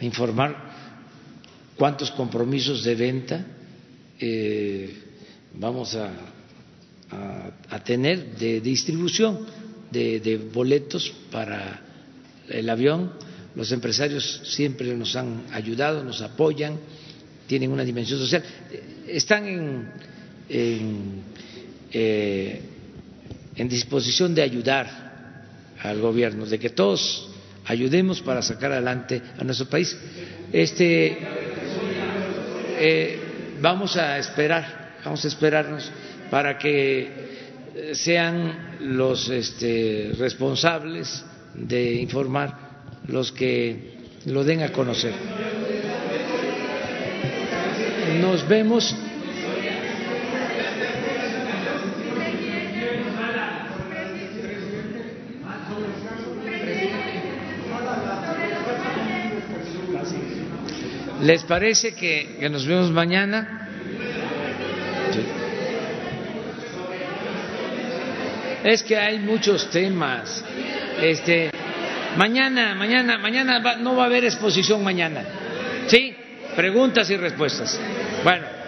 informar cuántos compromisos de venta eh, vamos a, tener de distribución de, boletos para el avión. Los empresarios siempre nos han ayudado, nos apoyan, tienen una dimensión social. Están en, en, eh, en disposición de ayudar al gobierno, de que todos ayudemos para sacar adelante a nuestro país. Este, eh, vamos a esperar, vamos a esperarnos para que sean los este, responsables de informar los que lo den a conocer. Nos vemos ¿Les parece que, nos vemos mañana? Es que hay muchos temas. Este, mañana, mañana, mañana no va a haber exposición mañana. ¿Sí? Preguntas y respuestas. Bueno.